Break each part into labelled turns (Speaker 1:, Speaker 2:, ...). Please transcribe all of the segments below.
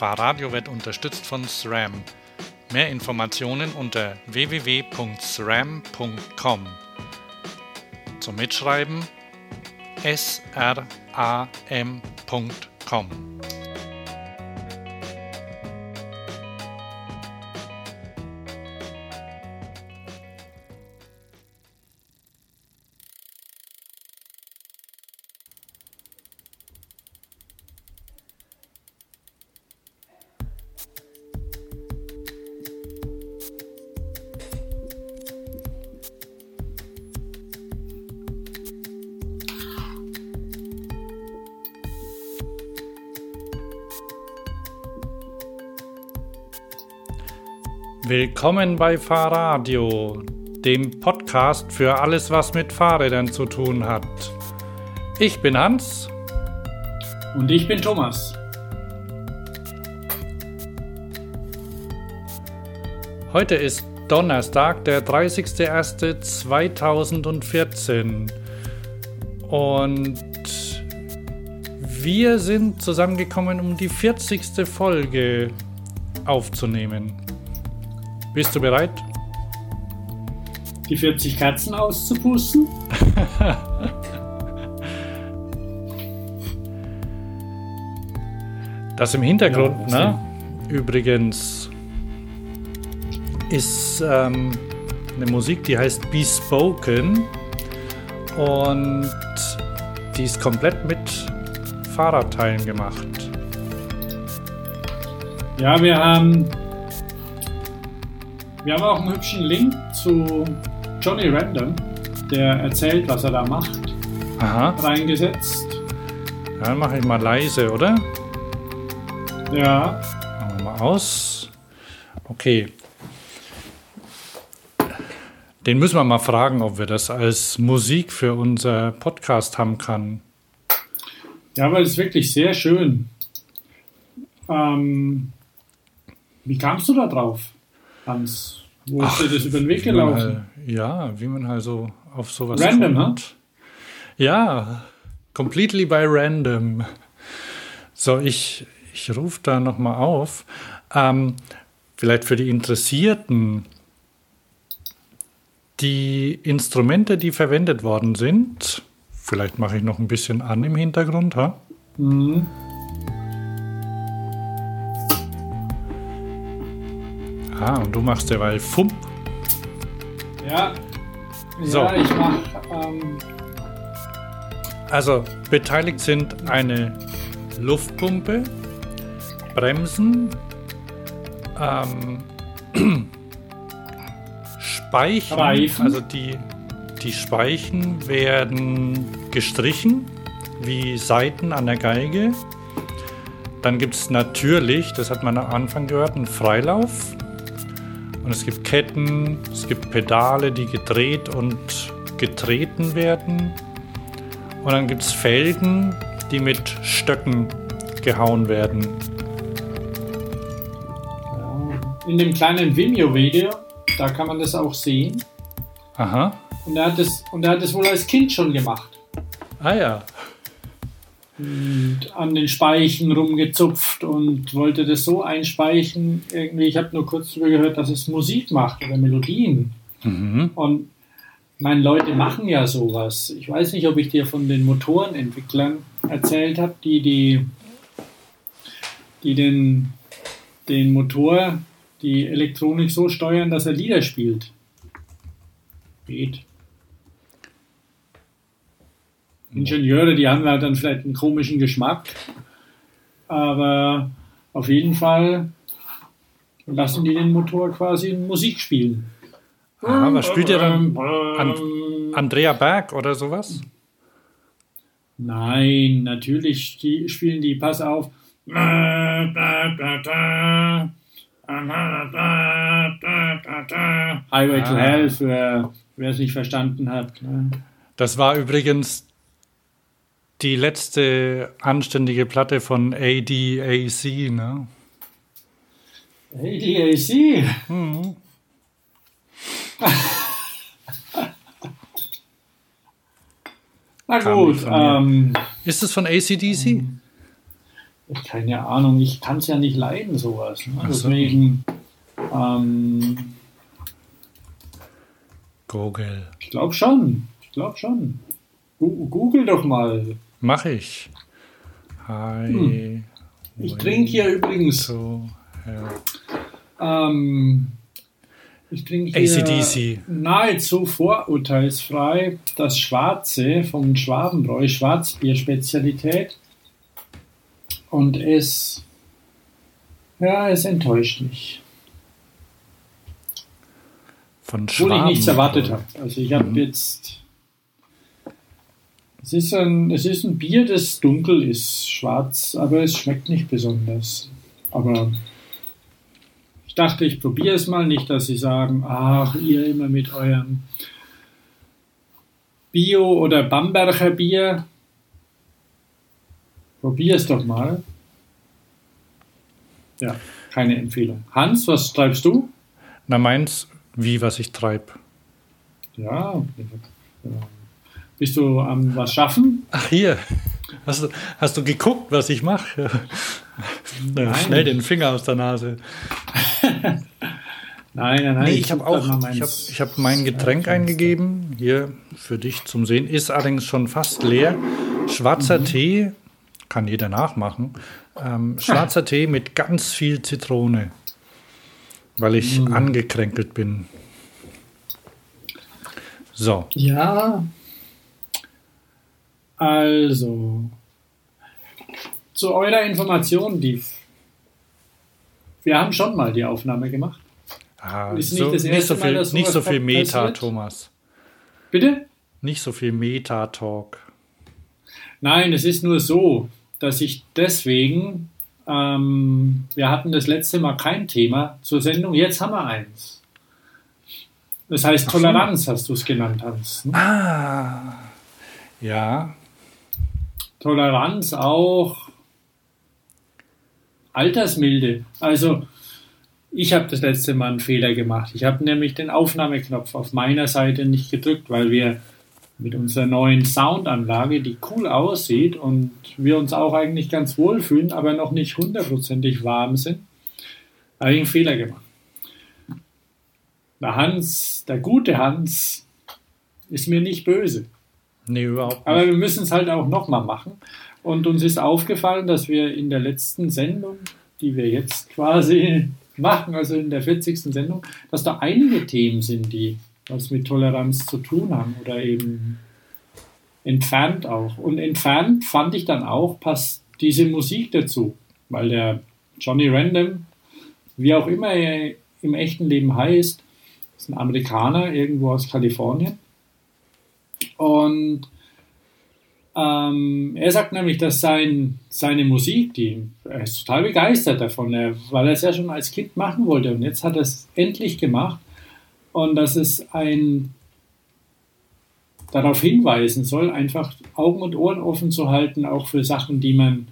Speaker 1: Fahrradio wird unterstützt von SRAM. Mehr Informationen unter www.sram.com. Zum Mitschreiben sram.com. Willkommen bei Fahrradio, dem Podcast für alles, was mit Fahrrädern zu tun hat. Ich bin Hans.
Speaker 2: Und ich bin Thomas.
Speaker 1: Heute ist Donnerstag, der 30.01.2014. Und wir sind zusammengekommen, um die 40. Folge aufzunehmen. Bist du bereit?
Speaker 2: Die 40 Katzen auszupusten?
Speaker 1: das im Hintergrund, ja, ne? Übrigens ist ähm, eine Musik, die heißt Bespoken und die ist komplett mit Fahrradteilen gemacht.
Speaker 2: Ja, wir haben wir haben auch einen hübschen Link zu Johnny Random, der erzählt, was er da macht,
Speaker 1: Aha.
Speaker 2: reingesetzt.
Speaker 1: Ja, dann mache ich mal leise, oder?
Speaker 2: Ja.
Speaker 1: Machen wir mal aus. Okay. Den müssen wir mal fragen, ob wir das als Musik für unser Podcast haben kann.
Speaker 2: Ja, weil es wirklich sehr schön. Ähm, wie kamst du da drauf? Hans. Wo ist dir das über den Weg gelaufen?
Speaker 1: Halt, ja, wie man halt so auf sowas
Speaker 2: Random, kommt.
Speaker 1: Ja, completely by random. So, ich, ich rufe da nochmal auf. Ähm, vielleicht für die Interessierten. Die Instrumente, die verwendet worden sind, vielleicht mache ich noch ein bisschen an im Hintergrund, ha? Mhm. Ah, und du machst derweil Fump.
Speaker 2: Ja. So. Ja, ich mach. Ähm
Speaker 1: also beteiligt sind eine Luftpumpe, Bremsen, ähm, Speichen,
Speaker 2: Reifen.
Speaker 1: also die, die Speichen werden gestrichen, wie Saiten an der Geige. Dann gibt es natürlich, das hat man am Anfang gehört, einen Freilauf. Und es gibt Ketten, es gibt Pedale, die gedreht und getreten werden. Und dann gibt es Felgen, die mit Stöcken gehauen werden.
Speaker 2: In dem kleinen Vimeo-Video, da kann man das auch sehen.
Speaker 1: Aha.
Speaker 2: Und er hat das, und er hat das wohl als Kind schon gemacht.
Speaker 1: Ah ja
Speaker 2: und an den Speichen rumgezupft und wollte das so einspeichen. Irgendwie, ich habe nur kurz darüber gehört, dass es Musik macht oder Melodien. Mhm. Und meine Leute machen ja sowas. Ich weiß nicht, ob ich dir von den Motorenentwicklern erzählt habe, die, die, die den, den Motor, die Elektronik so steuern, dass er Lieder spielt. Geht. Ingenieure, die haben halt dann vielleicht einen komischen Geschmack, aber auf jeden Fall lassen die den Motor quasi in Musik spielen.
Speaker 1: Ah, was spielt ihr dann? An Andrea Berg oder sowas?
Speaker 2: Nein, natürlich die, spielen die, pass auf. Highway to ah. Hell, für wer es nicht verstanden hat. Ne?
Speaker 1: Das war übrigens die letzte anständige Platte von ADAC, ne?
Speaker 2: ADAC? Mhm. Na gut. Ähm,
Speaker 1: ist es von ACDC?
Speaker 2: keine Ahnung, ich kann es ja nicht leiden, sowas. Ne? Deswegen, ähm,
Speaker 1: Google.
Speaker 2: Ich glaube schon. Ich glaube schon. Google doch mal.
Speaker 1: Mach ich.
Speaker 2: Hi. Hm. Ich trinke hier übrigens. So, ja. ähm, ich trinke hier ACDC. nahezu vorurteilsfrei das Schwarze vom Schwabenbräu, Schwarzbier-Spezialität. Und es, ja, es enttäuscht mich. Von Obwohl ich nichts erwartet habe. Also ich habe mhm. jetzt. Es ist, ein, es ist ein Bier, das dunkel ist, schwarz, aber es schmeckt nicht besonders. Aber ich dachte, ich probiere es mal nicht, dass Sie sagen, ach, ihr immer mit eurem Bio- oder Bamberger Bier. Probier es doch mal. Ja, keine Empfehlung. Hans, was treibst du?
Speaker 1: Na, meins wie, was ich treibe.
Speaker 2: Ja, bist du am was schaffen?
Speaker 1: Ach, hier. Hast du, hast du geguckt, was ich mache? Schnell den Finger aus der Nase.
Speaker 2: nein, nein, nein.
Speaker 1: Nee, ich, ich habe auch ich hab, ich hab mein Getränk eingegeben, hier für dich zum Sehen. Ist allerdings schon fast leer. Schwarzer mhm. Tee, kann jeder nachmachen. Ähm, schwarzer Tee mit ganz viel Zitrone weil ich hm. angekränkelt bin. So.
Speaker 2: Ja. Also. Zu eurer Information, die wir haben schon mal die Aufnahme gemacht.
Speaker 1: Ah, ist nicht, so, das erste nicht so viel, mal, nicht so viel Meta, passiert. Thomas.
Speaker 2: Bitte?
Speaker 1: Nicht so viel Meta-Talk.
Speaker 2: Nein, es ist nur so, dass ich deswegen ähm, wir hatten das letzte Mal kein Thema zur Sendung, jetzt haben wir eins. Das heißt Toleranz, hast du es genannt, Hans.
Speaker 1: Ne? Ah, ja.
Speaker 2: Toleranz auch Altersmilde. Also, ich habe das letzte Mal einen Fehler gemacht. Ich habe nämlich den Aufnahmeknopf auf meiner Seite nicht gedrückt, weil wir mit unserer neuen Soundanlage, die cool aussieht und wir uns auch eigentlich ganz wohl fühlen, aber noch nicht hundertprozentig warm sind, habe ich einen Fehler gemacht. Der Hans, der gute Hans, ist mir nicht böse.
Speaker 1: Nee, überhaupt nicht.
Speaker 2: Aber wir müssen es halt auch nochmal machen. Und uns ist aufgefallen, dass wir in der letzten Sendung, die wir jetzt quasi machen, also in der 40. Sendung, dass da einige Themen sind, die was mit Toleranz zu tun haben oder eben entfernt auch. Und entfernt fand ich dann auch, passt diese Musik dazu, weil der Johnny Random, wie auch immer er im echten Leben heißt, ist ein Amerikaner irgendwo aus Kalifornien. Und ähm, er sagt nämlich, dass sein, seine Musik, die, er ist total begeistert davon, er, weil er es ja schon als Kind machen wollte und jetzt hat er es endlich gemacht und dass es ein darauf hinweisen soll, einfach Augen und Ohren offen zu halten, auch für Sachen, die man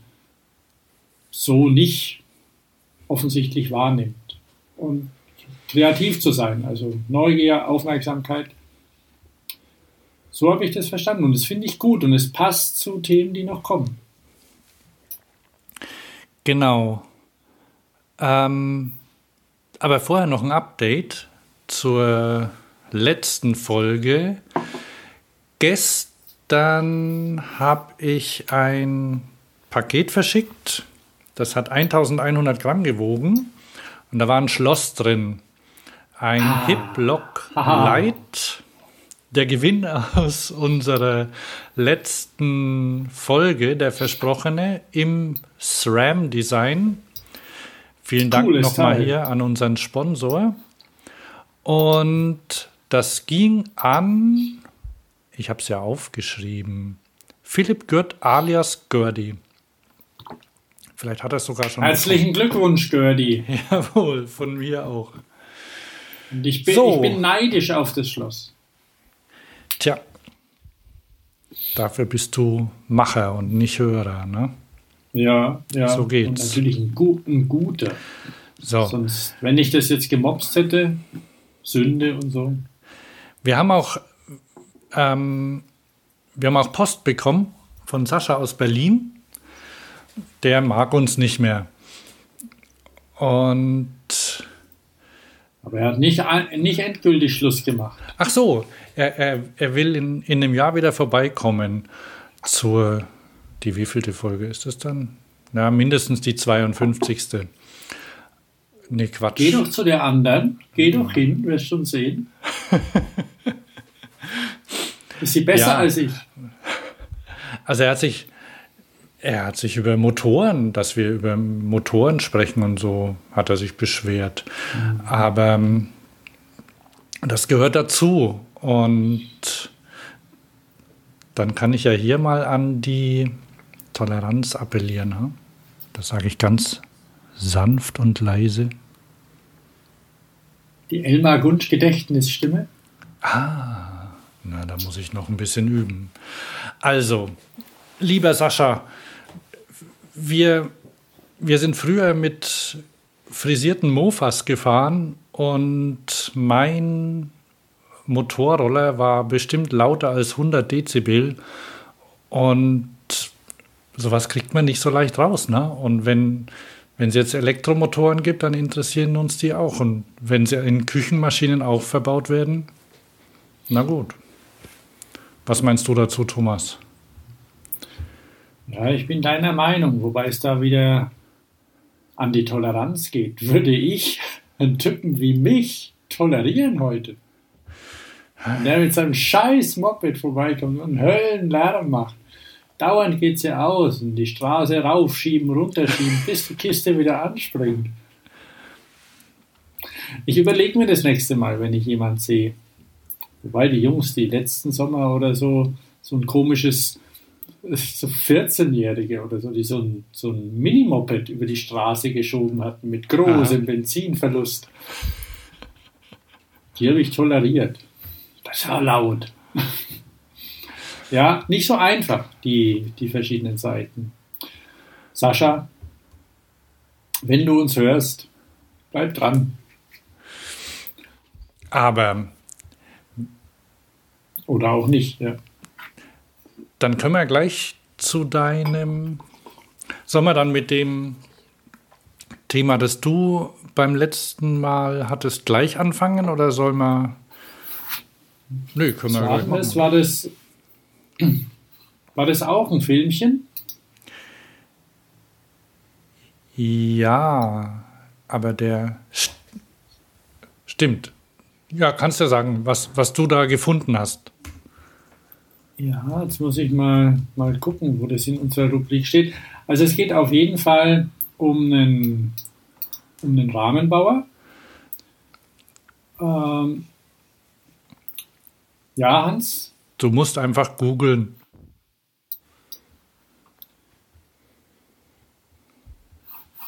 Speaker 2: so nicht offensichtlich wahrnimmt. Und kreativ zu sein, also Neugier, Aufmerksamkeit. So habe ich das verstanden und das finde ich gut und es passt zu Themen, die noch kommen.
Speaker 1: Genau. Ähm, aber vorher noch ein Update zur letzten Folge. Gestern habe ich ein Paket verschickt. Das hat 1100 Gramm gewogen. Und da war ein Schloss drin. Ein ah. Hip-Lock Light. Der Gewinn aus unserer letzten Folge, der versprochene, im SRAM-Design. Vielen Dank nochmal hier an unseren Sponsor. Und das ging an, ich habe es ja aufgeschrieben, Philipp Gürt alias Gördi. Vielleicht hat er es sogar schon.
Speaker 2: Herzlichen bekommen. Glückwunsch, Gördi.
Speaker 1: Jawohl, von mir auch.
Speaker 2: Und ich bin, so. ich bin neidisch auf das Schloss.
Speaker 1: Tja, dafür bist du Macher und nicht Hörer, ne?
Speaker 2: Ja, ja.
Speaker 1: So geht's. Und
Speaker 2: natürlich ein, ein guter. So. Sonst, wenn ich das jetzt gemobst hätte, Sünde und so.
Speaker 1: Wir haben auch, ähm, wir haben auch Post bekommen von Sascha aus Berlin. der mag uns nicht mehr. Und.
Speaker 2: Aber er hat nicht, nicht endgültig Schluss gemacht.
Speaker 1: Ach so, er, er, er will in, in einem Jahr wieder vorbeikommen zur. Die wievielte Folge ist das dann? Na, mindestens die 52. Nee, Quatsch.
Speaker 2: Geh doch zu der anderen. Geh doch hin, wirst schon sehen. ist sie besser ja. als ich?
Speaker 1: Also er hat sich, er hat sich über Motoren, dass wir über Motoren sprechen und so, hat er sich beschwert. Mhm. Aber ähm, das gehört dazu. Und dann kann ich ja hier mal an die Toleranz appellieren. Ne? Das sage ich ganz sanft und leise.
Speaker 2: Die Elmar Gunsch Gedächtnisstimme?
Speaker 1: Ah, na, da muss ich noch ein bisschen üben. Also, lieber Sascha, wir, wir sind früher mit frisierten Mofas gefahren und mein Motorroller war bestimmt lauter als 100 Dezibel und sowas kriegt man nicht so leicht raus. Ne? Und wenn, wenn es jetzt Elektromotoren gibt, dann interessieren uns die auch. Und wenn sie in Küchenmaschinen auch verbaut werden, na gut. Was meinst du dazu, Thomas?
Speaker 2: Ja, ich bin deiner Meinung, wobei es da wieder an die Toleranz geht. Würde ich einen Typen wie mich tolerieren heute? Der mit seinem scheiß Moped vorbeikommt und Höllenlärm macht. Dauernd geht sie aus und die Straße raufschieben, runterschieben, bis die Kiste wieder anspringt. Ich überlege mir das nächste Mal, wenn ich jemanden sehe. Wobei die Jungs, die letzten Sommer oder so, so ein komisches, so 14-Jährige oder so, die so ein, so ein Minimoped über die Straße geschoben hatten mit großem Aha. Benzinverlust. Die habe ich toleriert. Das war laut. Ja, nicht so einfach, die, die verschiedenen Seiten. Sascha, wenn du uns hörst, bleib dran.
Speaker 1: Aber.
Speaker 2: Oder auch nicht, ja.
Speaker 1: Dann können wir gleich zu deinem. Sollen wir dann mit dem Thema, das du beim letzten Mal hattest, gleich anfangen oder soll man.
Speaker 2: Nö, können wir gleich machen. War das war das auch ein Filmchen?
Speaker 1: Ja, aber der st stimmt. Ja, kannst du sagen, was, was du da gefunden hast.
Speaker 2: Ja, jetzt muss ich mal, mal gucken, wo das in unserer Rubrik steht. Also es geht auf jeden Fall um einen, um einen Rahmenbauer. Ähm, ja, Hans,
Speaker 1: Du musst einfach googeln.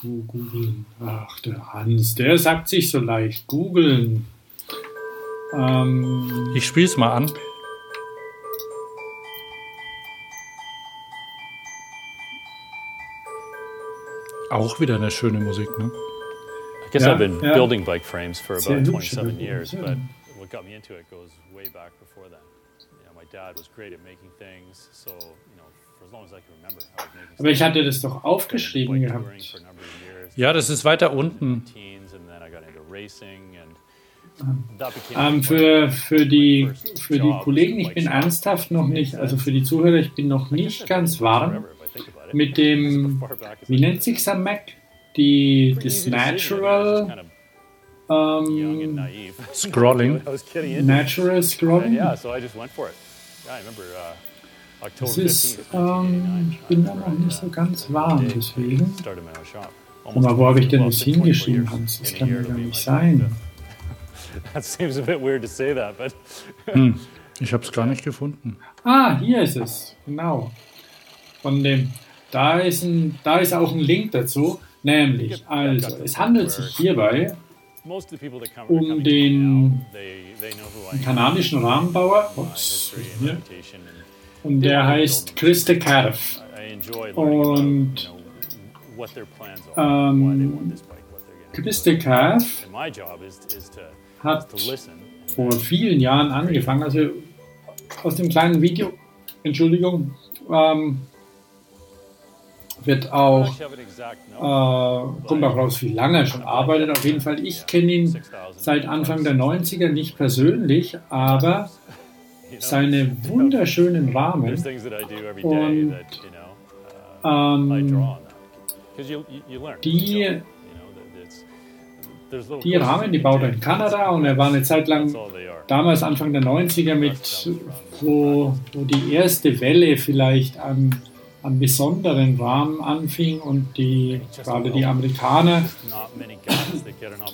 Speaker 2: googeln. Ach, der Hans, der sagt sich so leicht. Googeln.
Speaker 1: Ähm, ich spiel's mal an. Auch wieder eine schöne Musik, ne?
Speaker 3: I guess ja, I've been ja. building bike frames for about 27 years, but what got me into it goes way back
Speaker 2: Aber ich hatte das doch aufgeschrieben gehabt.
Speaker 1: Ja, das ist weiter unten.
Speaker 2: Ähm, für, für, die, für die Kollegen, ich bin ernsthaft noch nicht, also für die Zuhörer, ich bin noch nicht ganz warm mit dem, wie nennt sich am Mac? Die, das Natural
Speaker 1: ähm, Scrolling.
Speaker 2: Natural Scrolling. Es ist, ähm, ich bin da noch nicht so ganz warm, deswegen. Aber wo habe ich denn das hingeschrieben, Hans? Das kann ja gar nicht sein.
Speaker 3: That seems a bit weird to say that, but.
Speaker 1: hm, ich habe es gar nicht gefunden.
Speaker 2: Ah, hier ist es. Genau. Von dem. Da ist, ein, da ist auch ein Link dazu. Nämlich, also, es handelt sich hierbei um den kanadischen Rahmenbauer. Ups, und der heißt Chris de Kerf. Und ähm, Chris de Kerf hat vor vielen Jahren angefangen, also aus dem kleinen Video, Entschuldigung, ähm, wird auch, äh, kommt auch raus, wie lange er schon arbeitet. Auf jeden Fall, ich kenne ihn seit Anfang der 90er nicht persönlich, aber seine wunderschönen Rahmen und ähm, die, die Rahmen, die baut er in Kanada und er war eine Zeit lang, damals Anfang der 90er, mit, wo, wo die erste Welle vielleicht an an besonderen Rahmen anfing und die, gerade die Amerikaner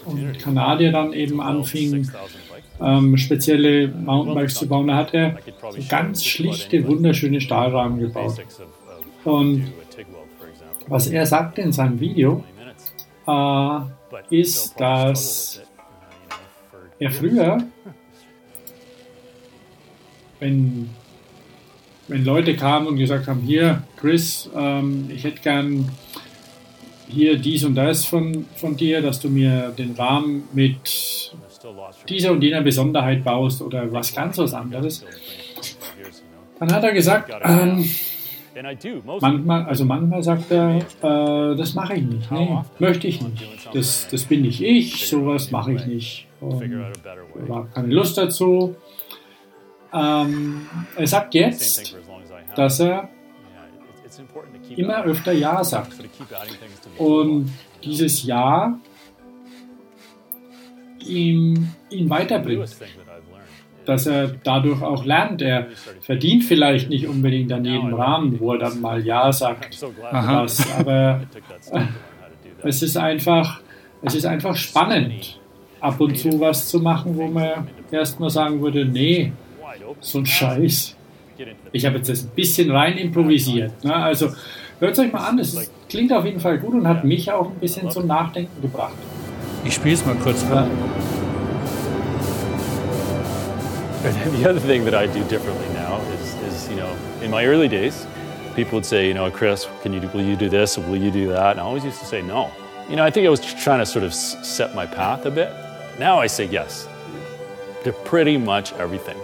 Speaker 2: und Kanadier dann eben anfingen, ähm, spezielle Mountainbikes zu bauen. Da hat er so ganz schlichte, wunderschöne Stahlrahmen gebaut. Und was er sagte in seinem Video, äh, ist, dass er früher, wenn wenn Leute kamen und gesagt haben, hier, Chris, ähm, ich hätte gern hier dies und das von, von dir, dass du mir den Rahmen mit dieser und jener Besonderheit baust oder was ganz was anderes. Dann hat er gesagt, ähm, manchmal, also manchmal sagt er, äh, das mache ich nicht, nee, möchte ich nicht. Das, das bin nicht ich, sowas mache ich nicht. Und habe keine Lust dazu. Ähm, er sagt jetzt, dass er immer öfter Ja sagt. Und dieses Ja ihm, ihn weiterbringt. Dass er dadurch auch lernt. Er verdient vielleicht nicht unbedingt an jedem Rahmen, wo er dann mal Ja sagt. Was, aber äh, es ist einfach, es ist einfach spannend, ab und zu was zu machen, wo man erstmal sagen würde, nee, so ein Scheiß. Ich habe jetzt das ein bisschen rein improvisiert. Ne? Also hört es euch mal an, es klingt auf jeden Fall gut und hat mich auch ein bisschen zum Nachdenken gebracht.
Speaker 1: Ich spiele es mal kurz an.
Speaker 3: The other thing that I do differently now is, is, you know, in my early days, people would say, you know, Chris, can you, will you do this will you do that? And I always used to say no. You know, I think I was trying to sort of set my path a bit. Now I say yes to pretty much everything.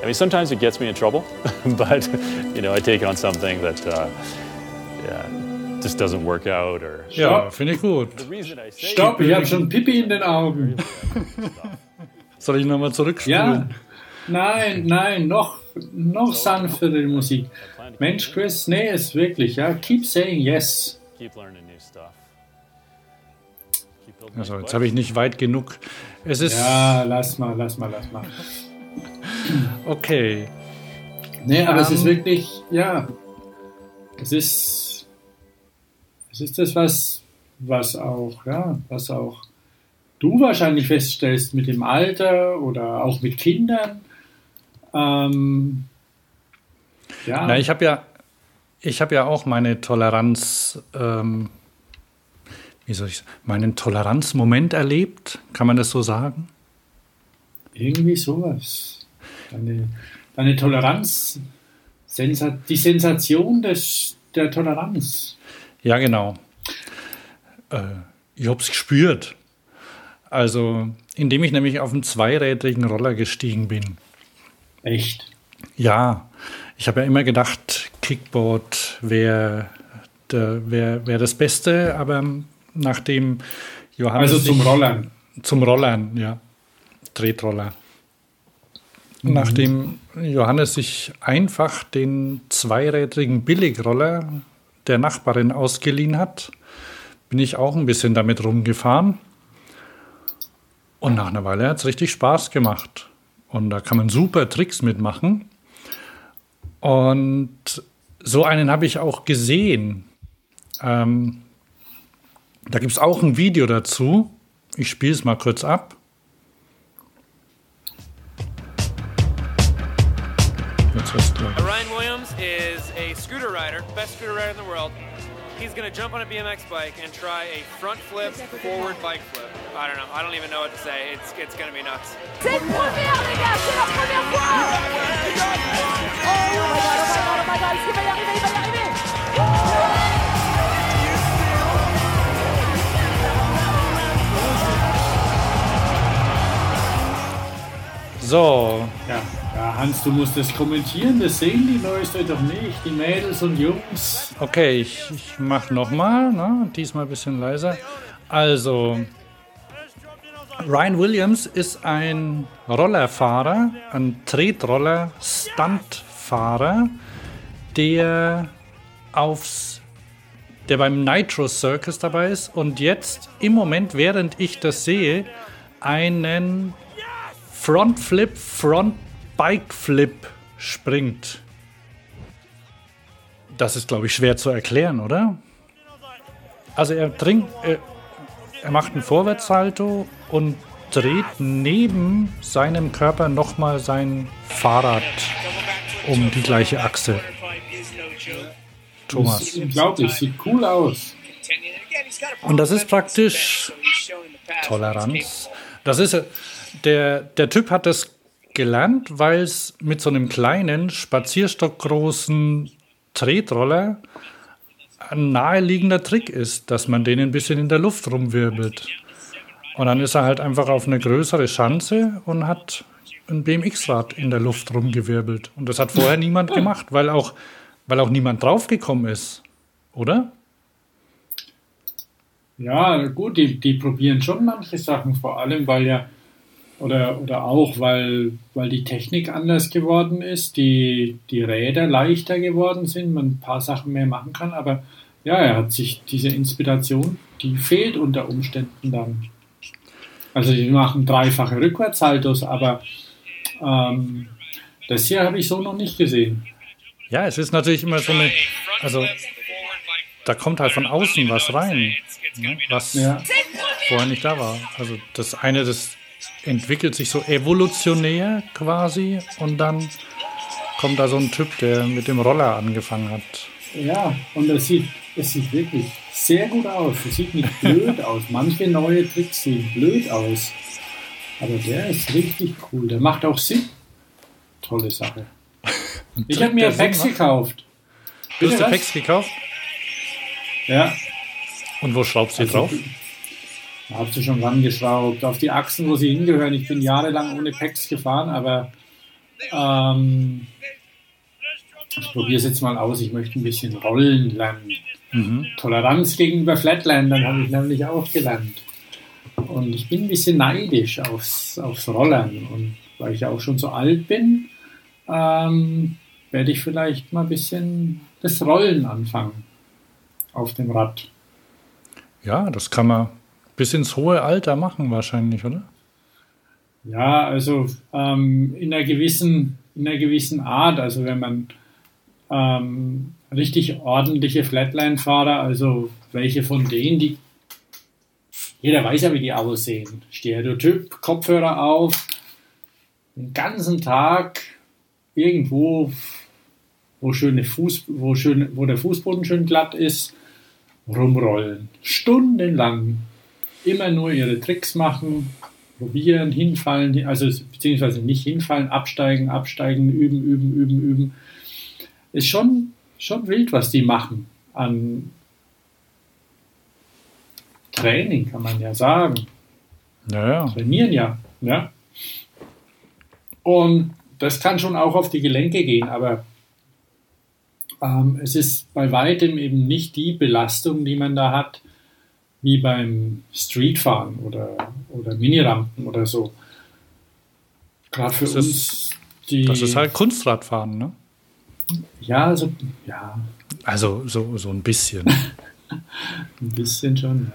Speaker 3: I mean, sometimes it gets me in trouble, but you know, I take on something that uh, yeah, just doesn't work out. Or
Speaker 1: ja, finde ich gut.
Speaker 2: Stopp, ich habe schon Pipi in den Augen.
Speaker 1: Soll ich nochmal zurückspielen?
Speaker 2: Ja. Nein, nein, noch, noch sanftere Musik. Mensch, Chris, nee, ist wirklich, ja. Keep saying yes.
Speaker 1: Also, jetzt habe ich nicht weit genug. Es ist.
Speaker 2: Ja, lass mal, lass mal, lass mal.
Speaker 1: Okay.
Speaker 2: Nee, aber um, es ist ähm, wirklich, ja, es ist, es ist das, was, was auch, ja, was auch du wahrscheinlich feststellst mit dem Alter oder auch mit Kindern. Ähm,
Speaker 1: ja. Na, ich habe ja, ich habe ja auch meine Toleranz, ähm, wie soll ich, meinen Toleranzmoment erlebt, kann man das so sagen?
Speaker 2: Irgendwie sowas. Deine, deine Toleranz, Sensa die Sensation des, der Toleranz.
Speaker 1: Ja, genau. Äh, ich habe es gespürt. Also, indem ich nämlich auf einen zweirädrigen Roller gestiegen bin.
Speaker 2: Echt?
Speaker 1: Ja. Ich habe ja immer gedacht, Kickboard wäre wär, wär das Beste, aber nachdem Johannes.
Speaker 2: Also zum Rollern.
Speaker 1: Zum Rollern, ja. Tretroller. Mhm. Nachdem Johannes sich einfach den zweirädrigen Billigroller der Nachbarin ausgeliehen hat, bin ich auch ein bisschen damit rumgefahren. Und nach einer Weile hat es richtig Spaß gemacht. Und da kann man super Tricks mitmachen. Und so einen habe ich auch gesehen. Ähm, da gibt es auch ein Video dazu. Ich spiele es mal kurz ab.
Speaker 4: Ryan Williams is a scooter rider, best scooter rider in the world. He's gonna jump on a BMX bike and try a front flip, forward bike flip. I don't know. I don't even know what to say. It's it's gonna be nuts. C'est une première, les gars. C'est la première fois. Oh my god! Oh my god! Oh my god! Il va y arriver! Il va y arriver!
Speaker 1: So.
Speaker 2: Ja, da Hans, du musst das kommentieren, das sehen die Leute doch nicht, die Mädels und Jungs.
Speaker 1: Okay, ich, ich mach nochmal, ne? diesmal ein bisschen leiser. Also, Ryan Williams ist ein Rollerfahrer, ein Tretroller-Stuntfahrer, der aufs der beim Nitro Circus dabei ist und jetzt im Moment, während ich das sehe, einen Frontflip, Front Bike Flip springt. Das ist, glaube ich, schwer zu erklären, oder? Also er trinkt, er, er macht einen Vorwärtssalto und dreht neben seinem Körper nochmal sein Fahrrad um die gleiche Achse.
Speaker 2: Thomas. Das ist unglaublich, sieht cool aus.
Speaker 1: Und das ist praktisch Toleranz. Das ist der, der Typ hat das gelernt, weil es mit so einem kleinen, spazierstockgroßen Tretroller ein naheliegender Trick ist, dass man den ein bisschen in der Luft rumwirbelt. Und dann ist er halt einfach auf eine größere Schanze und hat ein BMX-Rad in der Luft rumgewirbelt. Und das hat vorher niemand gemacht, weil auch, weil auch niemand draufgekommen ist. Oder?
Speaker 2: Ja, gut, die, die probieren schon manche Sachen, vor allem weil ja, oder, oder auch weil, weil die Technik anders geworden ist, die, die Räder leichter geworden sind, man ein paar Sachen mehr machen kann, aber ja, er hat sich diese Inspiration, die fehlt unter Umständen dann. Also die machen dreifache Rückwärtshaltos, aber ähm, das hier habe ich so noch nicht gesehen.
Speaker 1: Ja, es ist natürlich immer so eine, also da kommt halt von außen was rein, ne, was ja. vorher nicht da war. Also das eine, das entwickelt sich so evolutionär quasi und dann kommt da so ein Typ, der mit dem Roller angefangen hat.
Speaker 2: Ja, und es sieht, es sieht wirklich sehr gut aus. Es sieht nicht blöd aus. Manche neue Tricks sehen blöd aus. Aber der ist richtig cool. Der macht auch Sinn. Tolle Sache. Ich habe mir Packs gekauft.
Speaker 1: Du hast Packs gekauft?
Speaker 2: Ja.
Speaker 1: Und wo schraubst du also, drauf?
Speaker 2: Da hast du schon rangeschraubt. Auf die Achsen, wo sie hingehören. Ich bin jahrelang ohne Packs gefahren, aber ähm, ich probiere es jetzt mal aus. Ich möchte ein bisschen rollen lernen. Mhm. Toleranz gegenüber Flatlandern habe ich nämlich auch gelernt. Und ich bin ein bisschen neidisch aufs, aufs Rollern. Und weil ich ja auch schon so alt bin, ähm, werde ich vielleicht mal ein bisschen das Rollen anfangen auf dem Rad.
Speaker 1: Ja, das kann man bis ins hohe Alter machen wahrscheinlich, oder?
Speaker 2: Ja, also ähm, in, einer gewissen, in einer gewissen Art. Also wenn man ähm, richtig ordentliche Flatline-Fahrer, also welche von denen, die jeder weiß ja, wie die aussehen. Stereotyp, Kopfhörer auf, den ganzen Tag irgendwo, wo, schöne Fuß, wo, schön, wo der Fußboden schön glatt ist, rumrollen. Stundenlang. Immer nur ihre Tricks machen, probieren, hinfallen, also beziehungsweise nicht hinfallen, absteigen, absteigen, üben, üben, üben, üben. Ist schon, schon wild, was die machen an Training, kann man ja sagen.
Speaker 1: Naja.
Speaker 2: Trainieren ja. ja. Und das kann schon auch auf die Gelenke gehen, aber ähm, es ist bei weitem eben nicht die Belastung, die man da hat, wie beim Streetfahren oder, oder Minirampen oder so.
Speaker 1: Gerade für das uns. Ist, die, das ist halt Kunstradfahren, ne?
Speaker 2: Ja, also, ja.
Speaker 1: Also so, so ein bisschen.
Speaker 2: ein bisschen schon,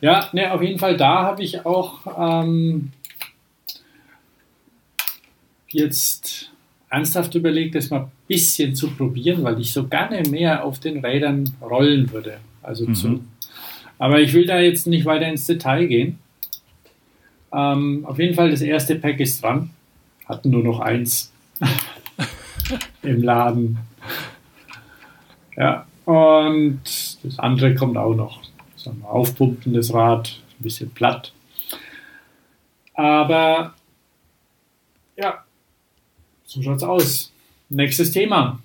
Speaker 2: ja. Ja, ne, auf jeden Fall, da habe ich auch ähm, jetzt ernsthaft überlegt, das mal ein bisschen zu probieren, weil ich so gerne mehr auf den Rädern rollen würde. Also mhm. zu, aber ich will da jetzt nicht weiter ins Detail gehen. Ähm, auf jeden Fall, das erste Pack ist dran. Hatten nur noch eins im Laden. Ja, und das andere kommt auch noch. Sagen wir, aufpumpendes Rad, ein bisschen platt. Aber ja, so schaut's aus. Nächstes Thema.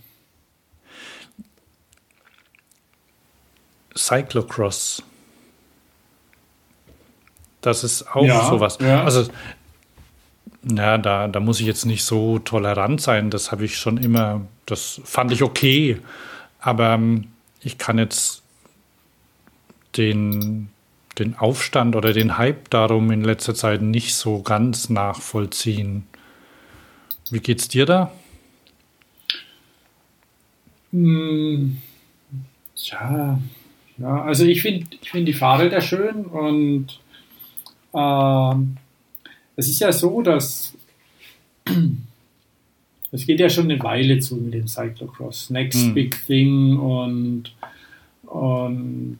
Speaker 1: Cyclocross. Das ist auch ja, sowas. Ja. Also Ja, da, da muss ich jetzt nicht so tolerant sein. Das habe ich schon immer, das fand ich okay. Aber ähm, ich kann jetzt den, den Aufstand oder den Hype darum in letzter Zeit nicht so ganz nachvollziehen. Wie geht's dir da?
Speaker 2: Hm, ja, ja, also ich finde ich find die Fahrräder schön und äh, es ist ja so, dass es geht ja schon eine Weile zu mit dem Cyclocross. Next hm. Big Thing und, und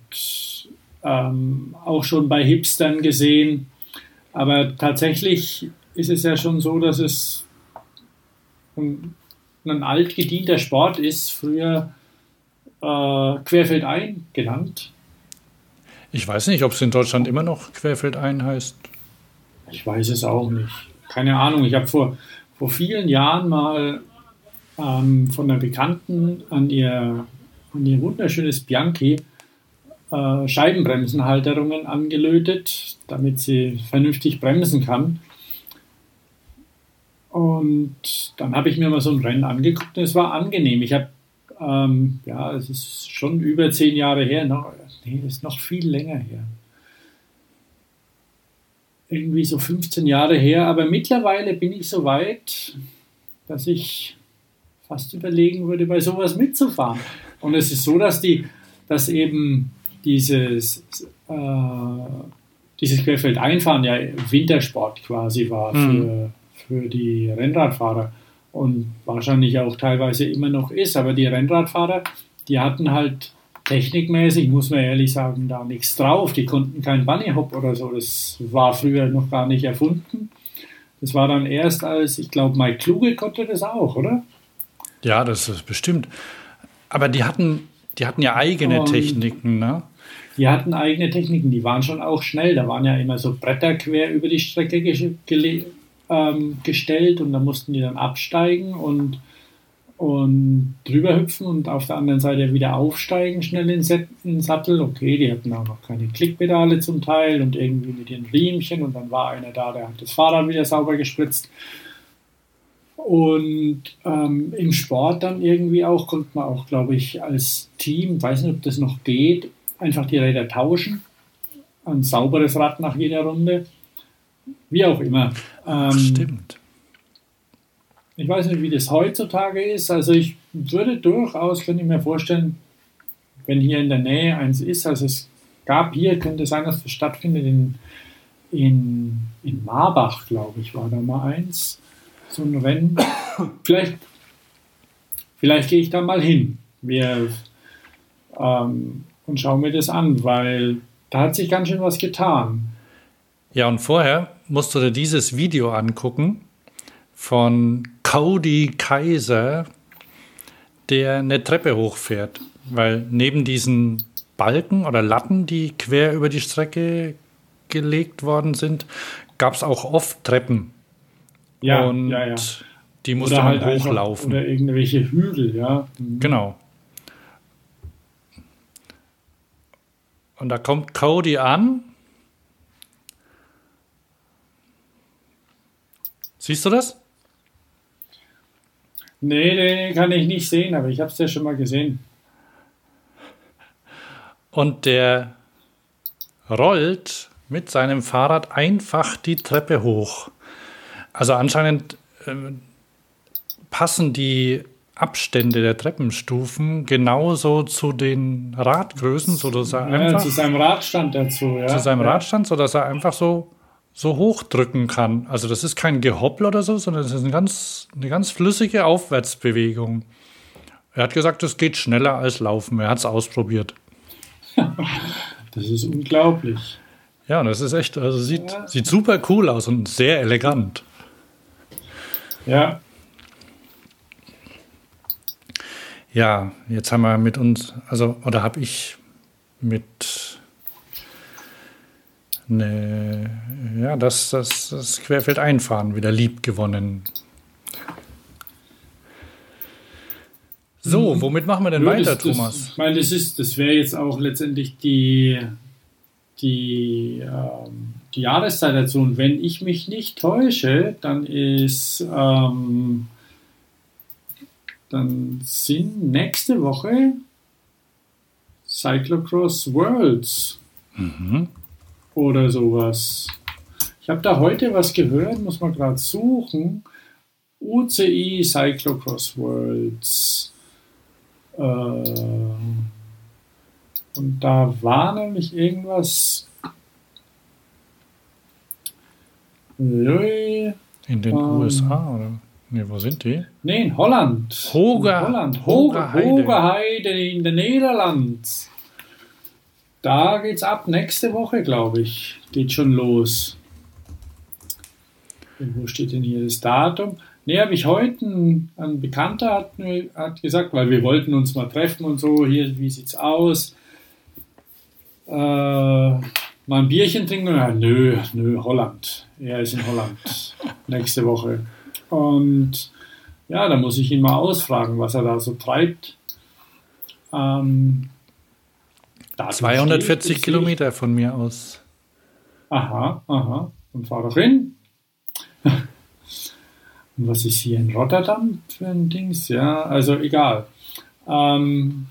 Speaker 2: ähm, auch schon bei Hipstern gesehen. Aber tatsächlich ist es ja schon so, dass es ein, ein altgedienter Sport ist. Früher äh, Querfeldein genannt.
Speaker 1: Ich weiß nicht, ob es in Deutschland immer noch Querfeldein heißt.
Speaker 2: Ich weiß es auch nicht. Keine Ahnung. Ich habe vor, vor vielen Jahren mal ähm, von einer Bekannten an ihr, an ihr wunderschönes Bianchi äh, Scheibenbremsenhalterungen angelötet, damit sie vernünftig bremsen kann. Und dann habe ich mir mal so ein Rennen angeguckt und es war angenehm. Ich habe ähm, ja, es ist schon über zehn Jahre her, noch, nee, ist noch viel länger her. Irgendwie so 15 Jahre her, aber mittlerweile bin ich so weit, dass ich fast überlegen würde, bei sowas mitzufahren. Und es ist so, dass die, dass eben dieses, äh, dieses Querfeldeinfahren ja Wintersport quasi war mhm. für, für die Rennradfahrer und wahrscheinlich auch teilweise immer noch ist. Aber die Rennradfahrer, die hatten halt technikmäßig, muss man ehrlich sagen, da nichts drauf. Die konnten kein Bunny Hop oder so. Das war früher noch gar nicht erfunden. Das war dann erst als, ich glaube, Mike Kluge konnte das auch, oder?
Speaker 1: Ja, das ist bestimmt. Aber die hatten, die hatten ja eigene Und Techniken, ne?
Speaker 2: Die hatten eigene Techniken, die waren schon auch schnell. Da waren ja immer so Bretter quer über die Strecke ähm, gestellt und da mussten die dann absteigen und, und drüber hüpfen und auf der anderen Seite wieder aufsteigen, schnell in den Sattel. Okay, die hatten auch noch keine Klickpedale zum Teil und irgendwie mit ihren Riemchen und dann war einer da, der hat das Fahrrad wieder sauber gespritzt. Und ähm, im Sport dann irgendwie auch, konnte man auch, glaube ich, als Team, weiß nicht, ob das noch geht, einfach die Räder tauschen. Ein sauberes Rad nach jeder Runde. Wie auch immer.
Speaker 1: Ähm, Stimmt.
Speaker 2: Ich weiß nicht, wie das heutzutage ist. Also ich würde durchaus, könnte ich mir vorstellen, wenn hier in der Nähe eins ist, also es gab hier, könnte sein, dass das stattfindet in, in, in Marbach, glaube ich, war da mal eins, so ein Rennen. vielleicht, vielleicht gehe ich da mal hin wir, ähm, und schaue mir das an, weil da hat sich ganz schön was getan.
Speaker 1: Ja, und vorher musst du dir dieses Video angucken von Cody Kaiser, der eine Treppe hochfährt. Weil neben diesen Balken oder Latten, die quer über die Strecke gelegt worden sind, gab es auch oft Treppen.
Speaker 2: Ja, und ja, ja.
Speaker 1: die musste oder man halt hochlaufen.
Speaker 2: Oder irgendwelche Hügel, ja.
Speaker 1: Mhm. Genau. Und da kommt Cody an Siehst du das?
Speaker 2: Nee, den kann ich nicht sehen, aber ich habe es ja schon mal gesehen.
Speaker 1: Und der rollt mit seinem Fahrrad einfach die Treppe hoch. Also anscheinend äh, passen die Abstände der Treppenstufen genauso zu den Radgrößen, sodass er ja, einfach
Speaker 2: zu seinem Radstand dazu, ja.
Speaker 1: Zu seinem ja. Radstand, sodass er einfach so so hochdrücken kann. Also das ist kein Gehoppel oder so, sondern es ist eine ganz, eine ganz flüssige Aufwärtsbewegung. Er hat gesagt, es geht schneller als Laufen. Er hat es ausprobiert.
Speaker 2: das ist unglaublich.
Speaker 1: Ja, das ist echt, also sieht, ja. sieht super cool aus und sehr elegant.
Speaker 2: Ja.
Speaker 1: Ja, jetzt haben wir mit uns, also, oder habe ich mit eine, ja, das, das, das Querfeldeinfahren wieder lieb gewonnen. So, mhm. womit machen wir denn ja, weiter,
Speaker 2: das,
Speaker 1: Thomas?
Speaker 2: ich meine, das ist, das wäre jetzt auch letztendlich die, die, ähm, die Jahreszeit dazu. Und wenn ich mich nicht täusche, dann ist ähm, dann sind nächste Woche Cyclocross Worlds mhm. Oder sowas. Ich habe da heute was gehört, muss man gerade suchen. UCI Cyclocross Worlds. Äh, und da war nämlich irgendwas.
Speaker 1: In den ähm, USA, oder? Ne, wo sind die?
Speaker 2: Nee, in Holland.
Speaker 1: Hoger,
Speaker 2: in Holland. Hogerheide. Hogerheide in den Niederlanden. Da geht's ab nächste Woche, glaube ich. Geht schon los. Wo steht denn hier das Datum? Ne, habe ich heute, ein, ein Bekannter hat, hat, gesagt, weil wir wollten uns mal treffen und so, hier, wie sieht's aus? Äh, mal ein Bierchen trinken? Ja, nö, nö, Holland. Er ist in Holland nächste Woche. Und ja, da muss ich ihn mal ausfragen, was er da so treibt. Ähm,
Speaker 1: 240 steht, Kilometer von mir aus.
Speaker 2: Aha, aha. Und fahr doch hin. Und was ist hier in Rotterdam für ein Dings? Ja, also egal. Ähm,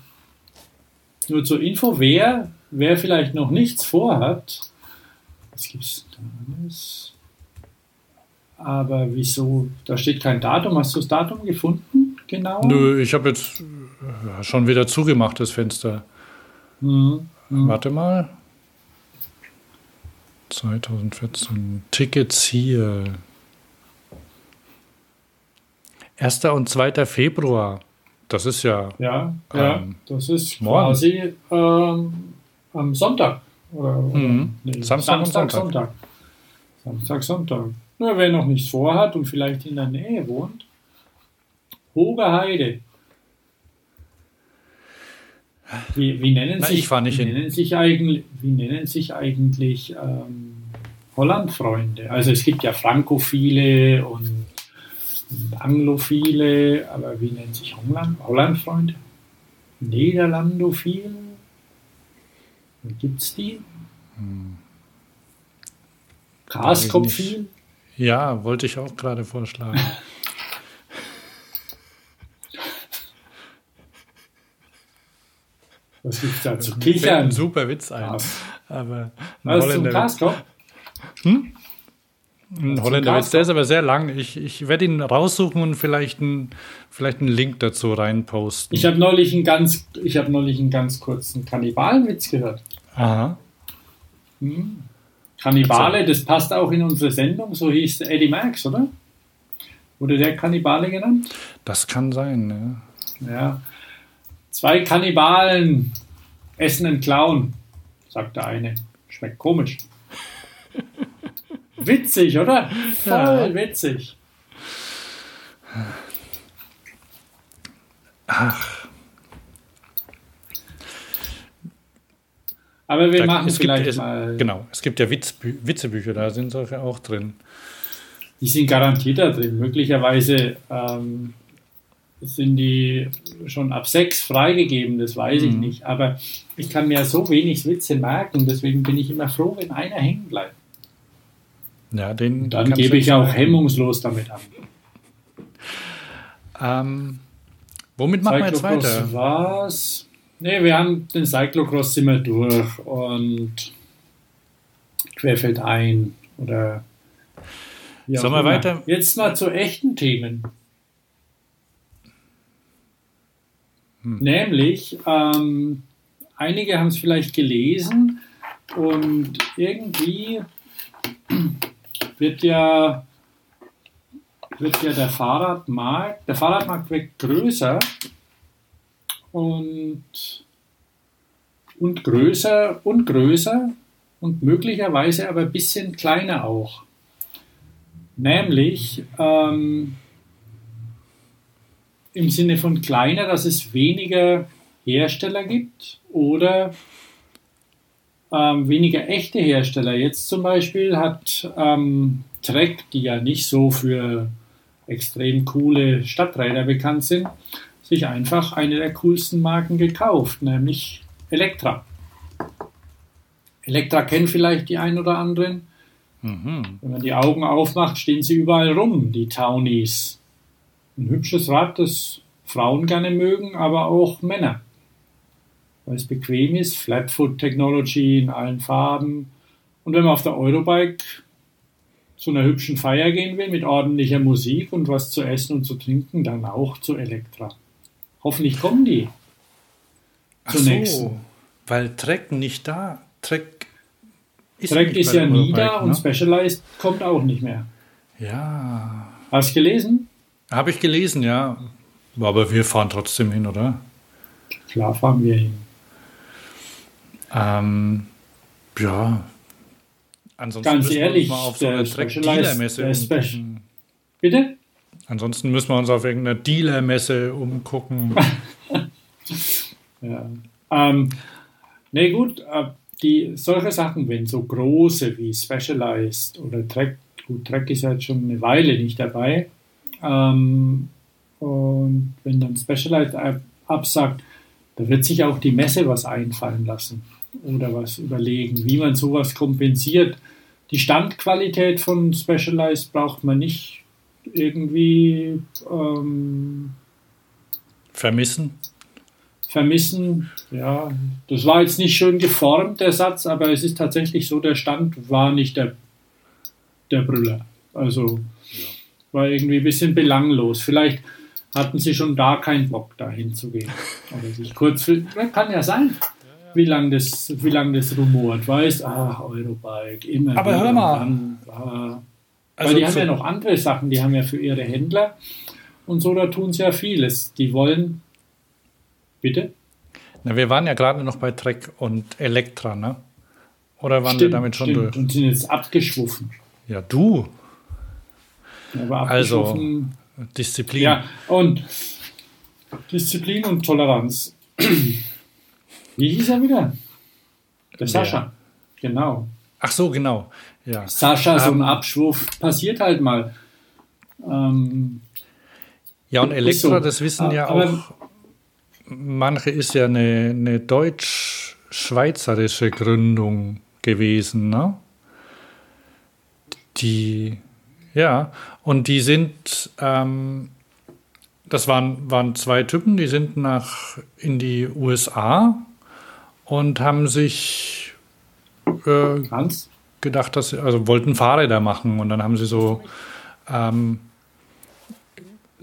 Speaker 2: nur zur Info, wer, wer vielleicht noch nichts vorhat, was gibt es da alles? Aber wieso? Da steht kein Datum. Hast du das Datum gefunden? Genau.
Speaker 1: Nö, ich habe jetzt äh, schon wieder zugemacht, das Fenster. Mhm. Mhm. Warte mal. 2014. Tickets hier. 1. und 2. Februar. Das ist ja.
Speaker 2: Ja, ja ähm, das ist morgen. quasi ähm, am Sonntag. Oder, oder
Speaker 1: mhm. nee, Samstag, Samstag, Sonntag.
Speaker 2: Samstag, Sonntag. Nur wer noch nichts vorhat und vielleicht in der Nähe wohnt, Hogerheide. Wie, wie, nennen, sich, wie nennen, sich, eigentlich, wie nennen sich eigentlich ähm, Hollandfreunde? Also es gibt ja Frankophile und, und Anglophile, aber wie nennen sich Holland, Hollandfreunde? Niederlandophile? Gibt es die? Hm. Graskopfil?
Speaker 1: Ja, wollte ich auch gerade vorschlagen.
Speaker 2: Was gibt's da zu kichern?
Speaker 1: Ein super Witz ein. Aber
Speaker 2: ein Was Holländer zum
Speaker 1: hm? Ein Holländer Witz, der ist aber sehr lang. Ich, ich werde ihn raussuchen und vielleicht, ein, vielleicht einen Link dazu reinposten.
Speaker 2: Ich habe neulich einen ganz, ich habe neulich einen ganz kurzen Kannibalenwitz gehört.
Speaker 1: Aha.
Speaker 2: Hm. Kannibale, das passt auch in unsere Sendung, so hieß Eddie Max, oder? Wurde der Kannibale genannt?
Speaker 1: Das kann sein,
Speaker 2: ne? Ja. Zwei Kannibalen essen einen Clown, sagt der eine. Schmeckt komisch. witzig, oder? Voll ja. witzig.
Speaker 1: Ach.
Speaker 2: Aber wir da, machen vielleicht gibt, mal.
Speaker 1: Genau, es gibt ja Witzbü Witzebücher, da sind solche auch drin.
Speaker 2: Die sind garantiert da drin. Möglicherweise ähm, sind die schon ab sechs freigegeben, das weiß mhm. ich nicht. Aber ich kann mir so wenig Witze merken, deswegen bin ich immer froh, wenn einer hängen bleibt.
Speaker 1: Ja, den
Speaker 2: dann gebe ich auch merken. hemmungslos damit an.
Speaker 1: Ähm, womit machen wir jetzt weiter?
Speaker 2: Was? Nee, wir haben den Cyclocross wir durch und querfeld ein oder
Speaker 1: Sollen wir weiter?
Speaker 2: Jetzt mal zu echten Themen. Hm. Nämlich, ähm, einige haben es vielleicht gelesen und irgendwie wird ja, wird ja der Fahrradmarkt, der Fahrradmarkt wird größer und, und größer und größer und möglicherweise aber ein bisschen kleiner auch. Nämlich ähm, im Sinne von kleiner, dass es weniger Hersteller gibt oder ähm, weniger echte Hersteller. Jetzt zum Beispiel hat ähm, Trek, die ja nicht so für extrem coole Stadträder bekannt sind, sich einfach eine der coolsten Marken gekauft, nämlich Elektra. Elektra kennen vielleicht die ein oder anderen. Mhm. Wenn man die Augen aufmacht, stehen sie überall rum, die Townies. Ein hübsches Rad, das Frauen gerne mögen, aber auch Männer. Weil es bequem ist, Flatfoot Technology in allen Farben. Und wenn man auf der Eurobike zu einer hübschen Feier gehen will, mit ordentlicher Musik und was zu essen und zu trinken, dann auch zu Elektra. Hoffentlich kommen die.
Speaker 1: Ach so, weil Trek nicht da. Trek
Speaker 2: ist, Trek ist ja nie da ne? und Specialized kommt auch nicht mehr.
Speaker 1: Ja.
Speaker 2: Hast du gelesen?
Speaker 1: Habe ich gelesen, ja. Aber wir fahren trotzdem hin, oder?
Speaker 2: Klar fahren wir hin.
Speaker 1: Ähm, ja.
Speaker 2: Ansonsten Ganz ehrlich,
Speaker 1: auf so eine Dealer-Messe
Speaker 2: Bitte?
Speaker 1: Ansonsten müssen wir uns auf irgendeiner Dealer-Messe umgucken.
Speaker 2: ja. Ähm, ne, gut, äh, die, solche Sachen, wenn so große wie Specialized oder Trek, gut, Trek ist jetzt schon eine Weile nicht dabei, ähm, und wenn dann Specialized absagt, da wird sich auch die Messe was einfallen lassen oder was überlegen, wie man sowas kompensiert. Die Standqualität von Specialized braucht man nicht irgendwie ähm,
Speaker 1: vermissen.
Speaker 2: Vermissen, ja, das war jetzt nicht schön geformt, der Satz, aber es ist tatsächlich so, der Stand war nicht der, der Brüller. Also. War irgendwie ein bisschen belanglos. Vielleicht hatten sie schon da keinen Bock, da hinzugehen. Oder sich kurz, kann ja sein wie lange das, wie lang das rumort, weißt, ach, Eurobike, immer
Speaker 1: Aber hör mal.
Speaker 2: Dann, ah. Also Weil die haben ja noch andere Sachen, die haben ja für ihre Händler und so, da tun sie ja vieles. Die wollen, bitte?
Speaker 1: Na, wir waren ja gerade noch bei Trek und Elektra, ne? Oder waren stimmt, wir damit schon stimmt. durch?
Speaker 2: Und sind jetzt abgeschwuffen.
Speaker 1: Ja, du.
Speaker 2: Ja, also,
Speaker 1: Disziplin.
Speaker 2: Ja, und Disziplin und Toleranz. Wie hieß er wieder? Der Sascha. Genau.
Speaker 1: Ach so, genau. Ja.
Speaker 2: Sascha, so ein ähm, Abschwurf passiert halt mal. Ähm,
Speaker 1: ja, und Elektra, so. das wissen ja auch manche, ist ja eine, eine deutsch-schweizerische Gründung gewesen, ne? Die, ja, und die sind, ähm, das waren, waren zwei Typen, die sind nach in die USA und haben sich äh, gedacht, dass sie, also wollten Fahrräder machen und dann haben sie so ähm,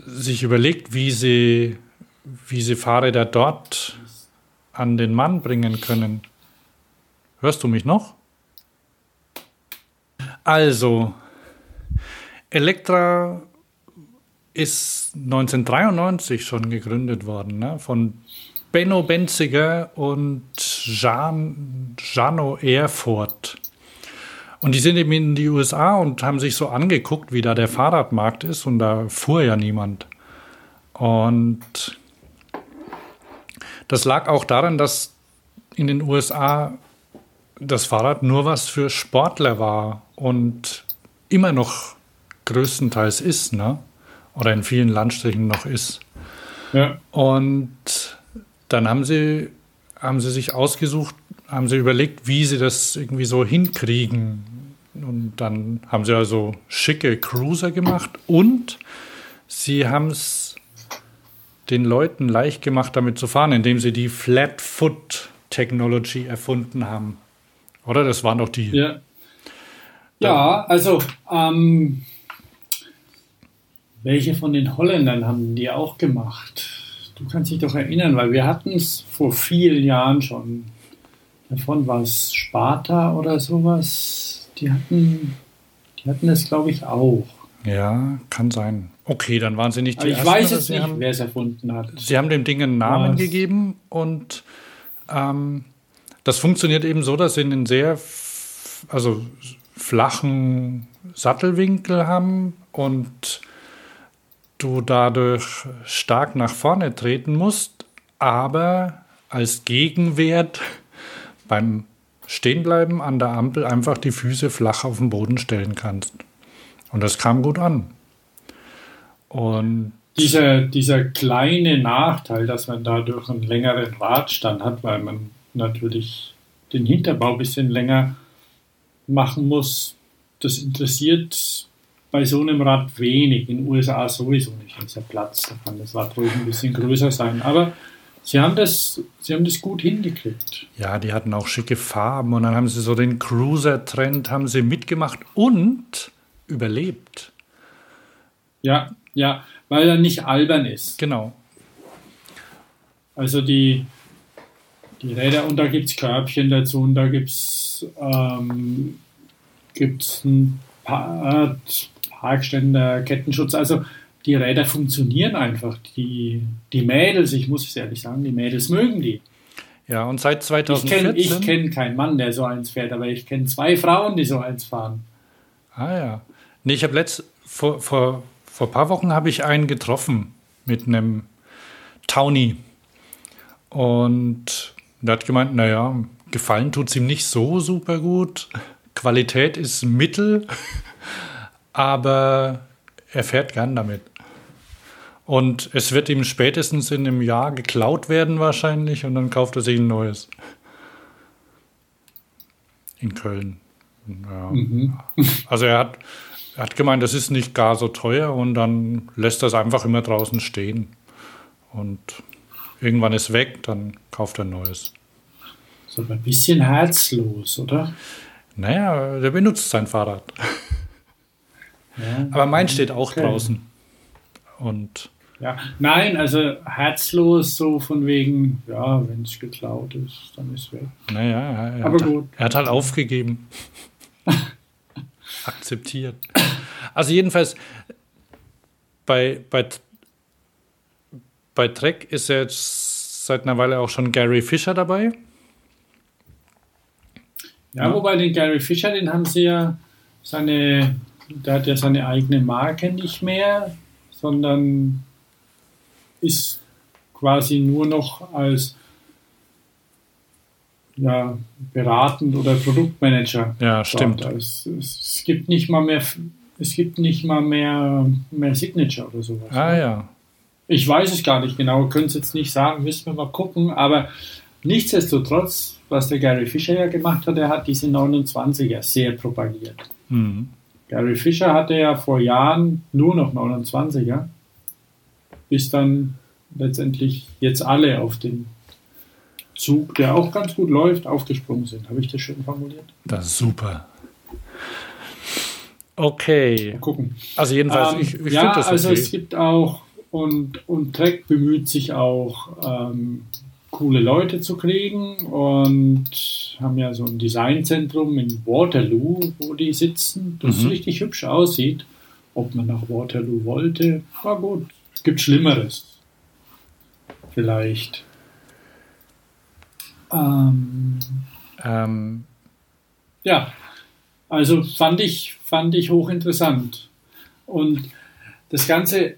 Speaker 1: sich überlegt, wie sie, wie sie Fahrräder dort an den Mann bringen können. Hörst du mich noch? Also, Elektra ist 1993 schon gegründet worden, ne? von Benno Benziger und Jean, Jano Erfurt. Und die sind eben in die USA und haben sich so angeguckt, wie da der Fahrradmarkt ist. Und da fuhr ja niemand. Und das lag auch daran, dass in den USA das Fahrrad nur was für Sportler war und immer noch größtenteils ist, ne? Oder in vielen Landstrichen noch ist.
Speaker 2: Ja.
Speaker 1: Und dann haben sie, haben sie sich ausgesucht, haben sie überlegt, wie sie das irgendwie so hinkriegen. Und dann haben sie also schicke Cruiser gemacht und sie haben es den Leuten leicht gemacht, damit zu fahren, indem sie die Flat Foot Technology erfunden haben. Oder? Das waren doch die.
Speaker 2: Ja, ja also ähm, welche von den Holländern haben die auch gemacht? Du kannst dich doch erinnern, weil wir hatten es vor vielen Jahren schon. Davon war es Sparta oder sowas. Die hatten, die hatten es, glaube ich, auch.
Speaker 1: Ja, kann sein. Okay, dann waren sie nicht
Speaker 2: die Aber ich weiß jetzt nicht, wer es erfunden hat.
Speaker 1: Sie haben dem Ding einen Namen Was? gegeben und ähm, das funktioniert eben so, dass sie einen sehr also flachen Sattelwinkel haben und du dadurch stark nach vorne treten musst, aber als Gegenwert beim Stehenbleiben an der Ampel einfach die Füße flach auf den Boden stellen kannst. Und das kam gut an. Und
Speaker 2: dieser, dieser kleine Nachteil, dass man dadurch einen längeren Radstand hat, weil man natürlich den Hinterbau ein bisschen länger machen muss, das interessiert bei so einem Rad wenig. In den USA sowieso nicht. Da ist ja Platz, da kann das Rad ruhig ein bisschen größer sein. Aber sie haben das, sie haben das gut hingekriegt.
Speaker 1: Ja, die hatten auch schicke Farben und dann haben sie so den Cruiser-Trend haben sie mitgemacht und überlebt.
Speaker 2: Ja, ja, weil er nicht albern ist.
Speaker 1: Genau.
Speaker 2: Also die, die Räder und da gibt es Körbchen dazu und da gibt es ähm, ein paar Parkständer, Kettenschutz. Also die Räder funktionieren einfach. Die, die Mädels, ich muss es ehrlich sagen, die Mädels mögen die.
Speaker 1: Ja, und seit 2014...
Speaker 2: Ich kenne kenn keinen Mann, der so eins fährt, aber ich kenne zwei Frauen, die so eins fahren.
Speaker 1: Ah ja. Nee, ich habe letzt vor, vor, vor ein paar Wochen habe ich einen getroffen mit einem Townie. Und der hat gemeint, naja, gefallen tut es ihm nicht so super gut. Qualität ist mittel, aber er fährt gern damit. Und es wird ihm spätestens in einem Jahr geklaut werden wahrscheinlich und dann kauft er sich ein neues. In Köln. Ja. Mhm. Also er hat, er hat gemeint, das ist nicht gar so teuer und dann lässt er es einfach immer draußen stehen. Und irgendwann ist weg, dann kauft er ein neues.
Speaker 2: So ein bisschen herzlos, oder?
Speaker 1: Naja, der benutzt sein Fahrrad. Ja, Aber mein steht auch okay. draußen. Und
Speaker 2: ja, nein, also herzlos so von wegen, ja, wenn es geklaut ist, dann ist es weg.
Speaker 1: Naja, er, Aber hat, gut. er hat halt aufgegeben. Akzeptiert. Also jedenfalls, bei, bei, bei Trek ist jetzt seit einer Weile auch schon Gary Fischer dabei.
Speaker 2: Ja, ja, wobei den Gary Fischer, den haben sie ja seine, der hat ja seine eigene Marke nicht mehr, sondern ist quasi nur noch als ja, beratend oder Produktmanager.
Speaker 1: Ja, stimmt.
Speaker 2: Es, es, es, gibt nicht mal mehr, es gibt nicht mal mehr, mehr Signature oder sowas.
Speaker 1: Ah ne? ja.
Speaker 2: Ich weiß es gar nicht genau, können es jetzt nicht sagen, müssen wir mal gucken, aber nichtsdestotrotz, was der Gary Fischer ja gemacht hat, er hat diese 29er sehr propagiert. Mhm. Gary Fischer hatte ja vor Jahren nur noch 29er bis dann letztendlich jetzt alle auf den Zug, der auch ganz gut läuft, aufgesprungen sind. Habe ich das schön formuliert?
Speaker 1: Das ist super. Okay.
Speaker 2: Mal gucken.
Speaker 1: Also jedenfalls, ähm, ich, ich
Speaker 2: ja, das okay. also es gibt auch und, und Trek bemüht sich auch ähm, coole Leute zu kriegen und haben ja so ein Designzentrum in Waterloo, wo die sitzen, das mhm. richtig hübsch aussieht. Ob man nach Waterloo wollte, war gut. Es gibt Schlimmeres. Vielleicht. Ähm, ähm. Ja, also fand ich, fand ich hochinteressant. Und das ganze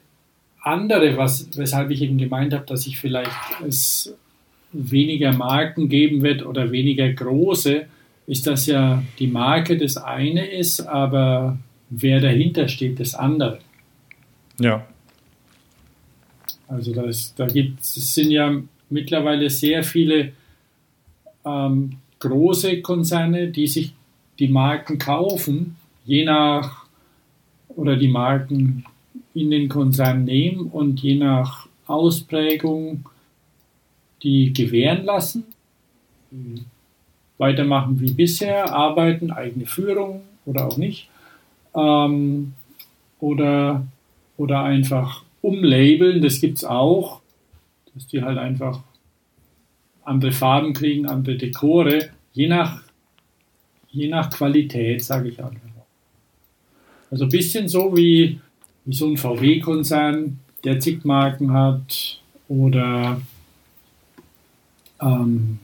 Speaker 2: andere, was, weshalb ich eben gemeint habe, dass ich vielleicht es weniger Marken geben wird oder weniger große, ist, dass ja die Marke das eine ist, aber wer dahinter steht, das andere.
Speaker 1: Ja.
Speaker 2: Also das, da gibt es sind ja mittlerweile sehr viele ähm, große Konzerne, die sich die Marken kaufen, je nach oder die Marken in den Konzern nehmen und je nach Ausprägung die gewähren lassen, weitermachen wie bisher, arbeiten, eigene Führung oder auch nicht, ähm, oder, oder einfach umlabeln, das gibt es auch, dass die halt einfach andere Farben kriegen, andere Dekore, je nach, je nach Qualität, sage ich einfach. Also ein bisschen so wie, wie so ein VW-Konzern, der zig Marken hat, oder ähm,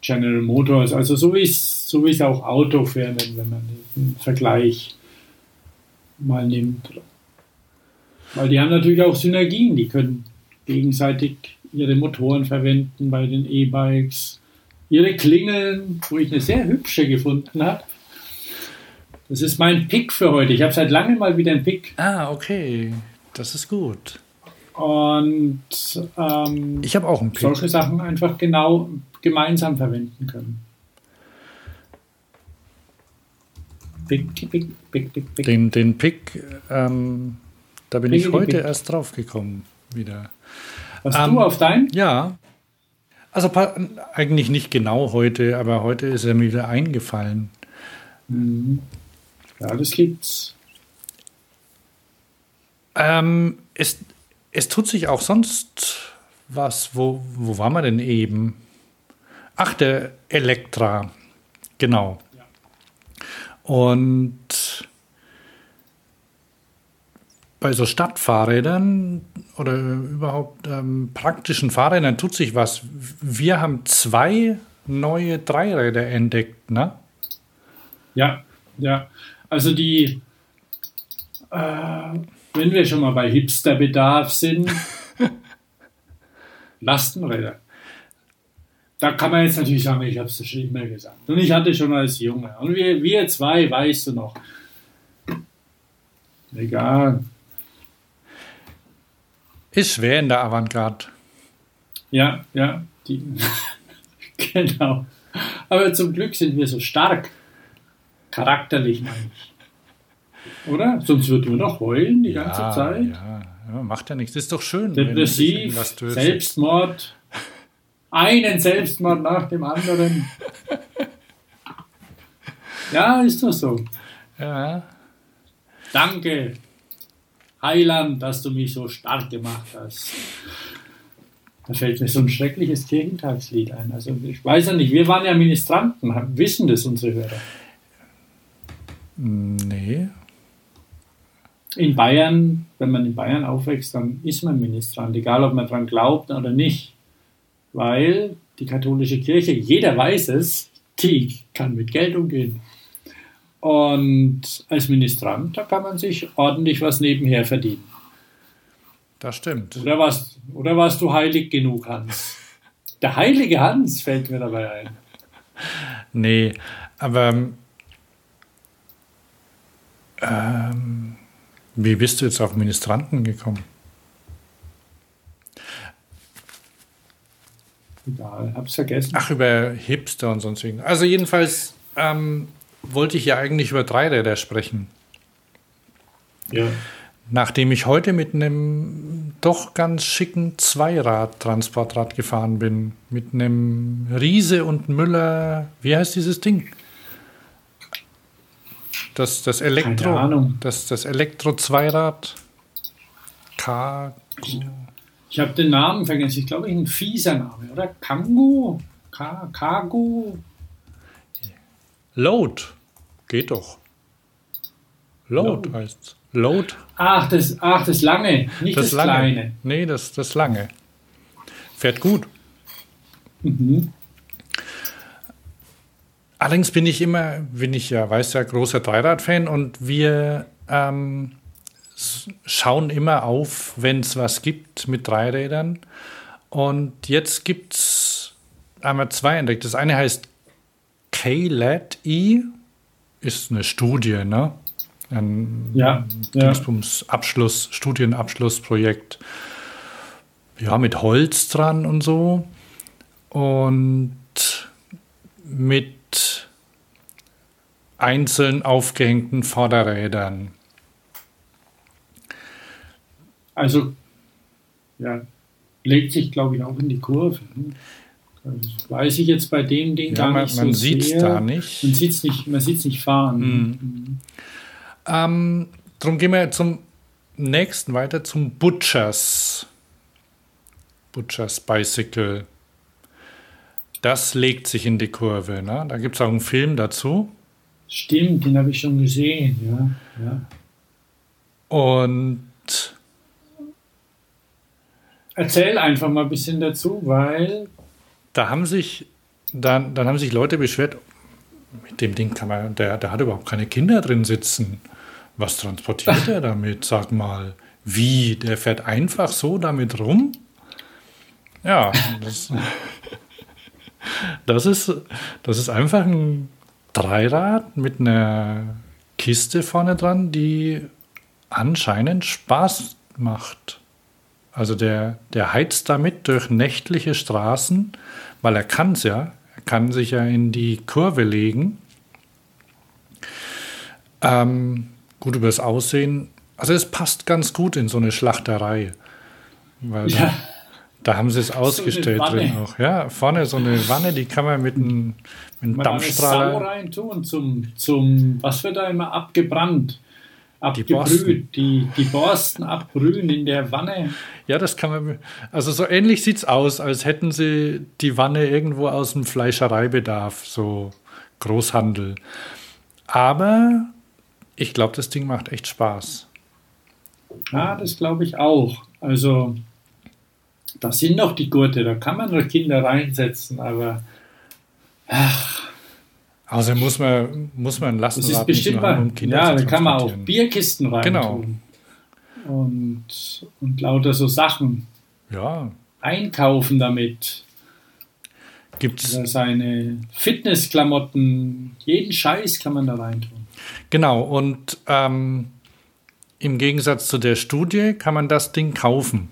Speaker 2: General Motors, also so wie es so auch Autofirmen, wenn man den Vergleich mal nimmt. Weil die haben natürlich auch Synergien, die können gegenseitig ihre Motoren verwenden bei den E-Bikes, ihre Klingeln, wo ich eine sehr hübsche gefunden habe. Das ist mein Pick für heute. Ich habe seit langem mal wieder einen Pick.
Speaker 1: Ah, okay. Das ist gut.
Speaker 2: Und ähm,
Speaker 1: ich habe auch einen Pick.
Speaker 2: solche Sachen einfach genau gemeinsam verwenden können.
Speaker 1: Pick, pick, pick, pick, pick. Den, den Pick, ähm, da bin ich heute erst drauf gekommen wieder.
Speaker 2: Hast ähm, du auf dein?
Speaker 1: Ja. Also eigentlich nicht genau heute, aber heute ist er mir wieder eingefallen.
Speaker 2: Mhm. Ja, das gibt's.
Speaker 1: Ähm, es, es tut sich auch sonst was. Wo, wo waren wir denn eben? Ach, der Elektra. Genau. Und bei so Stadtfahrrädern oder überhaupt ähm, praktischen Fahrrädern tut sich was. Wir haben zwei neue Dreiräder entdeckt, ne?
Speaker 2: Ja, ja. Also die, äh, wenn wir schon mal bei Hipsterbedarf sind, Lastenräder. Da kann man jetzt natürlich sagen, ich habe es schon immer gesagt. Und ich hatte schon als Junge. Und wir, wir zwei, weißt du noch. Egal.
Speaker 1: Ist schwer in der Avantgarde.
Speaker 2: Ja, ja. Die, genau. Aber zum Glück sind wir so stark. Charakterlich, meine ich. Oder? Sonst würden wir doch heulen die ja, ganze Zeit.
Speaker 1: Ja, ja, macht ja nichts. Ist doch schön.
Speaker 2: Depressiv, Selbstmord. Einen Selbstmord nach dem anderen. ja, ist doch so.
Speaker 1: Ja.
Speaker 2: Danke. Heiland, dass du mich so stark gemacht hast. Da fällt mir so ein schreckliches Kirchentagslied ein. Also ich weiß ja nicht, wir waren ja Ministranten, wissen das unsere Hörer?
Speaker 1: Nee.
Speaker 2: In Bayern, wenn man in Bayern aufwächst, dann ist man Ministrant, egal ob man daran glaubt oder nicht. Weil die katholische Kirche, jeder weiß es, die kann mit Geld umgehen. Und als Ministrant, da kann man sich ordentlich was nebenher verdienen.
Speaker 1: Das stimmt.
Speaker 2: Oder warst, oder warst du heilig genug, Hans? Der heilige Hans fällt mir dabei ein.
Speaker 1: Nee, aber ähm, wie bist du jetzt auf Ministranten gekommen?
Speaker 2: Egal, hab's vergessen.
Speaker 1: Ach, über Hipster und sonst irgendwas. Also jedenfalls, ähm, wollte ich ja eigentlich über Dreiräder sprechen.
Speaker 2: Ja.
Speaker 1: Nachdem ich heute mit einem doch ganz schicken Zweirad-Transportrad gefahren bin, mit einem Riese und Müller, wie heißt dieses Ding? Das, das Elektro, Keine Ahnung. Das, das Elektro-Zweirad. K.
Speaker 2: Ich habe den Namen vergessen. Ich glaube, ein fieser Name, oder? Kango? Cargo?
Speaker 1: Load. Geht doch. Load, Load. heißt's. Load.
Speaker 2: Ach das, ach, das lange, nicht das, das lange. kleine.
Speaker 1: Nee, das, das lange. Fährt gut. Mhm. Allerdings bin ich immer, bin ich ja, weiß ja, großer Dreirad-Fan und wir ähm, schauen immer auf, wenn es was gibt mit Dreirädern. Und jetzt gibt es einmal zwei entdeckt. Das eine heißt K-LED-E ist eine Studie, ne? Ein
Speaker 2: ja,
Speaker 1: Abschluss, Studienabschlussprojekt. Ja, mit Holz dran und so. Und mit einzeln aufgehängten Vorderrädern.
Speaker 2: Also, ja, legt sich, glaube ich, auch in die Kurve. Ne? Das weiß ich jetzt bei dem Ding ja, gar
Speaker 1: man,
Speaker 2: nicht
Speaker 1: man so sieht es da nicht.
Speaker 2: Man sieht es nicht, nicht fahren.
Speaker 1: Mhm. Mhm. Ähm, darum gehen wir zum nächsten weiter, zum Butchers. Butchers Bicycle. Das legt sich in die Kurve. Ne? Da gibt es auch einen Film dazu.
Speaker 2: Stimmt, den habe ich schon gesehen, ja. ja.
Speaker 1: Und
Speaker 2: Erzähl einfach mal ein bisschen dazu, weil
Speaker 1: da haben sich dann, dann haben sich Leute beschwert, mit dem Ding kann man, der, der hat überhaupt keine Kinder drin sitzen. Was transportiert er damit? Sag mal, wie? Der fährt einfach so damit rum? Ja, das, das, ist, das ist einfach ein Dreirad mit einer Kiste vorne dran, die anscheinend Spaß macht. Also der, der heizt damit durch nächtliche Straßen weil er kann es ja. Er kann sich ja in die Kurve legen. Ähm, gut über das Aussehen. Also es passt ganz gut in so eine Schlachterei. Weil ja. da, da, haben sie es ausgestellt so drin auch. Ja, vorne so eine Wanne, die kann man mit einem, mit einem Dampfstrahler.
Speaker 2: Sau rein tun zum, zum, was wird da immer abgebrannt? abgebrüht, die, die, Borsten abbrühen in der Wanne.
Speaker 1: Ja, das kann man. Also so ähnlich sieht es aus, als hätten sie die Wanne irgendwo aus dem Fleischereibedarf, so Großhandel. Aber ich glaube, das Ding macht echt Spaß.
Speaker 2: Ja, das glaube ich auch. Also, da sind noch die Gurte, da kann man noch Kinder reinsetzen, aber ach,
Speaker 1: also muss man, muss man lassen,
Speaker 2: das ist bestimmt mal, um Kinder Ja, da kann man auch Bierkisten rein genau. Tun. Und, und lauter so Sachen.
Speaker 1: Ja.
Speaker 2: Einkaufen damit.
Speaker 1: Gibt's.
Speaker 2: Oder seine Fitnessklamotten, jeden Scheiß kann man da rein tun.
Speaker 1: Genau, und ähm, im Gegensatz zu der Studie kann man das Ding kaufen.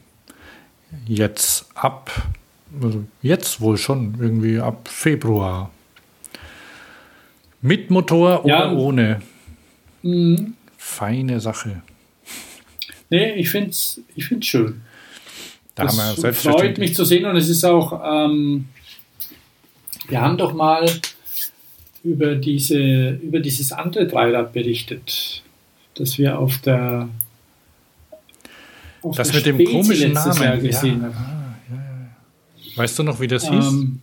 Speaker 1: Jetzt ab, also jetzt wohl schon, irgendwie ab Februar. Mit Motor ja. oder ohne? Mhm. Feine Sache.
Speaker 2: Nee, ich finde es ich find's schön. Da das freut mich zu sehen und es ist auch, ähm, wir haben doch mal über, diese, über dieses andere Dreirad berichtet, dass wir auf der
Speaker 1: auf das der mit dem komischen Namen gesehen ja. haben. Weißt du noch, wie das hieß? Ähm,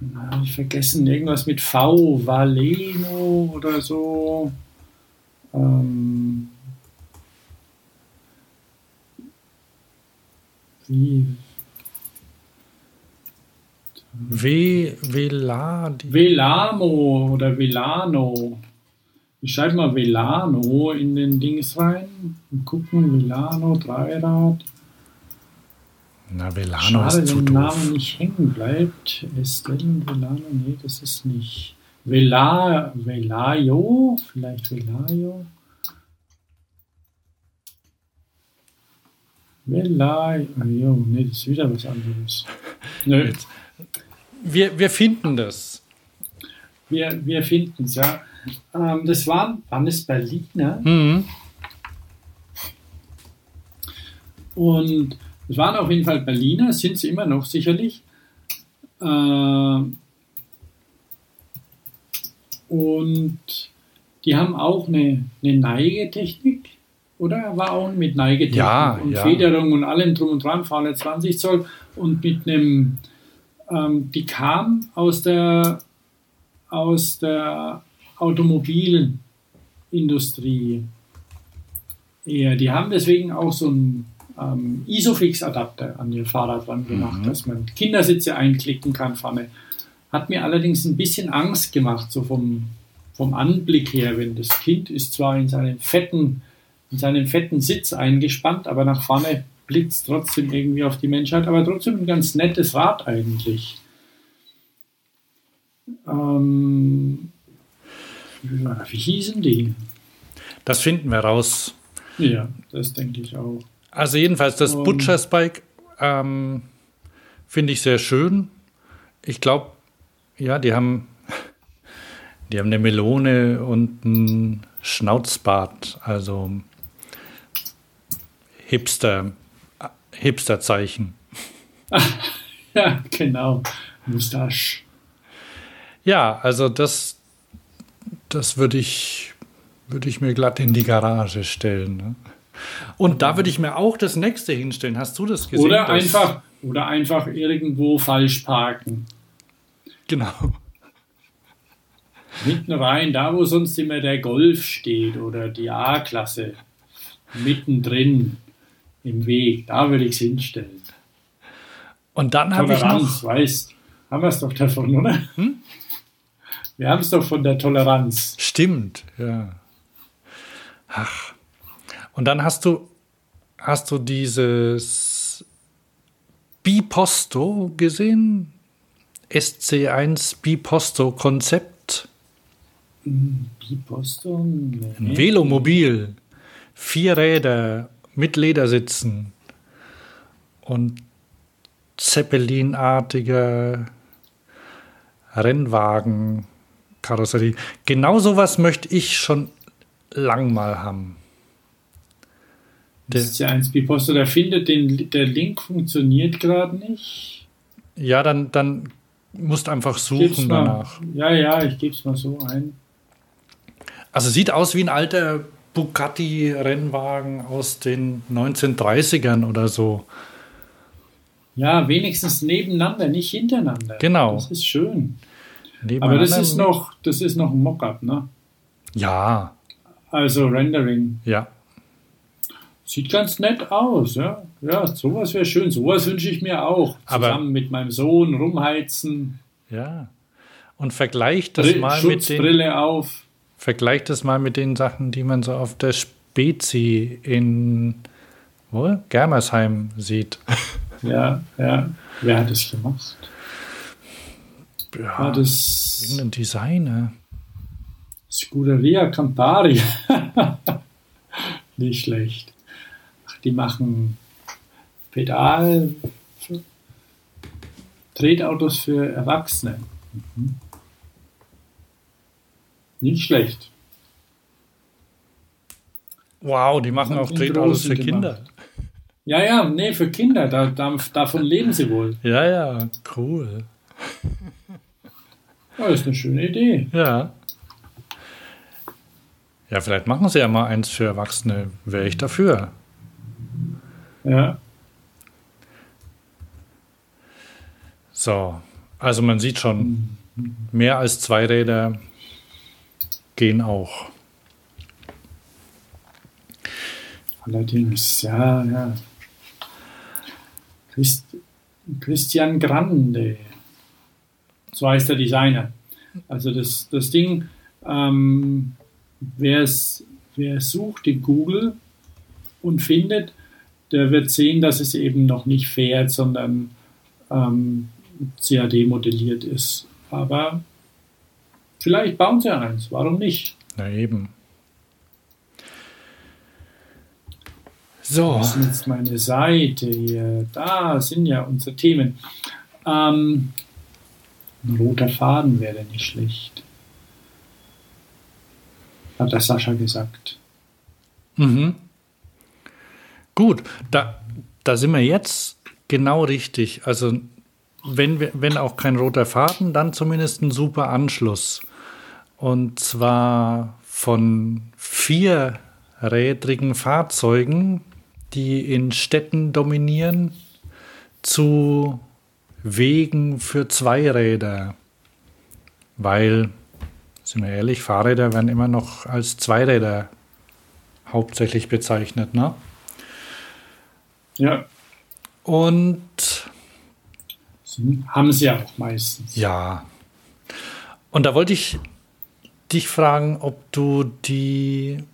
Speaker 2: na, ich vergessen, irgendwas mit V, Valeno oder so. Ähm, wie?
Speaker 1: V, Veladi.
Speaker 2: Velamo oder Velano. Ich schreibe mal Velano in den Dings rein und gucken, Velano, Dreirad.
Speaker 1: Na, Velano Schade, ist zu
Speaker 2: wenn der Name nicht hängen bleibt. Estelle Velano, nee, das ist nicht. Vela, Velayo, vielleicht Velayo. Velayo, nee, das ist wieder was anderes.
Speaker 1: Nö. Wir, wir finden das.
Speaker 2: Wir, wir finden es, ja. Ähm, das waren, waren es Berliner?
Speaker 1: Mhm.
Speaker 2: Und es waren auf jeden Fall Berliner, sind sie immer noch sicherlich. Äh, und die haben auch eine, eine Neigetechnik, oder? War auch mit Neigetechnik
Speaker 1: ja,
Speaker 2: und
Speaker 1: ja.
Speaker 2: Federung und allem drum und dran, vorne 20 Zoll und mit einem, ähm, die kam aus der, aus der Automobilindustrie eher. Die haben deswegen auch so ein ähm, Isofix-Adapter an ihr Fahrrad dran gemacht, mhm. dass man Kindersitze einklicken kann vorne. Hat mir allerdings ein bisschen Angst gemacht, so vom, vom Anblick her, wenn das Kind ist zwar in seinem fetten, in seinem fetten Sitz eingespannt, aber nach vorne blitzt trotzdem irgendwie auf die Menschheit, aber trotzdem ein ganz nettes Rad eigentlich. Ähm, wie hießen die?
Speaker 1: Das finden wir raus.
Speaker 2: Ja, das denke ich auch.
Speaker 1: Also jedenfalls das um, Butcher Spike ähm, finde ich sehr schön. Ich glaube, ja, die haben, die haben eine Melone und ein Schnauzbart, also Hipster, Hipster-Zeichen.
Speaker 2: ja, genau. Mustache.
Speaker 1: Ja, also das, das würde ich, würde ich mir glatt in die Garage stellen. Ne? Und da würde ich mir auch das nächste hinstellen. Hast du das gesehen?
Speaker 2: Oder einfach, oder einfach irgendwo falsch parken.
Speaker 1: Genau.
Speaker 2: Hinten rein, da wo sonst immer der Golf steht oder die A-Klasse. Mittendrin im Weg, da würde ich es hinstellen.
Speaker 1: Und dann habe ich noch...
Speaker 2: weißt haben wir es doch davon, oder? Hm? Wir haben es doch von der Toleranz.
Speaker 1: Stimmt, ja. Ach, und dann hast du, hast du dieses Biposto gesehen? SC1 Biposto-Konzept?
Speaker 2: Biposto?
Speaker 1: Nee. Ein Velomobil. Vier Räder mit Ledersitzen und Zeppelin-artiger Rennwagen Karosserie. Genau sowas möchte ich schon lang mal haben.
Speaker 2: Der, das ist ja ein Speedposter, der findet den, der Link funktioniert gerade nicht.
Speaker 1: Ja, dann, dann musst einfach suchen
Speaker 2: mal,
Speaker 1: danach.
Speaker 2: Ja, ja, ich gebe es mal so ein.
Speaker 1: Also sieht aus wie ein alter Bugatti-Rennwagen aus den 1930ern oder so.
Speaker 2: Ja, wenigstens nebeneinander, nicht hintereinander.
Speaker 1: Genau.
Speaker 2: Das ist schön. Aber das ist noch, das ist noch ein Mockup, ne?
Speaker 1: Ja.
Speaker 2: Also Rendering.
Speaker 1: Ja.
Speaker 2: Sieht ganz nett aus, ja. Ja, sowas wäre schön. Sowas wünsche ich mir auch. Zusammen Aber, mit meinem Sohn rumheizen.
Speaker 1: Ja. Und vergleicht das Brill, mal mit den.
Speaker 2: Brille auf.
Speaker 1: Vergleicht das mal mit den Sachen, die man so auf der Spezi in wo? Germersheim sieht.
Speaker 2: Ja, ja. Wer hat das gemacht?
Speaker 1: Ja, War das irgendein Designer.
Speaker 2: Scuderia Campari. Nicht schlecht. Die machen Pedal, Tretautos für Erwachsene. Mhm. Nicht schlecht.
Speaker 1: Wow, die machen auch Tretautos für Kinder.
Speaker 2: Ja, ja, nee, für Kinder. Da, da, davon leben sie wohl.
Speaker 1: Ja, ja, cool.
Speaker 2: Ja, ist eine schöne Idee.
Speaker 1: Ja. Ja, vielleicht machen sie ja mal eins für Erwachsene. Wäre ich dafür.
Speaker 2: Ja.
Speaker 1: So, also man sieht schon, mehr als zwei Räder gehen auch.
Speaker 2: Allerdings, ja, ja. Christ, Christian Grande, so heißt der Designer. Also das, das Ding, ähm, wer es sucht in Google und findet, der wird sehen, dass es eben noch nicht fährt, sondern ähm, CAD modelliert ist. Aber vielleicht bauen sie eins, warum nicht?
Speaker 1: Na eben. So.
Speaker 2: Das ist jetzt meine Seite hier. Da sind ja unsere Themen. Ähm, ein roter Faden wäre nicht schlecht. Hat der Sascha gesagt.
Speaker 1: Mhm. Gut, da, da sind wir jetzt genau richtig. Also wenn, wir, wenn auch kein roter Faden, dann zumindest ein super Anschluss. Und zwar von vierrädrigen Fahrzeugen, die in Städten dominieren, zu Wegen für Zweiräder. Weil, sind wir ehrlich, Fahrräder werden immer noch als Zweiräder hauptsächlich bezeichnet, ne?
Speaker 2: Ja.
Speaker 1: Und
Speaker 2: haben sie ja auch meistens.
Speaker 1: Ja. Und da wollte ich dich fragen, ob du die,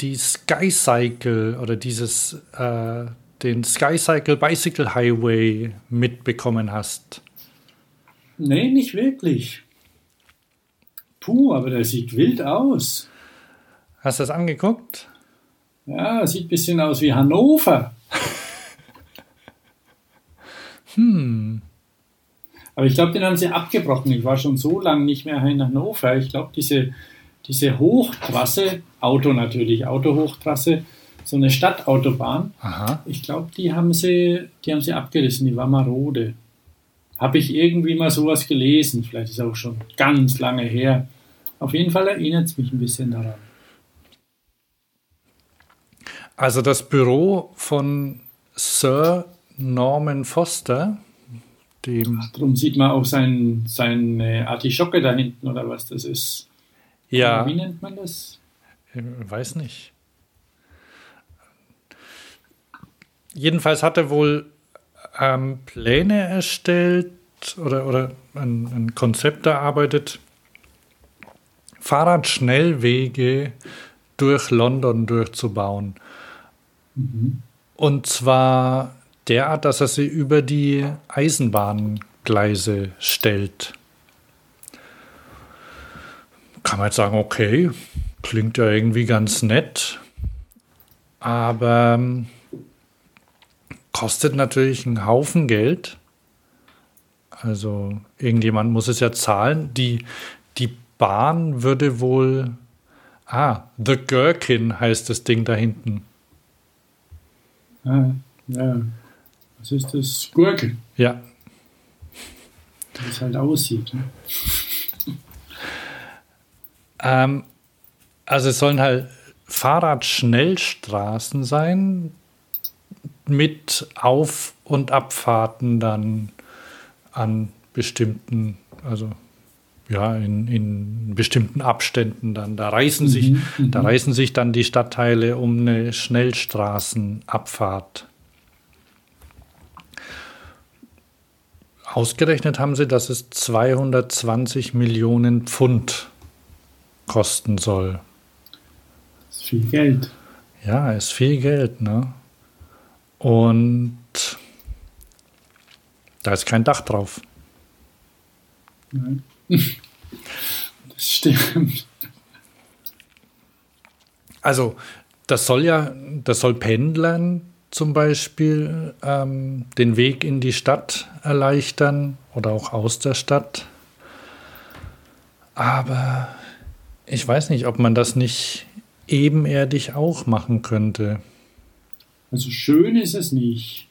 Speaker 1: die Sky Cycle oder dieses, äh, den Sky Cycle Bicycle Highway mitbekommen hast.
Speaker 2: Nee, nicht wirklich. Puh, aber der sieht wild aus.
Speaker 1: Hast du das angeguckt?
Speaker 2: Ja, sieht ein bisschen aus wie Hannover.
Speaker 1: hm.
Speaker 2: Aber ich glaube, den haben sie abgebrochen. Ich war schon so lange nicht mehr in Hannover. Ich glaube, diese, diese Hochtrasse, Auto natürlich, Autohochtrasse, so eine Stadtautobahn,
Speaker 1: Aha.
Speaker 2: ich glaube, die haben sie, die haben sie abgerissen, die war marode. Habe ich irgendwie mal sowas gelesen, vielleicht ist auch schon ganz lange her. Auf jeden Fall erinnert es mich ein bisschen daran.
Speaker 1: Also das Büro von Sir Norman Foster, dem.
Speaker 2: Darum sieht man auch sein, seine Artischocke da hinten oder was das ist.
Speaker 1: Ja.
Speaker 2: Wie nennt man das?
Speaker 1: Ich weiß nicht. Jedenfalls hat er wohl ähm, Pläne erstellt oder, oder ein, ein Konzept erarbeitet, Fahrradschnellwege durch London durchzubauen.
Speaker 2: Mhm.
Speaker 1: Und zwar derart, dass er sie über die Eisenbahngleise stellt. Kann man jetzt sagen, okay, klingt ja irgendwie ganz nett, aber ähm, kostet natürlich einen Haufen Geld. Also irgendjemand muss es ja zahlen. Die, die Bahn würde wohl. Ah, The Gherkin heißt das Ding da hinten.
Speaker 2: Ah, ja. Was ist das? Gurke.
Speaker 1: Ja.
Speaker 2: Wie es halt aussieht. Ne?
Speaker 1: ähm, also es sollen halt Fahrradschnellstraßen sein mit Auf- und Abfahrten dann an bestimmten, also ja, in, in bestimmten Abständen dann. Da reißen, mhm, sich, mhm. da reißen sich dann die Stadtteile um eine Schnellstraßenabfahrt. Ausgerechnet haben sie, dass es 220 Millionen Pfund kosten soll.
Speaker 2: Das ist viel Geld.
Speaker 1: Ja, ist viel Geld, ne? Und da ist kein Dach drauf.
Speaker 2: Nein. Das stimmt.
Speaker 1: Also, das soll ja, das soll Pendlern zum Beispiel ähm, den Weg in die Stadt erleichtern oder auch aus der Stadt. Aber ich weiß nicht, ob man das nicht ebenerdig auch machen könnte.
Speaker 2: Also schön ist es nicht.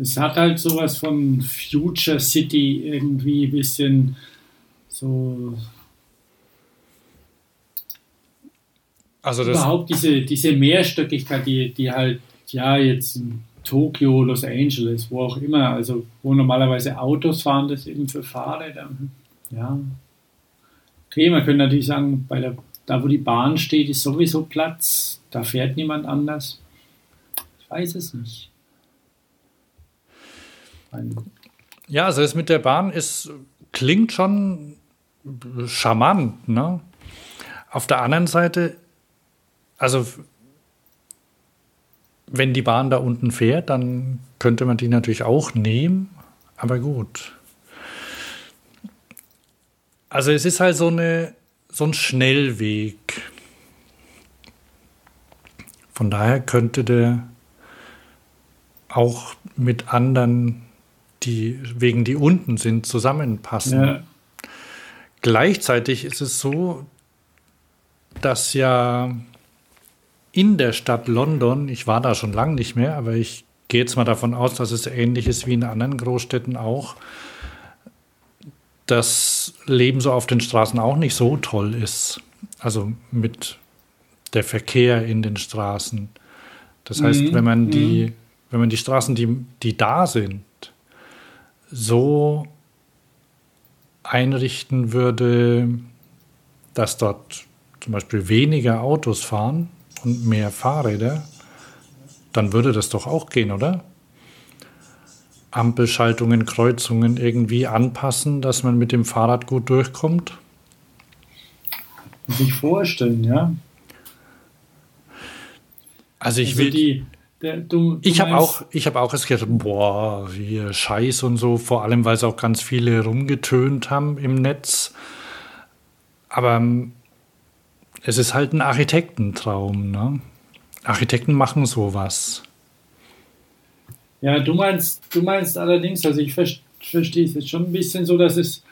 Speaker 2: Es hat halt sowas von Future City irgendwie ein bisschen so.
Speaker 1: Also
Speaker 2: überhaupt diese, diese Mehrstöckigkeit, die, die halt, ja, jetzt in Tokio, Los Angeles, wo auch immer, also wo normalerweise Autos fahren, das eben für Fahrräder. Ja. Okay, man könnte natürlich sagen, bei der, da wo die Bahn steht, ist sowieso Platz, da fährt niemand anders. Ich weiß es nicht.
Speaker 1: Ja, also das mit der Bahn ist, klingt schon charmant, ne? Auf der anderen Seite, also wenn die Bahn da unten fährt, dann könnte man die natürlich auch nehmen, aber gut. Also es ist halt so, eine, so ein Schnellweg. Von daher könnte der auch mit anderen die Wegen, die unten sind, zusammenpassen. Ja. Gleichzeitig ist es so, dass ja in der Stadt London, ich war da schon lange nicht mehr, aber ich gehe jetzt mal davon aus, dass es ähnlich ist wie in anderen Großstädten auch, das Leben so auf den Straßen auch nicht so toll ist. Also mit der Verkehr in den Straßen. Das heißt, mhm. wenn man die, mhm. wenn man die Straßen, die, die da sind, so einrichten würde, dass dort zum Beispiel weniger Autos fahren und mehr Fahrräder, dann würde das doch auch gehen, oder? Ampelschaltungen, Kreuzungen irgendwie anpassen, dass man mit dem Fahrrad gut durchkommt?
Speaker 2: Sich vorstellen, ja.
Speaker 1: Also ich also will die der, du, du ich habe auch, ich habe auch es gedacht, boah, hier Scheiß und so, vor allem weil es auch ganz viele rumgetönt haben im Netz. Aber ähm, es ist halt ein Architektentraum, ne? Architekten machen sowas.
Speaker 2: Ja, du meinst, du meinst allerdings, also ich verstehe es jetzt schon ein bisschen so, dass es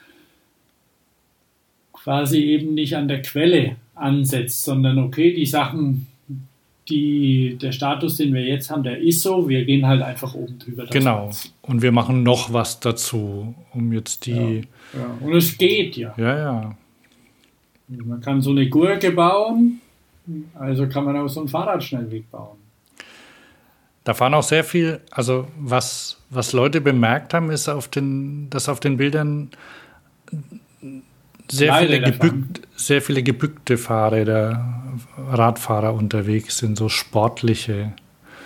Speaker 2: quasi eben nicht an der Quelle ansetzt, sondern okay, die Sachen die, der Status, den wir jetzt haben, der ist so. Wir gehen halt einfach oben drüber.
Speaker 1: Genau. Und wir machen noch was dazu, um jetzt die.
Speaker 2: Ja, ja. Und es geht ja.
Speaker 1: Ja, ja.
Speaker 2: Man kann so eine Gurke bauen, also kann man auch so einen Fahrradschnellweg bauen.
Speaker 1: Da fahren auch sehr viel, also was, was Leute bemerkt haben, ist auf den, dass auf den Bildern sehr viele, gebückt, sehr viele gebückte Fahrräder, Radfahrer unterwegs sind, so sportliche.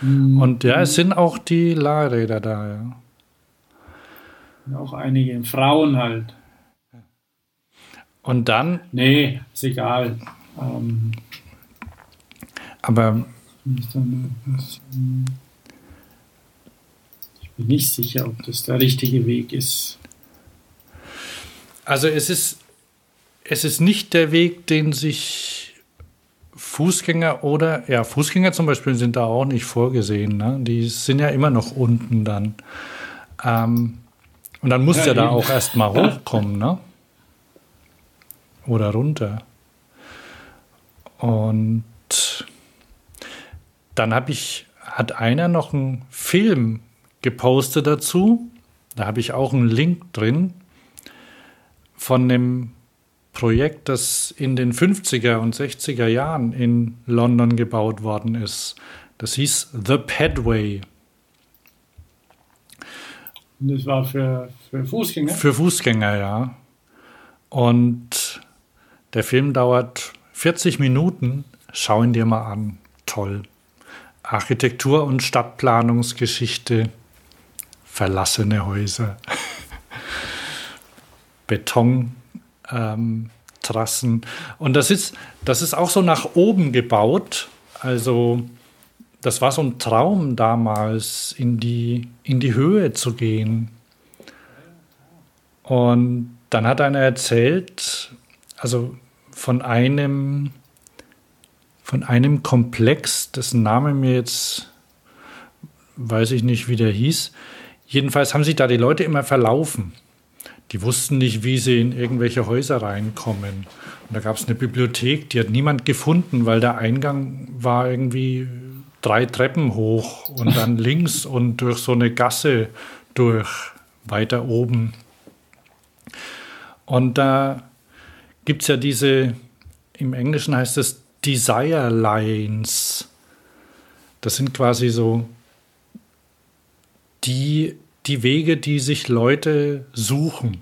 Speaker 1: Mhm. Und ja, es sind auch die Leihräder da, ja.
Speaker 2: Auch einige Frauen halt.
Speaker 1: Und dann.
Speaker 2: Nee, ist egal. Ähm,
Speaker 1: aber.
Speaker 2: Ich bin nicht sicher, ob das der richtige Weg ist.
Speaker 1: Also es ist es ist nicht der Weg, den sich Fußgänger oder, ja, Fußgänger zum Beispiel sind da auch nicht vorgesehen. Ne? Die sind ja immer noch unten dann. Ähm, Und dann muss ja, der da auch erst mal hochkommen, ne? Oder runter. Und dann habe ich, hat einer noch einen Film gepostet dazu. Da habe ich auch einen Link drin von dem Projekt, das in den 50er und 60er Jahren in London gebaut worden ist. Das hieß The Padway.
Speaker 2: Das war für, für Fußgänger?
Speaker 1: Für Fußgänger, ja. Und der Film dauert 40 Minuten. Schau ihn dir mal an. Toll. Architektur- und Stadtplanungsgeschichte. Verlassene Häuser. Beton. Ähm, Trassen. Und das ist, das ist auch so nach oben gebaut. Also das war so ein Traum damals, in die, in die Höhe zu gehen. Und dann hat einer erzählt, also von einem, von einem Komplex, dessen Name mir jetzt, weiß ich nicht, wie der hieß. Jedenfalls haben sich da die Leute immer verlaufen. Die wussten nicht, wie sie in irgendwelche Häuser reinkommen. Und da gab es eine Bibliothek, die hat niemand gefunden, weil der Eingang war irgendwie drei Treppen hoch und dann links und durch so eine Gasse durch, weiter oben. Und da gibt es ja diese, im Englischen heißt es Desire Lines. Das sind quasi so die, die Wege, die sich Leute suchen.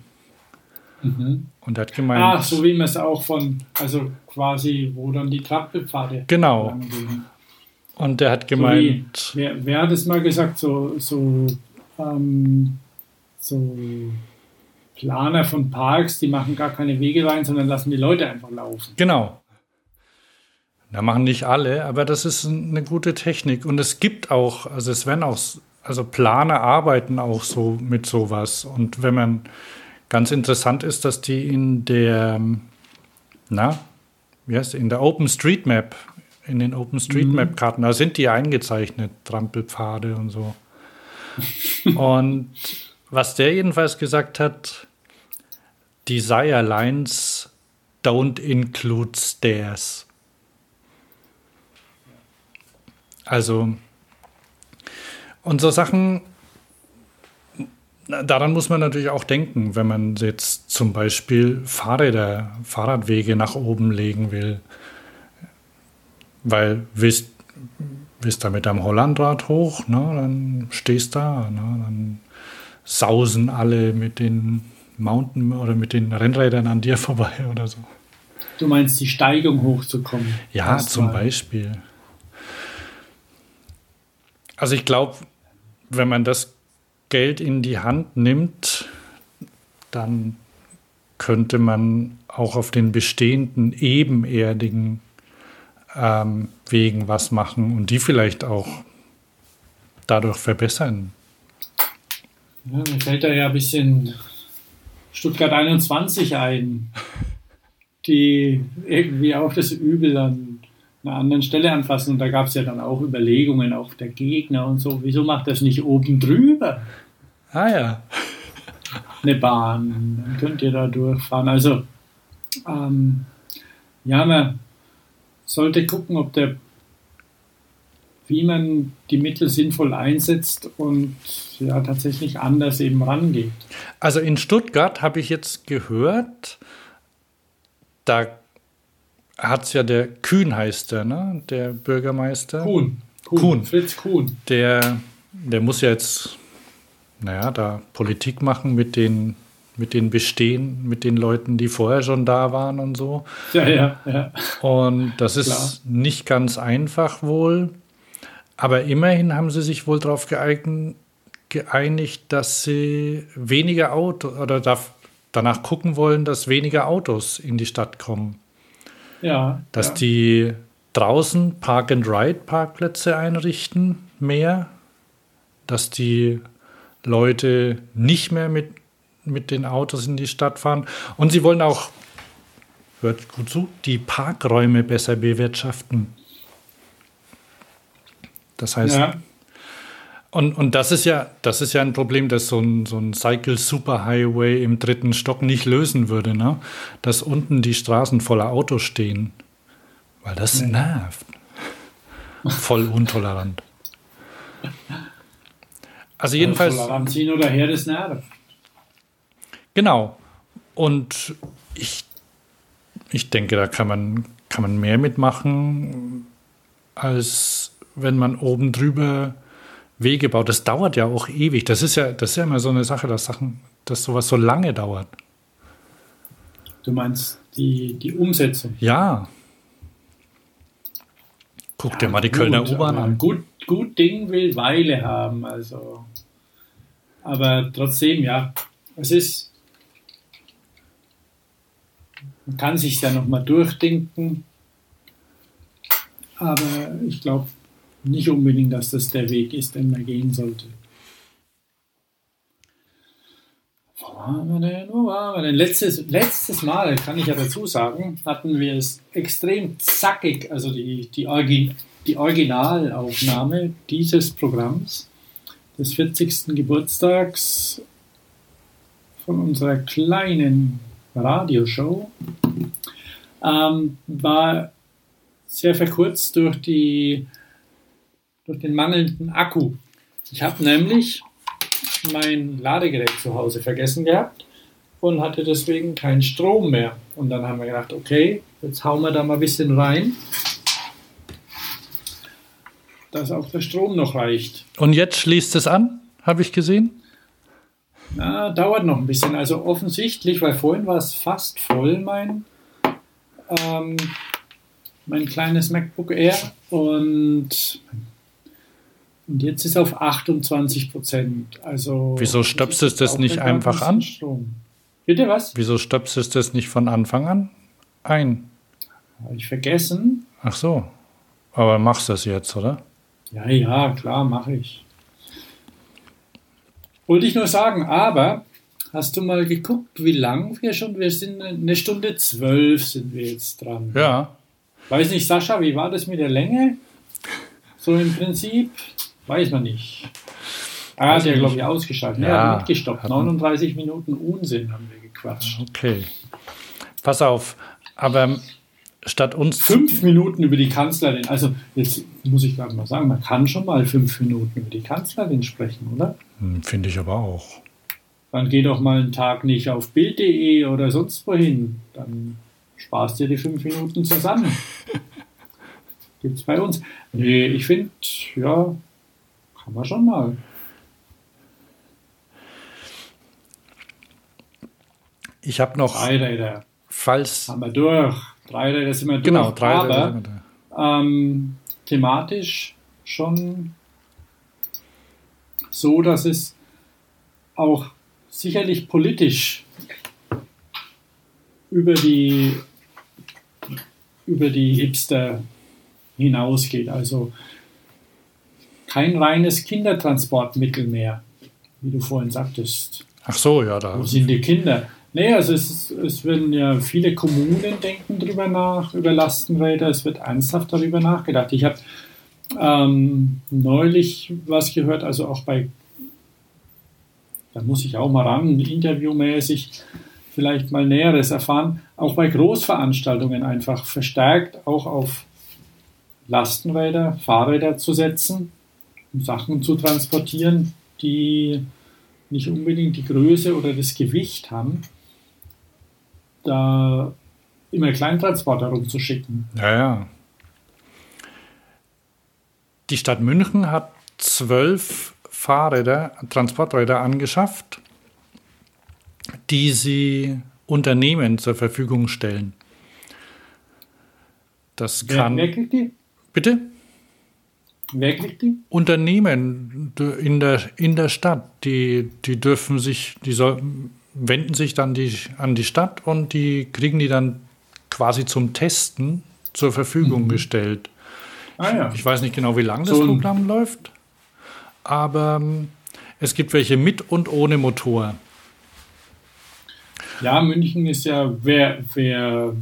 Speaker 2: Mhm. Und hat gemeint. Ah, so wie man es auch von, also quasi, wo dann die Trappelpfade.
Speaker 1: Genau. Und der hat gemeint.
Speaker 2: So wie, wer, wer, hat es mal gesagt? So, so, ähm, so Planer von Parks, die machen gar keine Wege rein, sondern lassen die Leute einfach laufen.
Speaker 1: Genau. Da machen nicht alle, aber das ist eine gute Technik. Und es gibt auch, also es werden auch, also Planer arbeiten auch so mit sowas. Und wenn man ganz interessant ist, dass die in der, na, wie heißt in der OpenStreetMap in den OpenStreetMap-Karten. Da sind die eingezeichnet, Trampelpfade und so. und was der jedenfalls gesagt hat, Desire Lines don't include stairs. Also, und so Sachen, daran muss man natürlich auch denken, wenn man jetzt zum Beispiel Fahrräder, Fahrradwege nach oben legen will. Weil willst, willst da mit deinem Hollandrad hoch, ne, dann stehst da, ne, dann sausen alle mit den Mountain oder mit den Rennrädern an dir vorbei oder so.
Speaker 2: Du meinst die Steigung hochzukommen?
Speaker 1: Ja, zum mal. Beispiel. Also ich glaube, wenn man das Geld in die Hand nimmt, dann könnte man auch auf den bestehenden ebenerdigen ähm, Wegen was machen und die vielleicht auch dadurch verbessern.
Speaker 2: Ja, mir fällt da ja ein bisschen Stuttgart 21 ein, die irgendwie auch das Übel an einer anderen Stelle anfassen. Und da gab es ja dann auch Überlegungen, auch der Gegner und so. Wieso macht das nicht oben drüber?
Speaker 1: Ah ja.
Speaker 2: Eine Bahn, dann könnt ihr da durchfahren. Also, ähm, ja, man sollte gucken, ob der, wie man die Mittel sinnvoll einsetzt und ja tatsächlich anders eben rangeht.
Speaker 1: Also in Stuttgart habe ich jetzt gehört, da hat es ja der Kühn heißt der, ne? Der Bürgermeister.
Speaker 2: Kuhn. Kuhn. Kuhn. Fritz Kuhn.
Speaker 1: Der, der muss ja jetzt, naja, da Politik machen mit den mit den Bestehen, mit den Leuten, die vorher schon da waren und so.
Speaker 2: Ja, ja, ja.
Speaker 1: Und das ist Klar. nicht ganz einfach wohl. Aber immerhin haben sie sich wohl darauf geeinigt, dass sie weniger Autos oder danach gucken wollen, dass weniger Autos in die Stadt kommen.
Speaker 2: Ja.
Speaker 1: Dass
Speaker 2: ja.
Speaker 1: die draußen Park-and-Ride-Parkplätze einrichten, mehr. Dass die Leute nicht mehr mit mit den Autos in die Stadt fahren. Und sie wollen auch, hört gut zu, die Parkräume besser bewirtschaften. Das heißt, ja. Und, und das ist ja, das ist ja ein Problem, das so ein, so ein Cycle Superhighway im dritten Stock nicht lösen würde, ne? Dass unten die Straßen voller Autos stehen. Weil das nee. nervt. Voll untolerant. Also jedenfalls.
Speaker 2: Tolerant hin oder her, das nervt.
Speaker 1: Genau. Und ich, ich denke, da kann man, kann man mehr mitmachen, als wenn man oben drüber Wege baut. Das dauert ja auch ewig. Das ist ja, das ist ja immer so eine Sache, dass Sachen, dass sowas so lange dauert.
Speaker 2: Du meinst die, die Umsetzung?
Speaker 1: Ja. Guck ja, dir mal die Kölner U-Bahn an.
Speaker 2: Gut, gut Ding will Weile haben, also. Aber trotzdem, ja, es ist. Man kann sich ja nochmal durchdenken. Aber ich glaube, nicht unbedingt, dass das der Weg ist, den man gehen sollte. Wo waren wir denn? Wo waren wir denn? Letztes, letztes Mal, kann ich ja dazu sagen, hatten wir es extrem zackig, also die, die, Orgi die Originalaufnahme dieses Programms des 40. Geburtstags von unserer kleinen Radioshow ähm, war sehr verkürzt durch die durch den mangelnden Akku. Ich habe nämlich mein Ladegerät zu Hause vergessen gehabt und hatte deswegen keinen Strom mehr. Und dann haben wir gedacht, okay, jetzt hauen wir da mal ein bisschen rein, dass auch der Strom noch reicht.
Speaker 1: Und jetzt schließt es an, habe ich gesehen?
Speaker 2: Na, dauert noch ein bisschen. Also offensichtlich, weil vorhin war es fast voll, mein, ähm, mein kleines MacBook Air. Und und jetzt ist auf 28 Prozent. Also
Speaker 1: Wieso stöpselst du das nicht einfach an?
Speaker 2: Strom. Bitte was?
Speaker 1: Wieso stöpselst du das nicht von Anfang an ein?
Speaker 2: Habe ich vergessen.
Speaker 1: Ach so. Aber machst du das jetzt, oder?
Speaker 2: Ja, ja, klar, mache ich. Wollte ich nur sagen, aber hast du mal geguckt, wie lang wir schon, wir sind eine Stunde zwölf sind wir jetzt dran.
Speaker 1: Ja.
Speaker 2: Weiß nicht, Sascha, wie war das mit der Länge? So im Prinzip Weiß man nicht. Ah, hat ja, glaube ich, ausgeschaltet. Ja, ja mitgestoppt. 39 Minuten Unsinn haben wir gequatscht.
Speaker 1: Okay. Pass auf, aber statt uns.
Speaker 2: Fünf Minuten über die Kanzlerin. Also, jetzt muss ich gerade mal sagen, man kann schon mal fünf Minuten über die Kanzlerin sprechen, oder?
Speaker 1: Hm, finde ich aber auch.
Speaker 2: Dann geh doch mal einen Tag nicht auf Bild.de oder sonst wohin. Dann sparst dir die fünf Minuten zusammen. Gibt's bei uns. Nee, ich finde, ja, kann man schon mal.
Speaker 1: Ich habe noch.
Speaker 2: Drei Räder.
Speaker 1: Falls.
Speaker 2: Haben wir durch. Drei Räder sind wir durch.
Speaker 1: Genau, drei
Speaker 2: Aber, Räder sind wir da. Ähm, thematisch schon so, dass es auch sicherlich politisch über die, über die Hipster hinausgeht. Also kein reines Kindertransportmittel mehr, wie du vorhin sagtest.
Speaker 1: Ach so, ja,
Speaker 2: da. Wo sind die Kinder? Nee, also es, es werden ja viele Kommunen denken darüber nach, über Lastenräder. Es wird ernsthaft darüber nachgedacht. Ich habe ähm, neulich was gehört, also auch bei, da muss ich auch mal ran, interviewmäßig vielleicht mal Näheres erfahren, auch bei Großveranstaltungen einfach verstärkt auch auf Lastenräder, Fahrräder zu setzen Sachen zu transportieren, die nicht unbedingt die Größe oder das Gewicht haben, da immer Kleintransporter rumzuschicken.
Speaker 1: Ja, ja. Die Stadt München hat zwölf Fahrräder, Transporträder angeschafft, die sie Unternehmen zur Verfügung stellen. Das kann.
Speaker 2: Wer, wer kriegt die?
Speaker 1: Bitte?
Speaker 2: Die?
Speaker 1: Unternehmen in der, in der Stadt, die, die dürfen sich, die soll, wenden sich dann die, an die Stadt und die kriegen die dann quasi zum Testen zur Verfügung mhm. gestellt. Ah, ja. ich, ich, weiß nicht genau, wie lange das so Programm läuft, aber ähm, es gibt welche mit und ohne Motor.
Speaker 2: Ja, München ist ja, wer, wer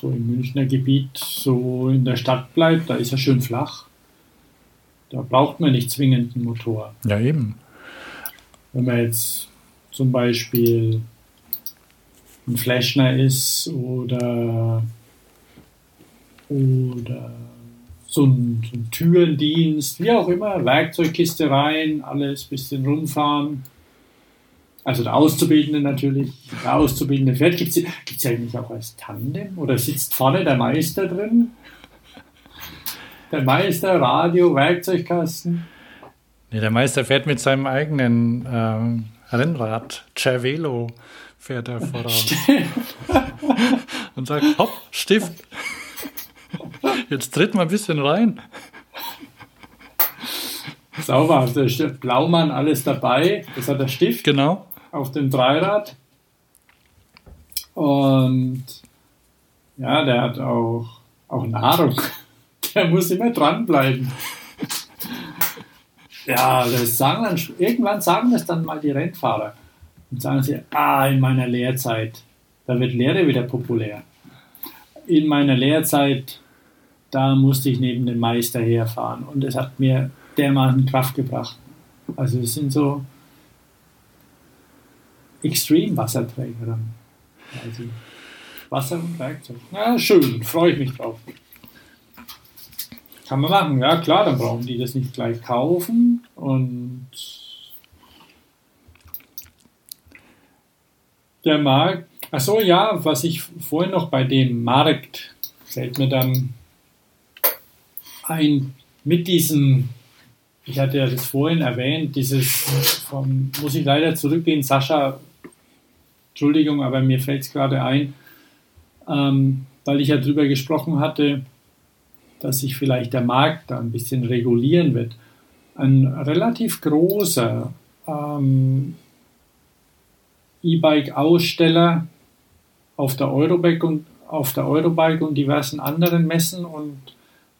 Speaker 2: so im Münchner Gebiet so in der Stadt bleibt, da ist ja schön flach Da braucht man nicht zwingend einen Motor.
Speaker 1: Ja, eben.
Speaker 2: Wenn man jetzt zum Beispiel ein Flashner ist oder, oder so ein, so ein Türendienst, wie auch immer, Werkzeugkiste rein, alles bisschen rumfahren. Also der Auszubildende natürlich, der Auszubildende fährt. Gibt es eigentlich auch als Tandem oder sitzt vorne der Meister drin? Der Meister, Radio, Werkzeugkasten.
Speaker 1: Nee, der Meister fährt mit seinem eigenen ähm, Rennrad, Cervelo, fährt er voraus. Und sagt, hopp, Stift. Jetzt tritt mal ein bisschen rein.
Speaker 2: Sauber, der Blaumann alles dabei. Das hat der Stift.
Speaker 1: Genau.
Speaker 2: Auf dem Dreirad. Und ja, der hat auch, auch Nahrung. Der muss immer dranbleiben. Ja, das sagen dann, irgendwann sagen das dann mal die Rennfahrer. Und sagen sie, ah, in meiner Lehrzeit, da wird Lehre wieder populär. In meiner Lehrzeit, da musste ich neben dem Meister herfahren und es hat mir dermaßen Kraft gebracht. Also es sind so Extreme-Wasserträger dann. Also Wasser und Werkzeug. Na, schön, freue ich mich drauf. Kann man machen, ja klar, dann brauchen die das nicht gleich kaufen und der Markt, achso ja, was ich vorhin noch bei dem Markt, fällt mir dann ein, mit diesem, ich hatte ja das vorhin erwähnt, dieses, vom, muss ich leider zurückgehen, Sascha, Entschuldigung, aber mir fällt es gerade ein, ähm, weil ich ja drüber gesprochen hatte, dass sich vielleicht der Markt da ein bisschen regulieren wird. Ein relativ großer ähm, E-Bike-Aussteller auf der Eurobike und auf der Eurobike und diversen anderen Messen und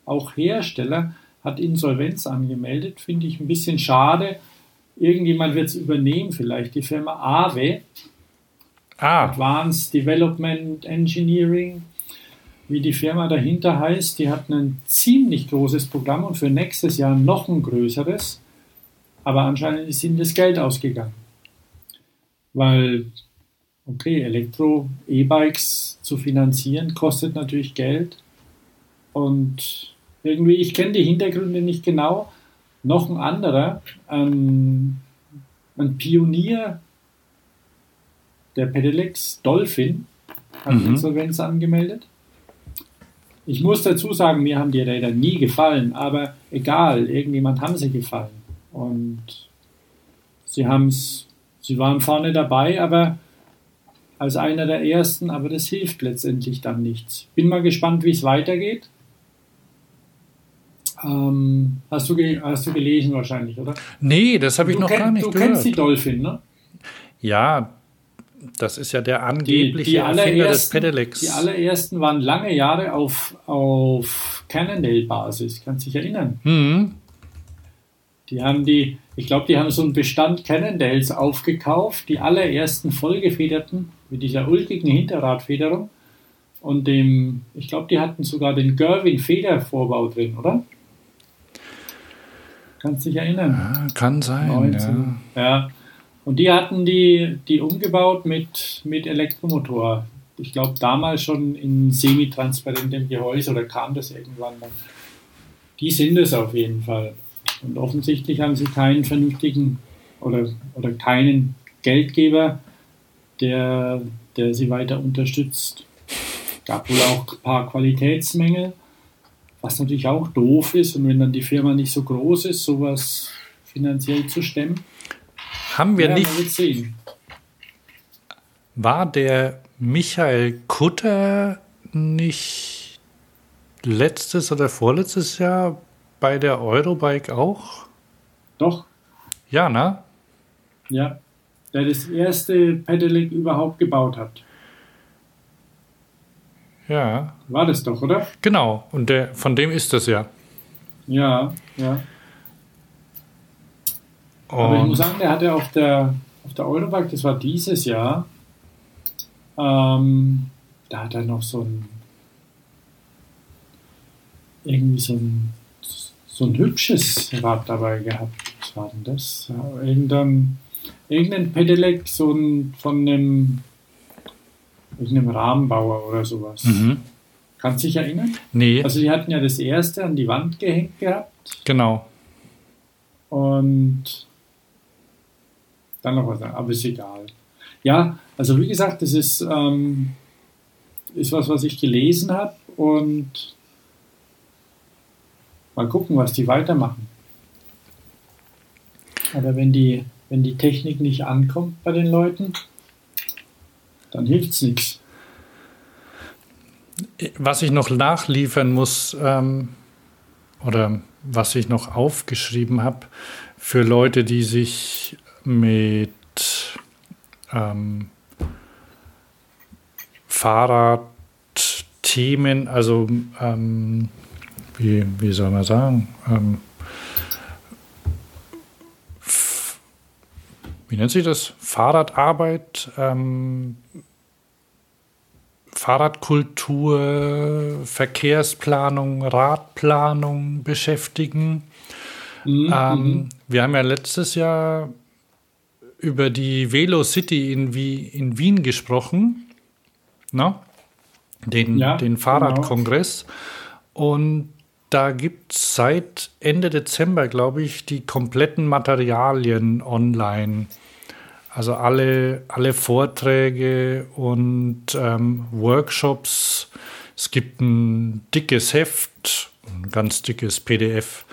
Speaker 2: auch Hersteller hat Insolvenz angemeldet. Finde ich ein bisschen schade. Irgendjemand wird es übernehmen, vielleicht die Firma AWE. Ah. Advanced Development Engineering wie die Firma dahinter heißt, die hat ein ziemlich großes Programm und für nächstes Jahr noch ein größeres. Aber anscheinend ist ihnen das Geld ausgegangen. Weil, okay, Elektro-E-Bikes zu finanzieren kostet natürlich Geld. Und irgendwie, ich kenne die Hintergründe nicht genau. Noch ein anderer, ein, ein Pionier der Pedelecs, Dolphin, hat mhm. Insolvenz angemeldet. Ich muss dazu sagen, mir haben die Räder nie gefallen, aber egal, irgendjemand haben sie gefallen. Und sie haben's, sie waren vorne dabei, aber als einer der ersten, aber das hilft letztendlich dann nichts. Bin mal gespannt, wie es weitergeht. Ähm, hast, du hast du gelesen wahrscheinlich, oder?
Speaker 1: Nee, das habe ich
Speaker 2: du
Speaker 1: noch gar nicht
Speaker 2: du
Speaker 1: gehört. Du
Speaker 2: kennst die Dolphin, ne?
Speaker 1: Ja, das ist ja der angebliche die, die Erfinder des Pedelecs.
Speaker 2: Die allerersten waren lange Jahre auf, auf Cannondale-Basis, kannst du dich erinnern?
Speaker 1: Mhm.
Speaker 2: Die haben die, ich glaube, die haben so einen Bestand Cannondales aufgekauft, die allerersten vollgefederten mit dieser ulkigen Hinterradfederung und dem, ich glaube, die hatten sogar den Gerwin-Federvorbau drin, oder? Kannst du dich erinnern?
Speaker 1: Ja, kann sein. 19.
Speaker 2: Ja. ja. Und die hatten die, die umgebaut mit, mit Elektromotor. Ich glaube, damals schon in semi-transparentem Gehäuse oder kam das irgendwann dann. Die sind es auf jeden Fall. Und offensichtlich haben sie keinen vernünftigen oder, oder keinen Geldgeber, der, der sie weiter unterstützt. Gab wohl auch ein paar Qualitätsmängel, was natürlich auch doof ist. Und wenn dann die Firma nicht so groß ist, sowas finanziell zu stemmen.
Speaker 1: Haben wir ja, nicht. War der Michael Kutter nicht letztes oder vorletztes Jahr bei der Eurobike auch?
Speaker 2: Doch.
Speaker 1: Ja, ne?
Speaker 2: Ja. Der das erste Pedelec überhaupt gebaut hat.
Speaker 1: Ja.
Speaker 2: War das doch, oder?
Speaker 1: Genau. Und der, von dem ist das ja.
Speaker 2: Ja, ja. Aber ich muss sagen, der hatte auf der, auf der Eurobike, das war dieses Jahr, ähm, da hat er noch so ein, irgendwie so ein, so ein hübsches Rad dabei gehabt. Was war denn das? Irgendein, irgendein Pedelec so ein, von einem, irgendeinem Rahmenbauer oder sowas. Mhm. Kannst du dich erinnern?
Speaker 1: Nee.
Speaker 2: Also die hatten ja das erste an die Wand gehängt gehabt.
Speaker 1: Genau.
Speaker 2: Und dann noch was, aber ist egal. Ja, also wie gesagt, das ist, ähm, ist was, was ich gelesen habe und mal gucken, was die weitermachen. Aber wenn die, wenn die Technik nicht ankommt bei den Leuten, dann hilft es nichts.
Speaker 1: Was ich noch nachliefern muss, ähm, oder was ich noch aufgeschrieben habe, für Leute, die sich mit ähm, Fahrradthemen, also ähm, wie, wie soll man sagen, ähm, wie nennt sich das? Fahrradarbeit, ähm, Fahrradkultur, Verkehrsplanung, Radplanung beschäftigen. Mhm. Ähm, mhm. wir haben ja letztes Jahr über die Velo City in, in Wien gesprochen, ne? den, ja, den Fahrradkongress. Genau. Und da gibt es seit Ende Dezember, glaube ich, die kompletten Materialien online. Also alle, alle Vorträge und ähm, Workshops. Es gibt ein dickes Heft, ein ganz dickes PDF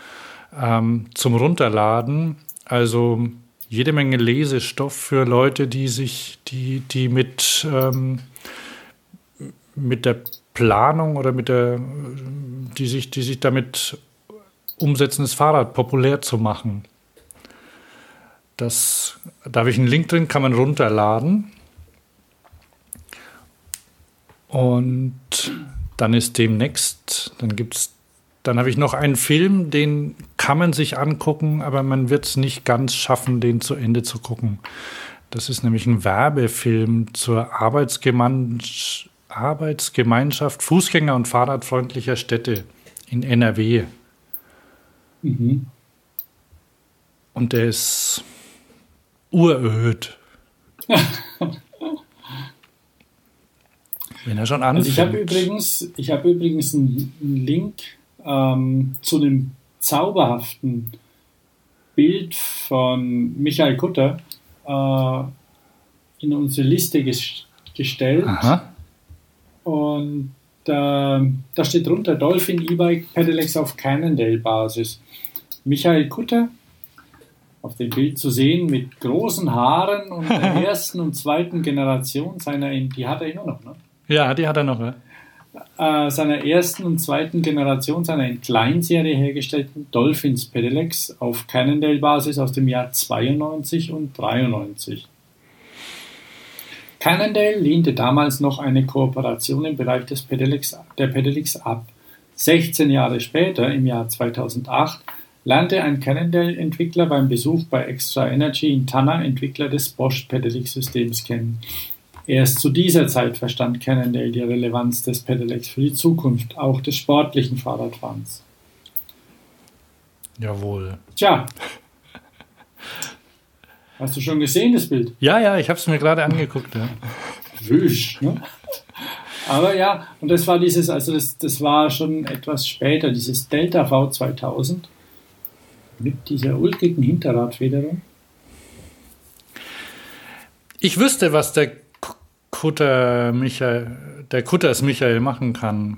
Speaker 1: ähm, zum Runterladen. Also jede Menge Lesestoff für Leute, die sich, die, die mit, ähm, mit der Planung oder mit der, die sich, die sich damit umsetzen, das Fahrrad populär zu machen. Das, da habe ich einen Link drin, kann man runterladen. Und dann ist demnächst, dann gibt es, dann habe ich noch einen Film, den kann man sich angucken, aber man wird es nicht ganz schaffen, den zu Ende zu gucken. Das ist nämlich ein Werbefilm zur Arbeitsgemeinschaft, Arbeitsgemeinschaft Fußgänger- und Fahrradfreundlicher Städte in NRW. Mhm. Und der ist uröd. Wenn er schon anfängt.
Speaker 2: Also ich habe übrigens, ich habe übrigens einen Link ähm, zu einem zauberhaften Bild von Michael Kutter äh, in unsere Liste ges gestellt. Aha. Und äh, da steht drunter Dolphin E-Bike Pedelecs auf Cannondale-Basis. Michael Kutter auf dem Bild zu sehen mit großen Haaren und der ersten und zweiten Generation seiner, die hat er immer noch, ne?
Speaker 1: Ja, die hat er noch, ja.
Speaker 2: Äh, seiner ersten und zweiten Generation seiner in Kleinserie hergestellten Dolphins Pedelecs auf Cannondale-Basis aus dem Jahr 92 und 93. Cannondale lehnte damals noch eine Kooperation im Bereich des Pedelecs, der Pedelecs ab. 16 Jahre später, im Jahr 2008, lernte ein Cannondale-Entwickler beim Besuch bei Extra Energy in Tanner Entwickler des Bosch Pedelec-Systems kennen. Erst zu dieser Zeit verstand Cannondale die Relevanz des Pedelecs für die Zukunft, auch des sportlichen Fahrradfahrens.
Speaker 1: Jawohl.
Speaker 2: Tja. Hast du schon gesehen, das Bild?
Speaker 1: Ja, ja, ich habe es mir gerade angeguckt. Ja.
Speaker 2: Wüsch, ne? Aber ja, und das war dieses, also das, das war schon etwas später, dieses Delta V 2000 mit dieser ulkigen Hinterradfederung?
Speaker 1: Ich wüsste, was der Kutter Michael, der Kutters Michael machen kann.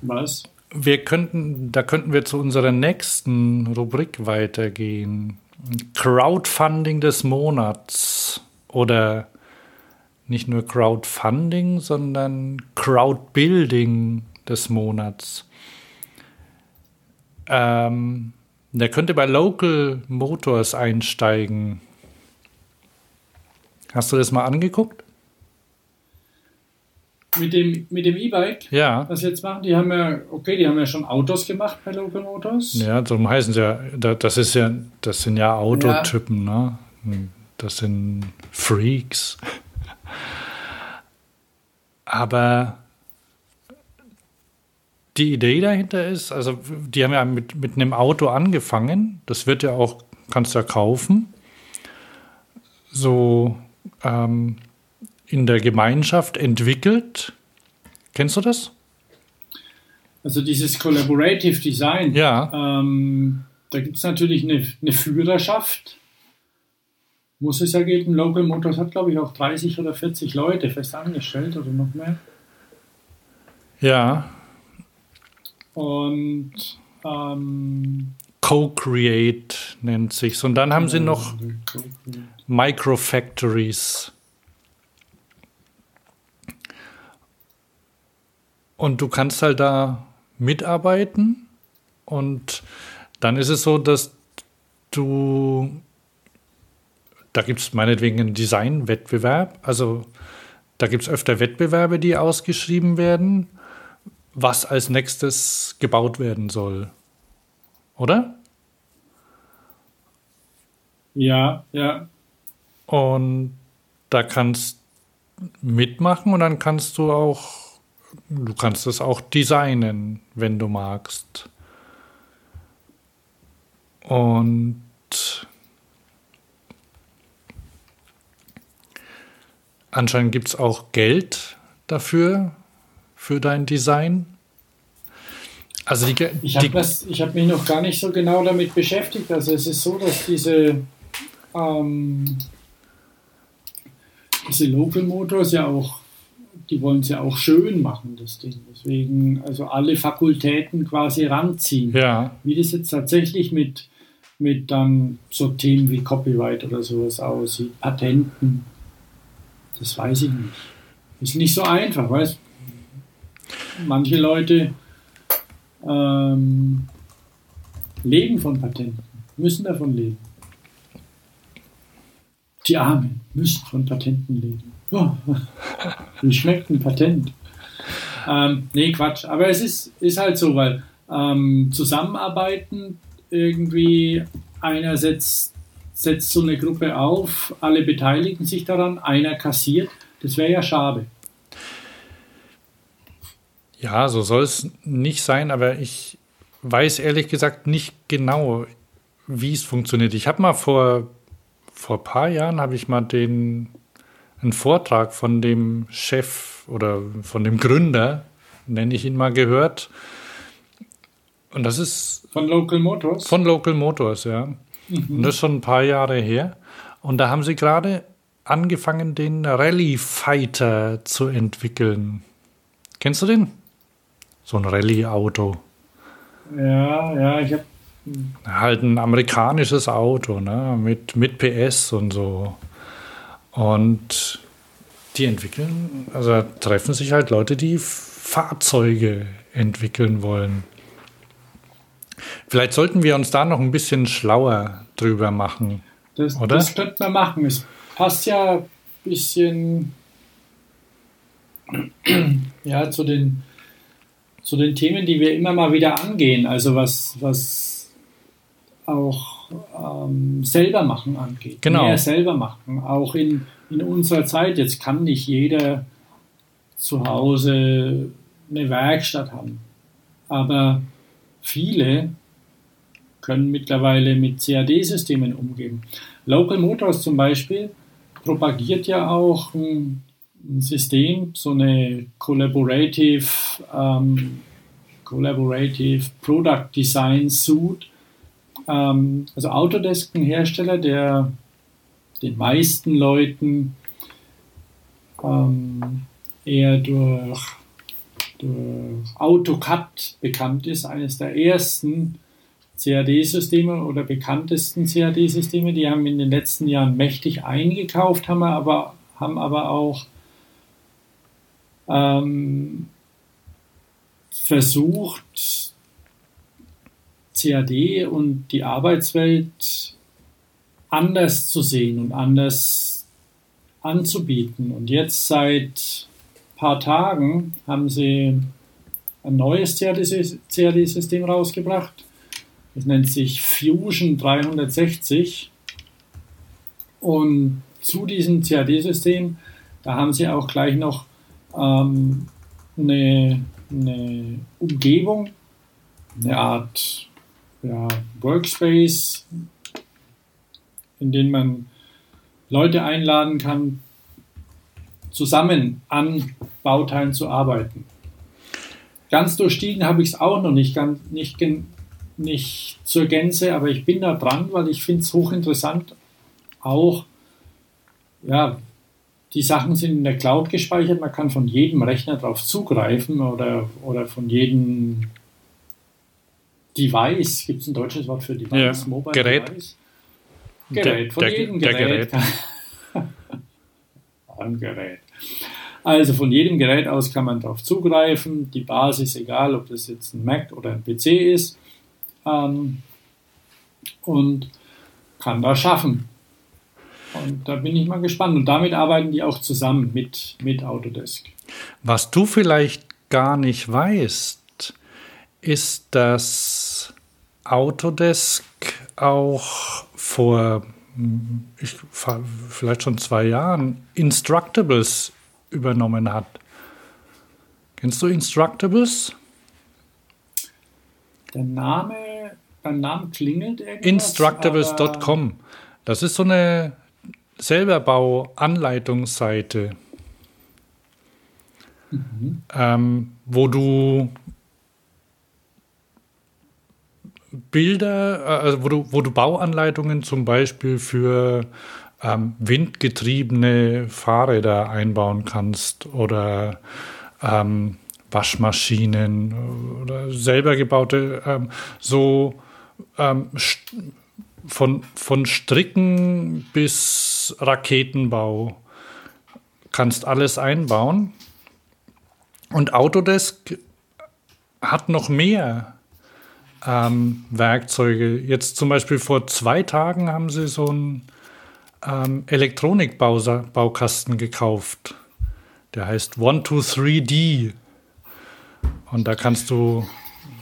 Speaker 2: Was?
Speaker 1: Wir könnten, da könnten wir zu unserer nächsten Rubrik weitergehen. Crowdfunding des Monats. Oder nicht nur Crowdfunding, sondern Crowdbuilding des Monats. Ähm, der könnte bei Local Motors einsteigen. Hast du das mal angeguckt?
Speaker 2: Mit dem mit dem E-Bike?
Speaker 1: Ja.
Speaker 2: Was jetzt machen? Die haben ja, okay, die haben ja schon Autos gemacht bei Local Motors.
Speaker 1: Ja, darum heißen sie ja, das ist ja, das sind ja Autotypen, ja. ne? Das sind Freaks. Aber die Idee dahinter ist, also die haben ja mit, mit einem Auto angefangen, das wird ja auch, kannst du ja kaufen, so ähm, in der Gemeinschaft entwickelt. Kennst du das?
Speaker 2: Also dieses Collaborative Design.
Speaker 1: Ja.
Speaker 2: Ähm, da gibt es natürlich eine, eine, Führerschaft. Muss es ja geben. Local Motors hat, glaube ich, auch 30 oder 40 Leute fest angestellt oder noch mehr.
Speaker 1: Ja.
Speaker 2: Und ähm,
Speaker 1: Co-Create nennt sich's. Und dann haben sie noch Microfactories. Und du kannst halt da mitarbeiten und dann ist es so, dass du, da gibt es meinetwegen einen Designwettbewerb, also da gibt es öfter Wettbewerbe, die ausgeschrieben werden, was als nächstes gebaut werden soll. Oder?
Speaker 2: Ja, ja.
Speaker 1: Und da kannst mitmachen und dann kannst du auch, du kannst es auch designen, wenn du magst. Und anscheinend gibt es auch Geld dafür, für dein Design.
Speaker 2: Also die, ich habe hab mich noch gar nicht so genau damit beschäftigt. Also es ist so, dass diese ähm, diese Local Motors ja auch, die wollen es ja auch schön machen, das Ding. Deswegen also alle Fakultäten quasi ranziehen.
Speaker 1: Ja.
Speaker 2: Wie das jetzt tatsächlich mit, mit dann so Themen wie Copyright oder sowas aussieht, Patenten, das weiß ich nicht. Ist nicht so einfach, weißt Manche Leute ähm, leben von Patenten, müssen davon leben. Die Armen müssen von Patenten leben. Oh, wie schmeckt ein Patent? Ähm, nee, Quatsch. Aber es ist, ist halt so, weil ähm, Zusammenarbeiten irgendwie einer setzt, setzt so eine Gruppe auf, alle beteiligen sich daran, einer kassiert. Das wäre ja schade.
Speaker 1: Ja, so soll es nicht sein, aber ich weiß ehrlich gesagt nicht genau, wie es funktioniert. Ich habe mal vor vor ein paar Jahren habe ich mal den einen Vortrag von dem Chef oder von dem Gründer, nenne ich ihn mal, gehört. Und das ist.
Speaker 2: Von Local Motors?
Speaker 1: Von Local Motors, ja. Mhm. Und das ist schon ein paar Jahre her. Und da haben sie gerade angefangen, den Rally Fighter zu entwickeln. Kennst du den? So ein Rallye-Auto.
Speaker 2: Ja, ja, ich habe
Speaker 1: Halt ein amerikanisches Auto, ne? Mit, mit PS und so. Und die entwickeln, also treffen sich halt Leute, die Fahrzeuge entwickeln wollen. Vielleicht sollten wir uns da noch ein bisschen schlauer drüber machen.
Speaker 2: Das,
Speaker 1: oder?
Speaker 2: das könnte man machen. Es passt ja ein bisschen ja, zu, den, zu den Themen, die wir immer mal wieder angehen. Also was, was auch ähm, selber machen angeht.
Speaker 1: Genau.
Speaker 2: Mehr selber machen. Auch in, in unserer Zeit. Jetzt kann nicht jeder zu Hause eine Werkstatt haben. Aber viele können mittlerweile mit CAD-Systemen umgehen. Local Motors zum Beispiel propagiert ja auch ein, ein System, so eine Collaborative, ähm, Collaborative Product Design Suite, ähm, also Autodesk ein Hersteller, der den meisten Leuten ähm, eher durch, durch AutoCAD bekannt ist, eines der ersten CAD-Systeme oder bekanntesten CAD-Systeme. Die haben in den letzten Jahren mächtig eingekauft, haben aber, haben aber auch ähm, versucht, CAD und die Arbeitswelt anders zu sehen und anders anzubieten. Und jetzt seit ein paar Tagen haben sie ein neues CAD-System rausgebracht. Das nennt sich Fusion 360. Und zu diesem CAD-System, da haben sie auch gleich noch ähm, eine eine Umgebung, eine Art ja, Workspace, in dem man Leute einladen kann, zusammen an Bauteilen zu arbeiten. Ganz durchstiegen habe ich es auch noch nicht, ganz, nicht, nicht zur Gänze, aber ich bin da dran, weil ich finde es hochinteressant, auch, ja, die Sachen sind in der Cloud gespeichert, man kann von jedem Rechner darauf zugreifen oder, oder von jedem Device, gibt es ein deutsches Wort für Device?
Speaker 1: Ja, Mobile Gerät. Device?
Speaker 2: Gerät, von der, jedem Gerät. Gerät. Ein Gerät. Also von jedem Gerät aus kann man darauf zugreifen. Die Basis, egal ob das jetzt ein Mac oder ein PC ist, ähm, und kann da schaffen. Und da bin ich mal gespannt. Und damit arbeiten die auch zusammen mit, mit Autodesk.
Speaker 1: Was du vielleicht gar nicht weißt, ist, dass Autodesk auch vor ich, vielleicht schon zwei Jahren Instructables übernommen hat. Kennst du Instructables?
Speaker 2: Der Name, beim Namen klingelt irgendwas.
Speaker 1: Instructables.com. Das ist so eine Selberbau-Anleitungsseite, mhm. ähm, wo du Bilder, äh, also wo du, wo du Bauanleitungen zum Beispiel für ähm, windgetriebene Fahrräder einbauen kannst oder ähm, Waschmaschinen oder selber gebaute, ähm, so ähm, von, von Stricken bis Raketenbau kannst alles einbauen. Und Autodesk hat noch mehr ähm, Werkzeuge. Jetzt zum Beispiel vor zwei Tagen haben sie so einen ähm, Elektronikbaukasten gekauft. Der heißt 123D. Und da kannst du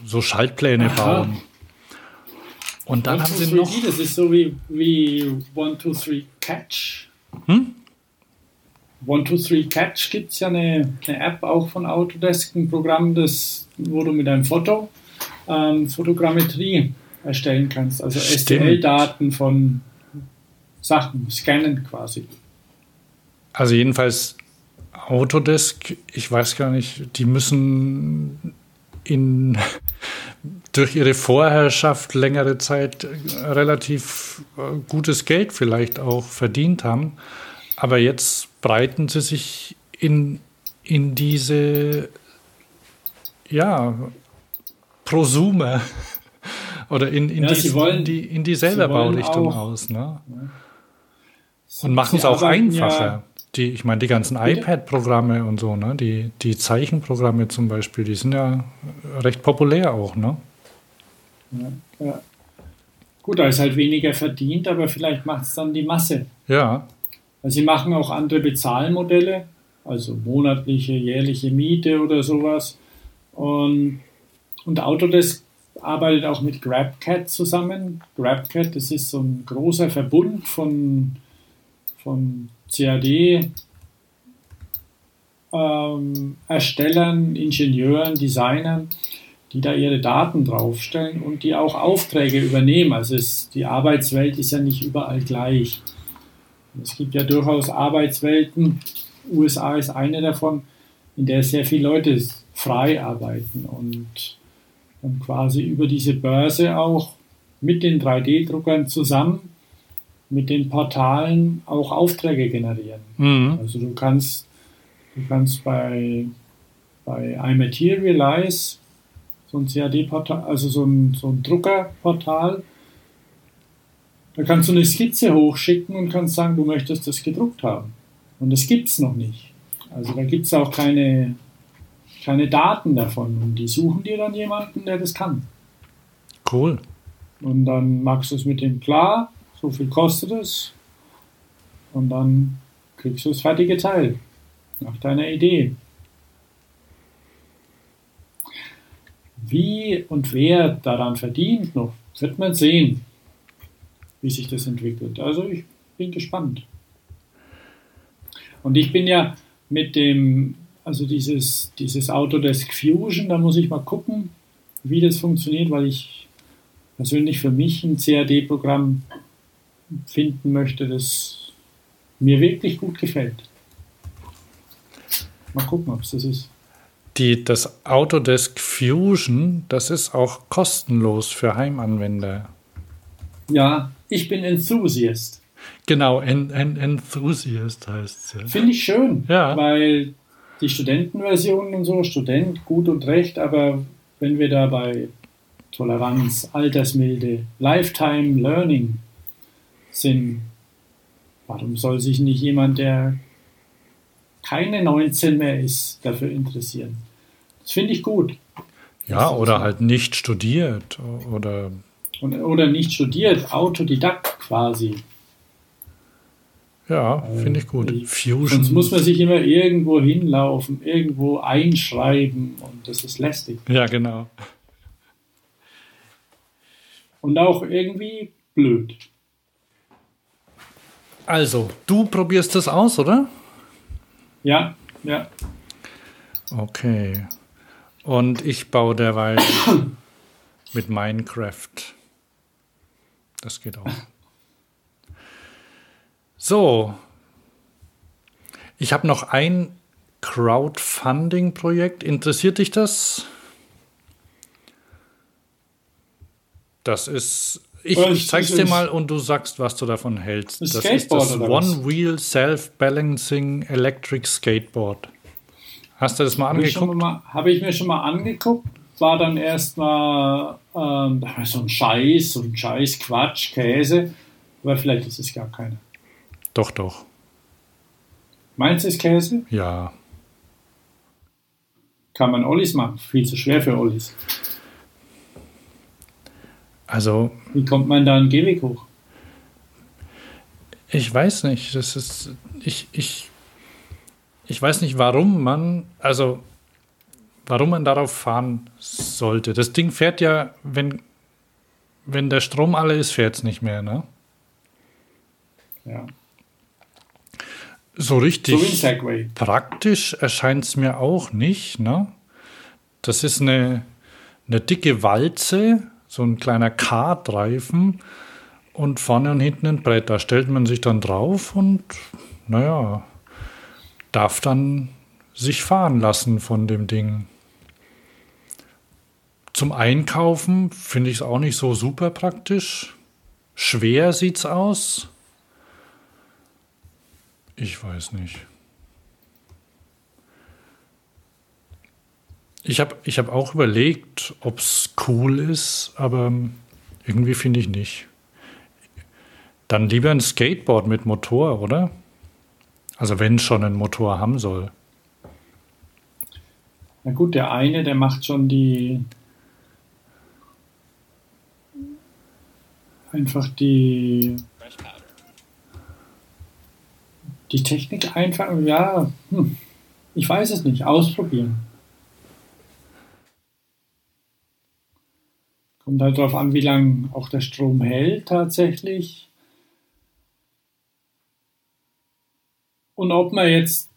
Speaker 1: so Schaltpläne Aha. bauen. Und dann haben sie noch.
Speaker 2: Das ist so wie, wie 123 Catch. Hm? 123 Catch gibt es ja eine, eine App auch von Autodesk, ein Programm, das, wo du mit einem Foto ähm, Fotogrammetrie erstellen kannst, also STL-Daten von Sachen, scannen quasi.
Speaker 1: Also jedenfalls Autodesk, ich weiß gar nicht, die müssen in, durch ihre Vorherrschaft längere Zeit relativ äh, gutes Geld vielleicht auch verdient haben. Aber jetzt breiten sie sich in, in diese ja, Prosumer oder in, in, ja, die, wollen, in, die, in die Selberbau-Richtung aus. Ne? Und machen es auch einfacher. Ja, die, ich meine, die ganzen iPad-Programme und so, ne? die, die Zeichenprogramme zum Beispiel, die sind ja recht populär auch. Ne?
Speaker 2: Ja, ja. Gut, da ist halt weniger verdient, aber vielleicht macht es dann die Masse.
Speaker 1: Ja.
Speaker 2: Also sie machen auch andere Bezahlmodelle, also monatliche, jährliche Miete oder sowas. Und und Autodesk arbeitet auch mit GrabCAD zusammen. GrabCAD, das ist so ein großer Verbund von, von CAD. Ähm, Erstellern, Ingenieuren, Designern, die da ihre Daten draufstellen und die auch Aufträge übernehmen. Also es, die Arbeitswelt ist ja nicht überall gleich. Es gibt ja durchaus Arbeitswelten, USA ist eine davon, in der sehr viele Leute frei arbeiten und und quasi über diese Börse auch mit den 3D-Druckern zusammen mit den Portalen auch Aufträge generieren. Mhm. Also du kannst, du kannst bei, bei iMaterialize so ein CAD-Portal, also so ein, so ein Druckerportal, da kannst du eine Skizze hochschicken und kannst sagen, du möchtest das gedruckt haben. Und das gibt es noch nicht. Also da gibt es auch keine keine Daten davon. Und die suchen dir dann jemanden, der das kann.
Speaker 1: Cool.
Speaker 2: Und dann machst du es mit dem klar, so viel kostet es. Und dann kriegst du das fertige Teil. Nach deiner Idee. Wie und wer daran verdient noch, wird man sehen, wie sich das entwickelt. Also ich bin gespannt. Und ich bin ja mit dem also dieses, dieses Autodesk Fusion, da muss ich mal gucken, wie das funktioniert, weil ich persönlich für mich ein CAD-Programm finden möchte, das mir wirklich gut gefällt. Mal gucken, ob es das ist.
Speaker 1: Die, das Autodesk Fusion, das ist auch kostenlos für Heimanwender.
Speaker 2: Ja, ich bin Enthusiast.
Speaker 1: Genau, en, en, Enthusiast heißt es. Ja.
Speaker 2: Finde ich schön, ja. weil die Studentenversion und so, Student, gut und recht, aber wenn wir da bei Toleranz, Altersmilde, Lifetime Learning sind, warum soll sich nicht jemand, der keine 19 mehr ist, dafür interessieren? Das finde ich gut.
Speaker 1: Ja, oder halt nicht studiert oder.
Speaker 2: Oder nicht studiert, Autodidakt quasi.
Speaker 1: Ja, finde ich gut.
Speaker 2: Fusion. Sonst muss man sich immer irgendwo hinlaufen, irgendwo einschreiben und das ist lästig.
Speaker 1: Ja, genau.
Speaker 2: Und auch irgendwie blöd.
Speaker 1: Also, du probierst das aus, oder?
Speaker 2: Ja, ja.
Speaker 1: Okay. Und ich baue derweil mit Minecraft. Das geht auch. So. Ich habe noch ein Crowdfunding-Projekt. Interessiert dich das? Das ist. Ich, ich zeig's dir mal und du sagst, was du davon hältst. Das, das ist das One-Wheel Self-Balancing Electric Skateboard. Hast du das mal angeguckt?
Speaker 2: Habe ich mir schon mal angeguckt. War dann erstmal ähm, so ein Scheiß, so ein Scheiß, Quatsch, Käse. Aber vielleicht ist es gar keine.
Speaker 1: Doch, doch.
Speaker 2: Meinst du es Käse?
Speaker 1: Ja.
Speaker 2: Kann man Ollis machen? Viel zu schwer für Ollis.
Speaker 1: Also.
Speaker 2: Wie kommt man da an Gehweg hoch?
Speaker 1: Ich weiß nicht. Das ist. Ich, ich, ich weiß nicht, warum man. Also. Warum man darauf fahren sollte. Das Ding fährt ja, wenn, wenn der Strom alle ist, fährt es nicht mehr, ne?
Speaker 2: Ja.
Speaker 1: So richtig so praktisch erscheint es mir auch nicht. Ne? Das ist eine, eine dicke Walze, so ein kleiner Kartreifen und vorne und hinten ein Brett. Da stellt man sich dann drauf und naja, darf dann sich fahren lassen von dem Ding. Zum Einkaufen finde ich es auch nicht so super praktisch. Schwer sieht es aus. Ich weiß nicht. Ich habe ich hab auch überlegt, ob es cool ist, aber irgendwie finde ich nicht. Dann lieber ein Skateboard mit Motor, oder? Also wenn es schon einen Motor haben soll.
Speaker 2: Na gut, der eine, der macht schon die einfach die die Technik einfach, ja, hm, ich weiß es nicht, ausprobieren. Kommt halt darauf an, wie lange auch der Strom hält tatsächlich. Und ob man jetzt,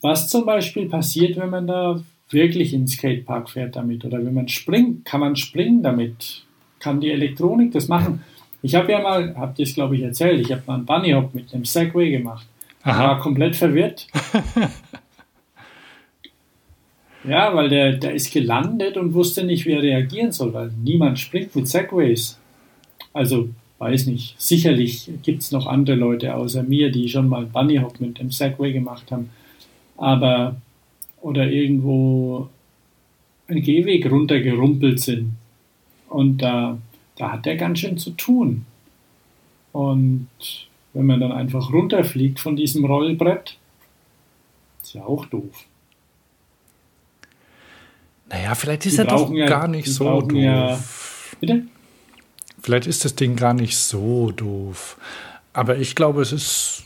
Speaker 2: was zum Beispiel passiert, wenn man da wirklich in den Skatepark fährt damit oder wenn man springt, kann man springen damit? Kann die Elektronik das machen? Ich habe ja mal, habt ihr es glaube ich erzählt, ich habe mal einen Bunny Hop mit einem Segway gemacht. Aha. war komplett verwirrt. ja, weil der, der ist gelandet und wusste nicht, wie er reagieren soll, weil niemand springt mit Segways. Also, weiß nicht. Sicherlich gibt es noch andere Leute außer mir, die schon mal Bunny Hop mit dem Segway gemacht haben. Aber, oder irgendwo einen Gehweg runtergerumpelt sind. Und da, da hat er ganz schön zu tun. Und wenn man dann einfach runterfliegt von diesem Rollbrett, ist ja auch doof.
Speaker 1: Naja, vielleicht ist er doch ja, gar nicht so doof. Ja, bitte? Vielleicht ist das Ding gar nicht so doof. Aber ich glaube, es ist.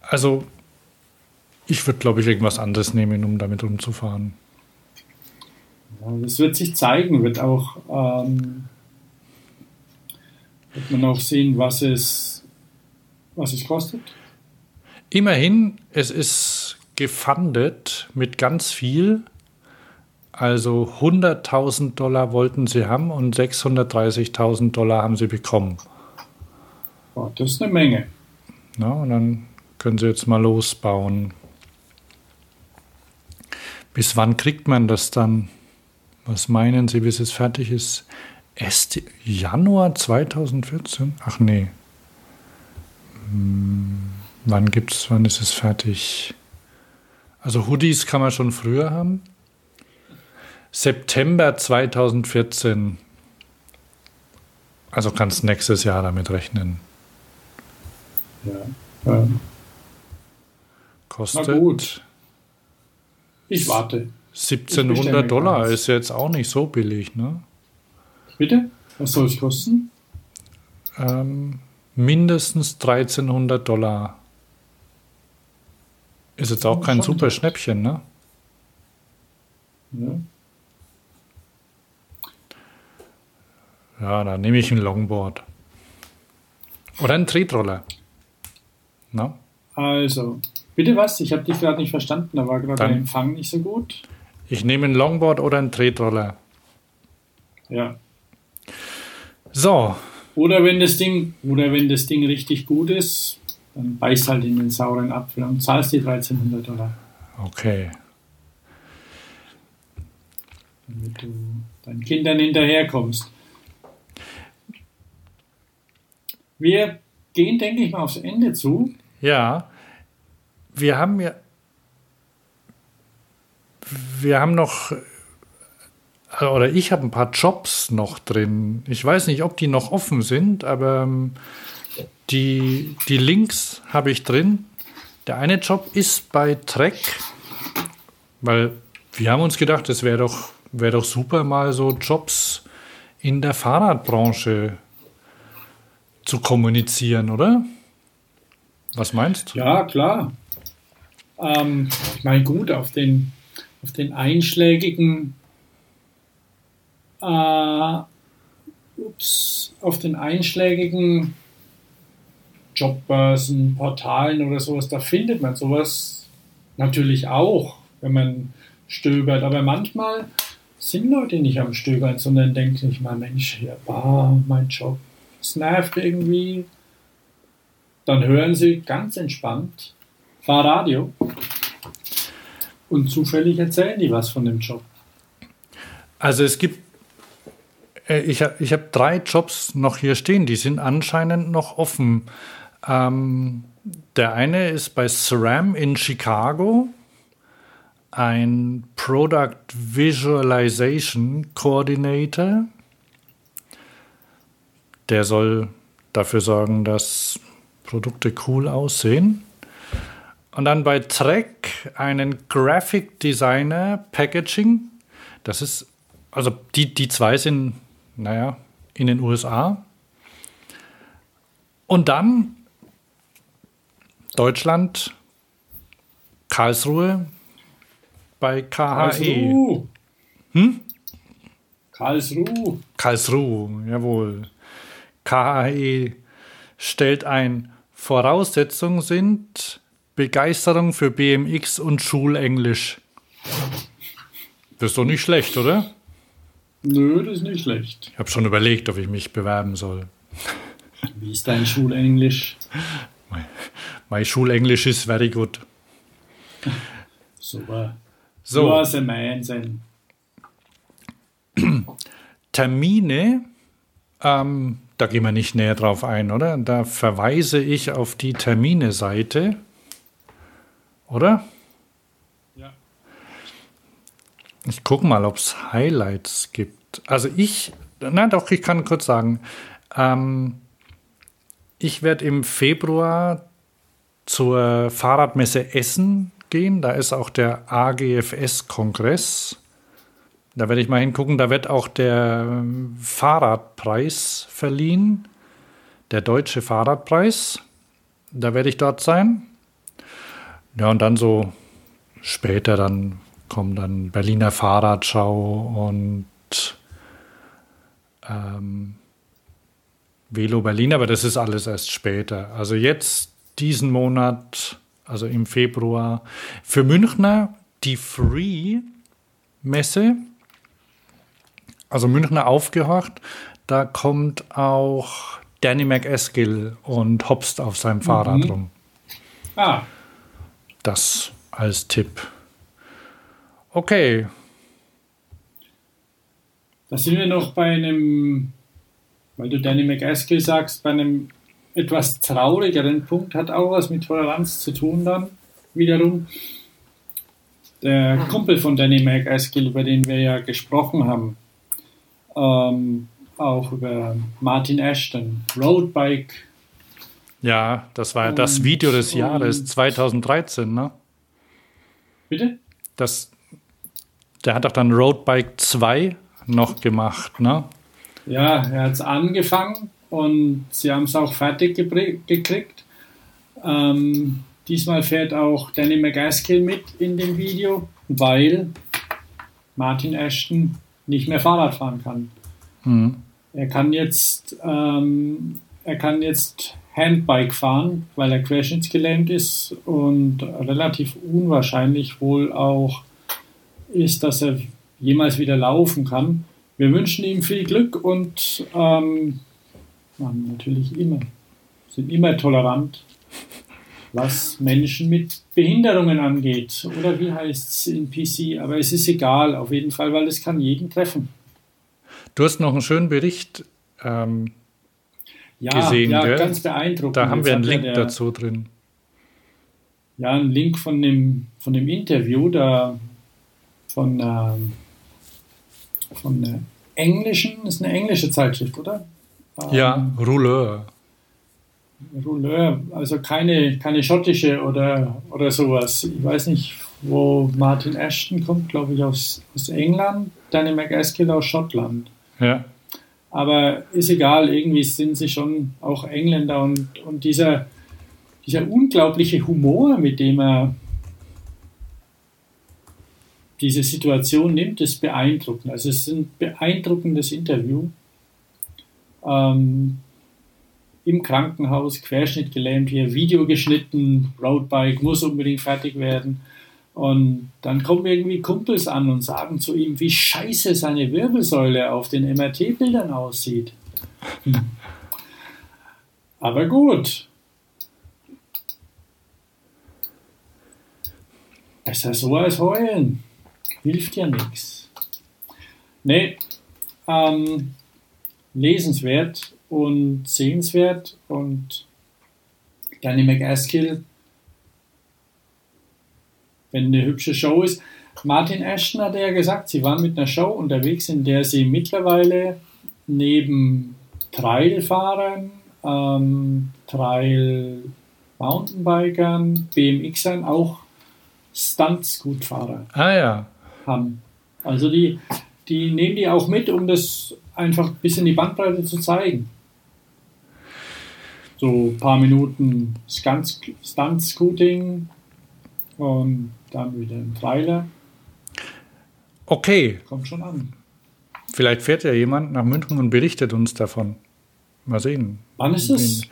Speaker 1: Also, ich würde, glaube ich, irgendwas anderes nehmen, um damit umzufahren.
Speaker 2: Ja, das wird sich zeigen, wird auch. Ähm, wird man auch sehen, was es, was es kostet?
Speaker 1: Immerhin, es ist gefundet mit ganz viel. Also 100.000 Dollar wollten sie haben und 630.000 Dollar haben sie bekommen.
Speaker 2: Oh, das ist eine Menge.
Speaker 1: Na, und dann können sie jetzt mal losbauen. Bis wann kriegt man das dann? Was meinen Sie, bis es fertig ist? Erst Januar 2014? Ach nee. Hm, wann gibt's, wann ist es fertig? Also Hoodies kann man schon früher haben. September 2014. Also kannst nächstes Jahr damit rechnen.
Speaker 2: Ja. ja.
Speaker 1: Kostet. Na gut.
Speaker 2: Ich warte.
Speaker 1: 1700 Dollar ist jetzt auch nicht so billig, ne?
Speaker 2: Bitte? Was soll es kosten?
Speaker 1: Ähm, mindestens 1300 Dollar. Ist jetzt auch kein super Schnäppchen, ne? Ja. Ja, dann nehme ich ein Longboard. Oder ein Tretroller.
Speaker 2: Na? Also, bitte was? Ich habe dich gerade nicht verstanden, da war gerade der Empfang nicht so gut.
Speaker 1: Ich nehme ein Longboard oder ein Tretroller.
Speaker 2: Ja.
Speaker 1: So.
Speaker 2: Oder wenn das Ding, oder wenn das Ding richtig gut ist, dann beißt halt in den sauren Apfel und zahlst die 1300 Dollar.
Speaker 1: Okay.
Speaker 2: Damit du deinen Kindern hinterherkommst. Wir gehen, denke ich mal, aufs Ende zu.
Speaker 1: Ja. Wir haben ja wir haben noch, oder ich habe ein paar Jobs noch drin. Ich weiß nicht, ob die noch offen sind, aber ähm, die, die Links habe ich drin. Der eine Job ist bei Trek, weil wir haben uns gedacht, es wäre doch, wär doch super, mal so Jobs in der Fahrradbranche zu kommunizieren, oder? Was meinst
Speaker 2: du? Ja, klar. Ähm, ich meine, gut, auf den auf den einschlägigen äh, ups, auf den einschlägigen Jobbörsen, Portalen oder sowas, da findet man sowas natürlich auch, wenn man stöbert. Aber manchmal sind Leute nicht am Stöbern, sondern denken sich mal, Mensch, hier, bah, mein Job, es nervt irgendwie. Dann hören sie ganz entspannt Fahrradio und zufällig erzählen die was von dem Job.
Speaker 1: Also es gibt, ich habe ich hab drei Jobs noch hier stehen, die sind anscheinend noch offen. Ähm, der eine ist bei SRAM in Chicago, ein Product Visualization Coordinator. Der soll dafür sorgen, dass Produkte cool aussehen. Und dann bei Trek einen Graphic Designer Packaging. Das ist, also die, die zwei sind, naja, in den USA. Und dann Deutschland, Karlsruhe bei KHE. Karlsruhe. Hm?
Speaker 2: Karlsruhe.
Speaker 1: Karlsruhe, jawohl. KHE stellt ein, Voraussetzung sind Begeisterung für BMX und Schulenglisch. Das ist doch nicht schlecht, oder?
Speaker 2: Nö, das ist nicht schlecht.
Speaker 1: Ich habe schon überlegt, ob ich mich bewerben soll.
Speaker 2: Wie ist dein Schulenglisch?
Speaker 1: Mein, mein Schulenglisch ist very good.
Speaker 2: Super. So. Du hast ein Mann
Speaker 1: Termine, ähm, da gehen wir nicht näher drauf ein, oder? Da verweise ich auf die Termine-Seite oder?
Speaker 2: Ja.
Speaker 1: Ich gucke mal, ob es Highlights gibt. Also ich, na doch, ich kann kurz sagen, ähm, ich werde im Februar zur Fahrradmesse Essen gehen. Da ist auch der AGFS-Kongress. Da werde ich mal hingucken. Da wird auch der ähm, Fahrradpreis verliehen. Der deutsche Fahrradpreis. Da werde ich dort sein. Ja, und dann so später dann kommen dann Berliner Fahrradschau und ähm, Velo Berlin, aber das ist alles erst später. Also jetzt diesen Monat, also im Februar. Für Münchner die Free-Messe, also Münchner aufgehorcht, da kommt auch Danny McEskill und hopst auf seinem Fahrrad mhm. rum. Ah. Das als Tipp. Okay.
Speaker 2: Da sind wir noch bei einem, weil du Danny McEskill sagst, bei einem etwas traurigeren Punkt, hat auch was mit Toleranz zu tun dann wiederum. Der Kumpel von Danny McEskill, über den wir ja gesprochen haben, ähm, auch über Martin Ashton, Roadbike.
Speaker 1: Ja, das war und, das Video des Jahres 2013, ne?
Speaker 2: Bitte?
Speaker 1: Das, der hat doch dann Roadbike 2 noch gemacht, ne?
Speaker 2: Ja, er hat es angefangen und sie haben es auch fertig gekriegt. Ähm, diesmal fährt auch Danny McGaskill mit in dem Video, weil Martin Ashton nicht mehr Fahrrad fahren kann. Mhm. Er kann jetzt, ähm, er kann jetzt Handbike fahren, weil er querschnittsgelähmt ist und relativ unwahrscheinlich wohl auch ist, dass er jemals wieder laufen kann. Wir wünschen ihm viel Glück und ähm, natürlich immer, sind immer tolerant, was Menschen mit Behinderungen angeht. Oder wie heißt es in PC? Aber es ist egal, auf jeden Fall, weil es kann jeden treffen.
Speaker 1: Du hast noch einen schönen Bericht ähm, ja, gesehen. Ja, gell?
Speaker 2: ganz beeindruckend.
Speaker 1: Da haben wir einen Link der, dazu drin.
Speaker 2: Ja, einen Link von dem, von dem Interview da von, ähm, von der englischen, ist eine englische Zeitschrift, oder?
Speaker 1: Ja, ähm, Rouleur.
Speaker 2: Rouleur, also keine, keine schottische oder, oder sowas. Ich weiß nicht, wo Martin Ashton kommt, glaube ich, aus, aus England, Danny McEskill aus Schottland.
Speaker 1: Ja.
Speaker 2: Aber ist egal, irgendwie sind sie schon auch Engländer und, und dieser, dieser unglaubliche Humor, mit dem er diese Situation nimmt, ist beeindruckend. Also es ist ein beeindruckendes Interview ähm, im Krankenhaus, Querschnitt gelähmt, hier Video geschnitten, Roadbike muss unbedingt fertig werden. Und dann kommen irgendwie Kumpels an und sagen zu ihm, wie scheiße seine Wirbelsäule auf den MRT-Bildern aussieht. Aber gut. Besser so als heulen. Hilft ja nichts. Nee, ähm, lesenswert und sehenswert und Danny McAskill, wenn eine hübsche Show ist. Martin Ashton hat ja gesagt, sie waren mit einer Show unterwegs, in der sie mittlerweile neben Trailfahrern, ähm, Trail Mountainbikern, BMXern auch Stunt-Scootfahrer
Speaker 1: ah, ja.
Speaker 2: Haben. Also die, die nehmen die auch mit, um das einfach ein bisschen die Bandbreite zu zeigen. So ein paar Minuten Stunt-Scooting und dann wieder ein Trailer.
Speaker 1: Okay.
Speaker 2: Kommt schon an.
Speaker 1: Vielleicht fährt ja jemand nach München und berichtet uns davon. Mal sehen.
Speaker 2: Wann ist es?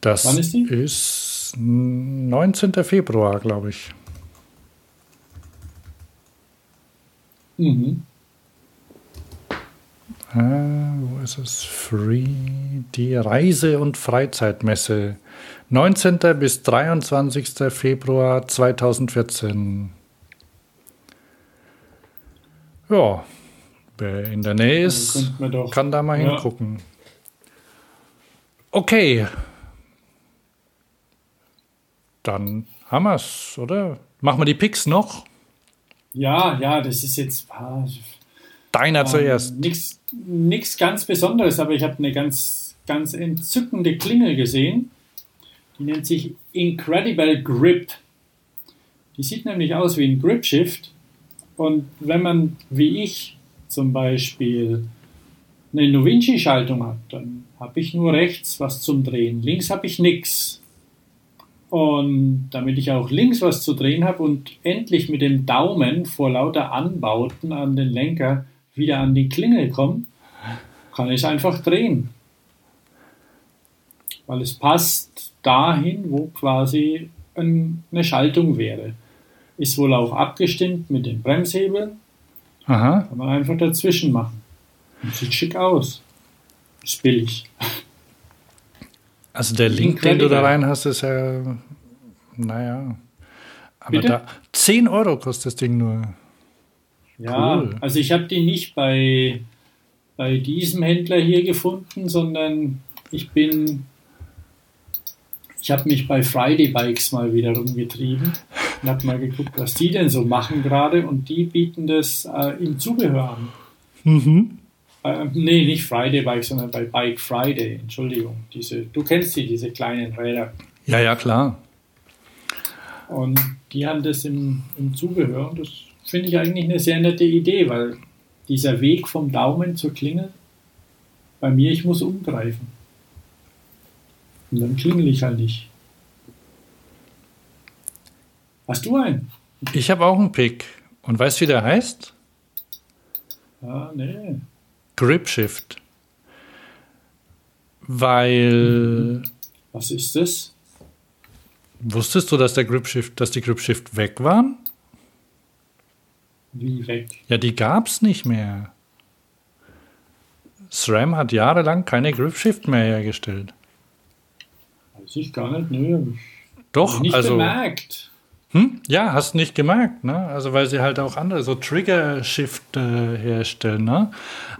Speaker 1: Das Wann ist, die? ist 19. Februar, glaube ich. Mhm. Äh, wo ist es? Free, die Reise- und Freizeitmesse. 19. bis 23. Februar 2014. Ja, wer in der Nähe ist, kann da mal ja. hingucken. Okay. Dann haben wir es, oder? Machen wir die Picks noch?
Speaker 2: Ja, ja, das ist jetzt.
Speaker 1: Deiner ähm, zuerst.
Speaker 2: Nichts ganz Besonderes, aber ich habe eine ganz, ganz entzückende Klingel gesehen. Die nennt sich Incredible Grip. Die sieht nämlich aus wie ein Grip Shift. Und wenn man, wie ich zum Beispiel, eine Novinci-Schaltung hat, dann habe ich nur rechts was zum Drehen. Links habe ich nichts. Und damit ich auch links was zu drehen habe und endlich mit dem Daumen vor lauter Anbauten an den Lenker wieder an die Klingel komme, kann ich einfach drehen. Weil es passt dahin, wo quasi eine Schaltung wäre. Ist wohl auch abgestimmt mit dem Bremshebel.
Speaker 1: Aha.
Speaker 2: Kann man einfach dazwischen machen. Und sieht schick aus. Ist billig.
Speaker 1: Also der Link, den du da rein hast, ist ja, naja. Aber Bitte? da 10 Euro kostet das Ding nur.
Speaker 2: Ja, cool. also ich habe die nicht bei, bei diesem Händler hier gefunden, sondern ich bin, ich habe mich bei Friday Bikes mal wieder rumgetrieben und habe mal geguckt, was die denn so machen gerade und die bieten das äh, im Zubehör an.
Speaker 1: Mhm.
Speaker 2: Äh, nee, nicht Friday Bike, sondern bei Bike Friday, Entschuldigung. Diese, du kennst die, diese kleinen Räder.
Speaker 1: Ja, ja, klar.
Speaker 2: Und die haben das im, im Zubehör und das finde ich eigentlich eine sehr nette Idee, weil dieser Weg vom Daumen zur Klingel, bei mir, ich muss umgreifen. Und dann klingel ich halt nicht. Hast du einen?
Speaker 1: Ich habe auch einen Pick. Und weißt du, wie der heißt?
Speaker 2: Ah, nee.
Speaker 1: Grip Shift. Weil.
Speaker 2: Was ist das?
Speaker 1: Wusstest du, dass der Grip Shift, dass die Grip Shift weg waren?
Speaker 2: Wie weg?
Speaker 1: Ja, die gab es nicht mehr. SRAM hat jahrelang keine Grip Shift mehr hergestellt.
Speaker 2: Weiß ich gar nicht, nö.
Speaker 1: Doch,
Speaker 2: nicht
Speaker 1: also.
Speaker 2: Bemerkt.
Speaker 1: Hm? Ja, hast nicht gemerkt, ne? Also weil sie halt auch andere so Trigger Shift äh, herstellen, ne?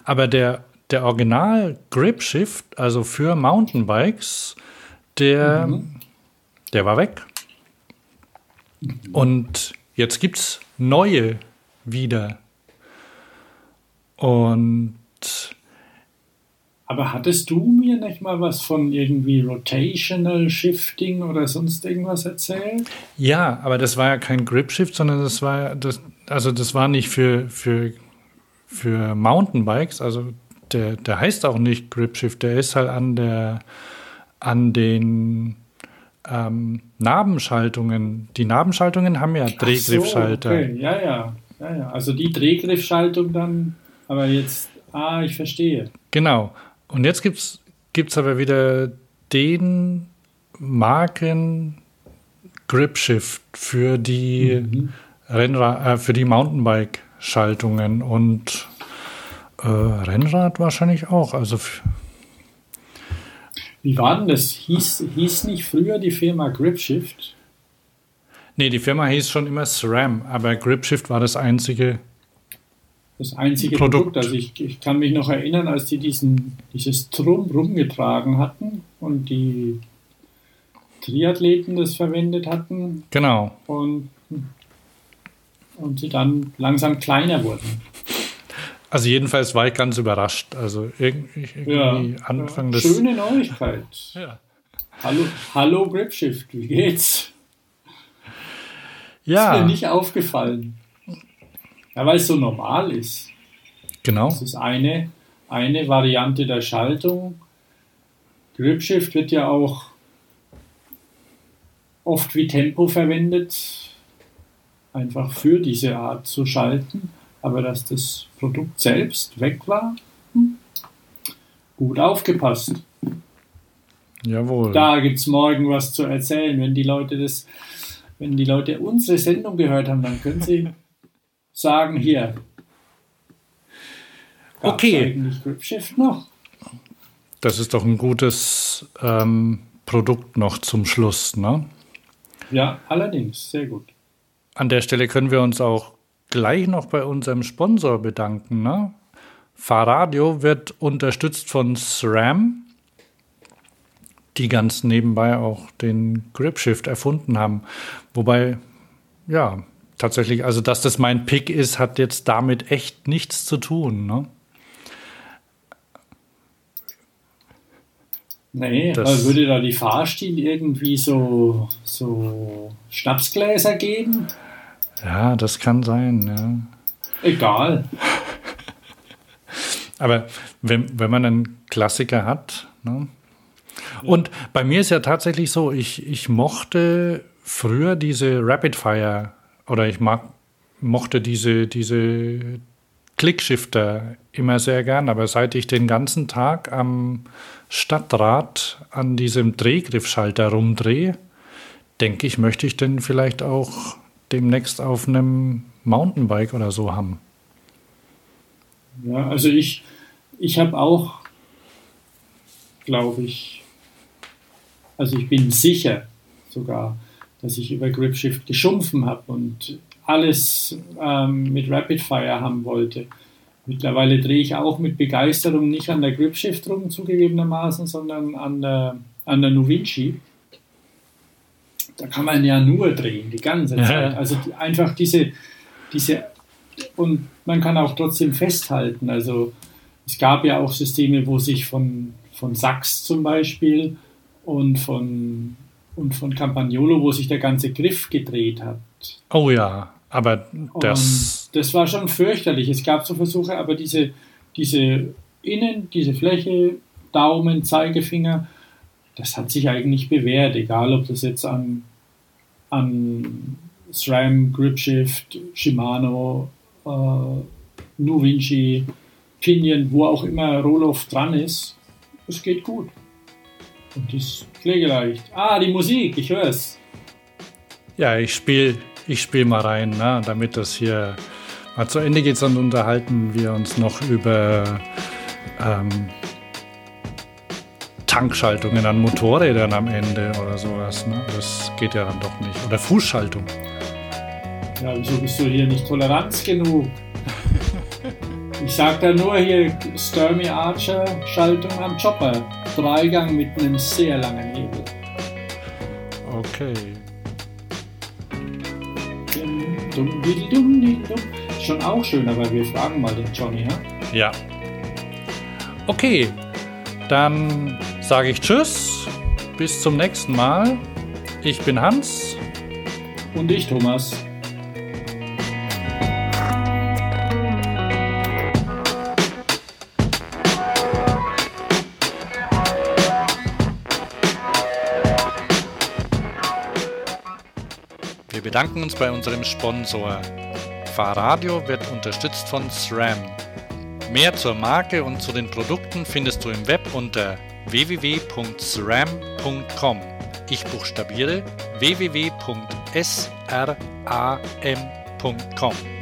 Speaker 1: Aber der der Original Grip Shift, also für Mountainbikes, der mhm. der war weg. Und jetzt gibt's neue wieder. Und
Speaker 2: aber hattest du mir nicht mal was von irgendwie Rotational Shifting oder sonst irgendwas erzählt?
Speaker 1: Ja, aber das war ja kein Grip Shift, sondern das war das, also das war nicht für, für, für Mountainbikes. Also der, der heißt auch nicht Grip Shift, der ist halt an der an den ähm, Nabenschaltungen. Die Nabenschaltungen haben ja Drehgriffschalter.
Speaker 2: So, okay. Ja, ja, ja, ja. Also die Drehgriffschaltung dann, aber jetzt, ah, ich verstehe.
Speaker 1: Genau. Und jetzt gibt es aber wieder den Marken Grip Shift für die mhm. Rennrad, äh, für die Mountainbike-Schaltungen und äh, Rennrad wahrscheinlich auch. Also
Speaker 2: wie war denn das? Hieß, hieß nicht früher die Firma GripShift?
Speaker 1: Nee, die Firma hieß schon immer SRAM, aber GripShift war das einzige
Speaker 2: das einzige Produkt. Produkt. Also ich, ich kann mich noch erinnern, als die diesen, dieses Drum rumgetragen hatten und die Triathleten das verwendet hatten.
Speaker 1: Genau.
Speaker 2: Und, und sie dann langsam kleiner wurden.
Speaker 1: Also jedenfalls war ich ganz überrascht. Also irgendwie, irgendwie ja, Anfang ja,
Speaker 2: des... Schöne Neuigkeit.
Speaker 1: ja.
Speaker 2: Hallo, hallo Gripshift, wie geht's?
Speaker 1: Ja.
Speaker 2: Ist mir nicht aufgefallen. Ja, weil es so normal ist.
Speaker 1: Genau.
Speaker 2: Das ist eine, eine Variante der Schaltung. Gripshift wird ja auch oft wie Tempo verwendet, einfach für diese Art zu schalten. Aber dass das Produkt selbst weg war, hm, gut aufgepasst.
Speaker 1: Jawohl.
Speaker 2: Da gibt es morgen was zu erzählen. Wenn die Leute das, wenn die Leute unsere Sendung gehört haben, dann können sie sagen, hier.
Speaker 1: Okay.
Speaker 2: Eigentlich noch?
Speaker 1: Das ist doch ein gutes ähm, Produkt noch zum Schluss, ne?
Speaker 2: Ja, allerdings, sehr gut.
Speaker 1: An der Stelle können wir uns auch gleich noch bei unserem Sponsor bedanken. Ne? Fahrradio wird unterstützt von SRAM, die ganz nebenbei auch den Gripshift erfunden haben. Wobei, ja, tatsächlich, also dass das mein Pick ist, hat jetzt damit echt nichts zu tun. Ne?
Speaker 2: Nee, das würde da die Fahrstil irgendwie so, so Schnapsgläser geben?
Speaker 1: Ja, das kann sein, ja.
Speaker 2: Egal.
Speaker 1: Aber wenn, wenn man einen Klassiker hat, ne? Und bei mir ist ja tatsächlich so, ich, ich mochte früher diese Rapid Fire oder ich mag, mochte diese, diese Clickshifter immer sehr gern, aber seit ich den ganzen Tag am Stadtrad an diesem Drehgriffschalter rumdrehe, denke ich, möchte ich denn vielleicht auch demnächst auf einem Mountainbike oder so haben.
Speaker 2: Ja, also ich, ich habe auch, glaube ich, also ich bin sicher sogar, dass ich über GripShift geschumpfen habe und alles ähm, mit Rapid Fire haben wollte. Mittlerweile drehe ich auch mit Begeisterung nicht an der GripShift rum, zugegebenermaßen, sondern an der, an der Nuvinci. Da kann man ja nur drehen, die ganze Zeit. Also die, einfach diese, diese, und man kann auch trotzdem festhalten. Also es gab ja auch Systeme, wo sich von, von Sachs zum Beispiel und von, und von Campagnolo, wo sich der ganze Griff gedreht hat.
Speaker 1: Oh ja, aber das.
Speaker 2: Und das war schon fürchterlich. Es gab so Versuche, aber diese, diese Innen, diese Fläche, Daumen, Zeigefinger, das hat sich eigentlich bewährt, egal ob das jetzt an, an SRAM, GripShift, Shimano, äh, Nuvinci, Pinion, wo auch immer Roloff dran ist. Es geht gut. Und ist pflegeleicht. Ah, die Musik, ich höre es.
Speaker 1: Ja, ich spiele ich spiel mal rein, ne, damit das hier mal zu Ende geht, dann unterhalten wir uns noch über ähm, Tankschaltungen an Motorrädern am Ende oder sowas. Ne? Das geht ja dann doch nicht. Oder Fußschaltung.
Speaker 2: Ja, wieso bist du hier nicht toleranz genug? Ich sag da nur hier Sturmy Archer Schaltung am Chopper. Dreigang mit einem sehr langen Hebel.
Speaker 1: Okay.
Speaker 2: Schon auch schön, aber wir fragen mal den Johnny, ja?
Speaker 1: Ja. Okay, dann sage ich Tschüss. Bis zum nächsten Mal. Ich bin Hans.
Speaker 2: Und ich, Thomas.
Speaker 1: Bedanken uns bei unserem Sponsor. Fahrradio wird unterstützt von SRAM. Mehr zur Marke und zu den Produkten findest du im Web unter www.sram.com. Ich buchstabiere www.sram.com.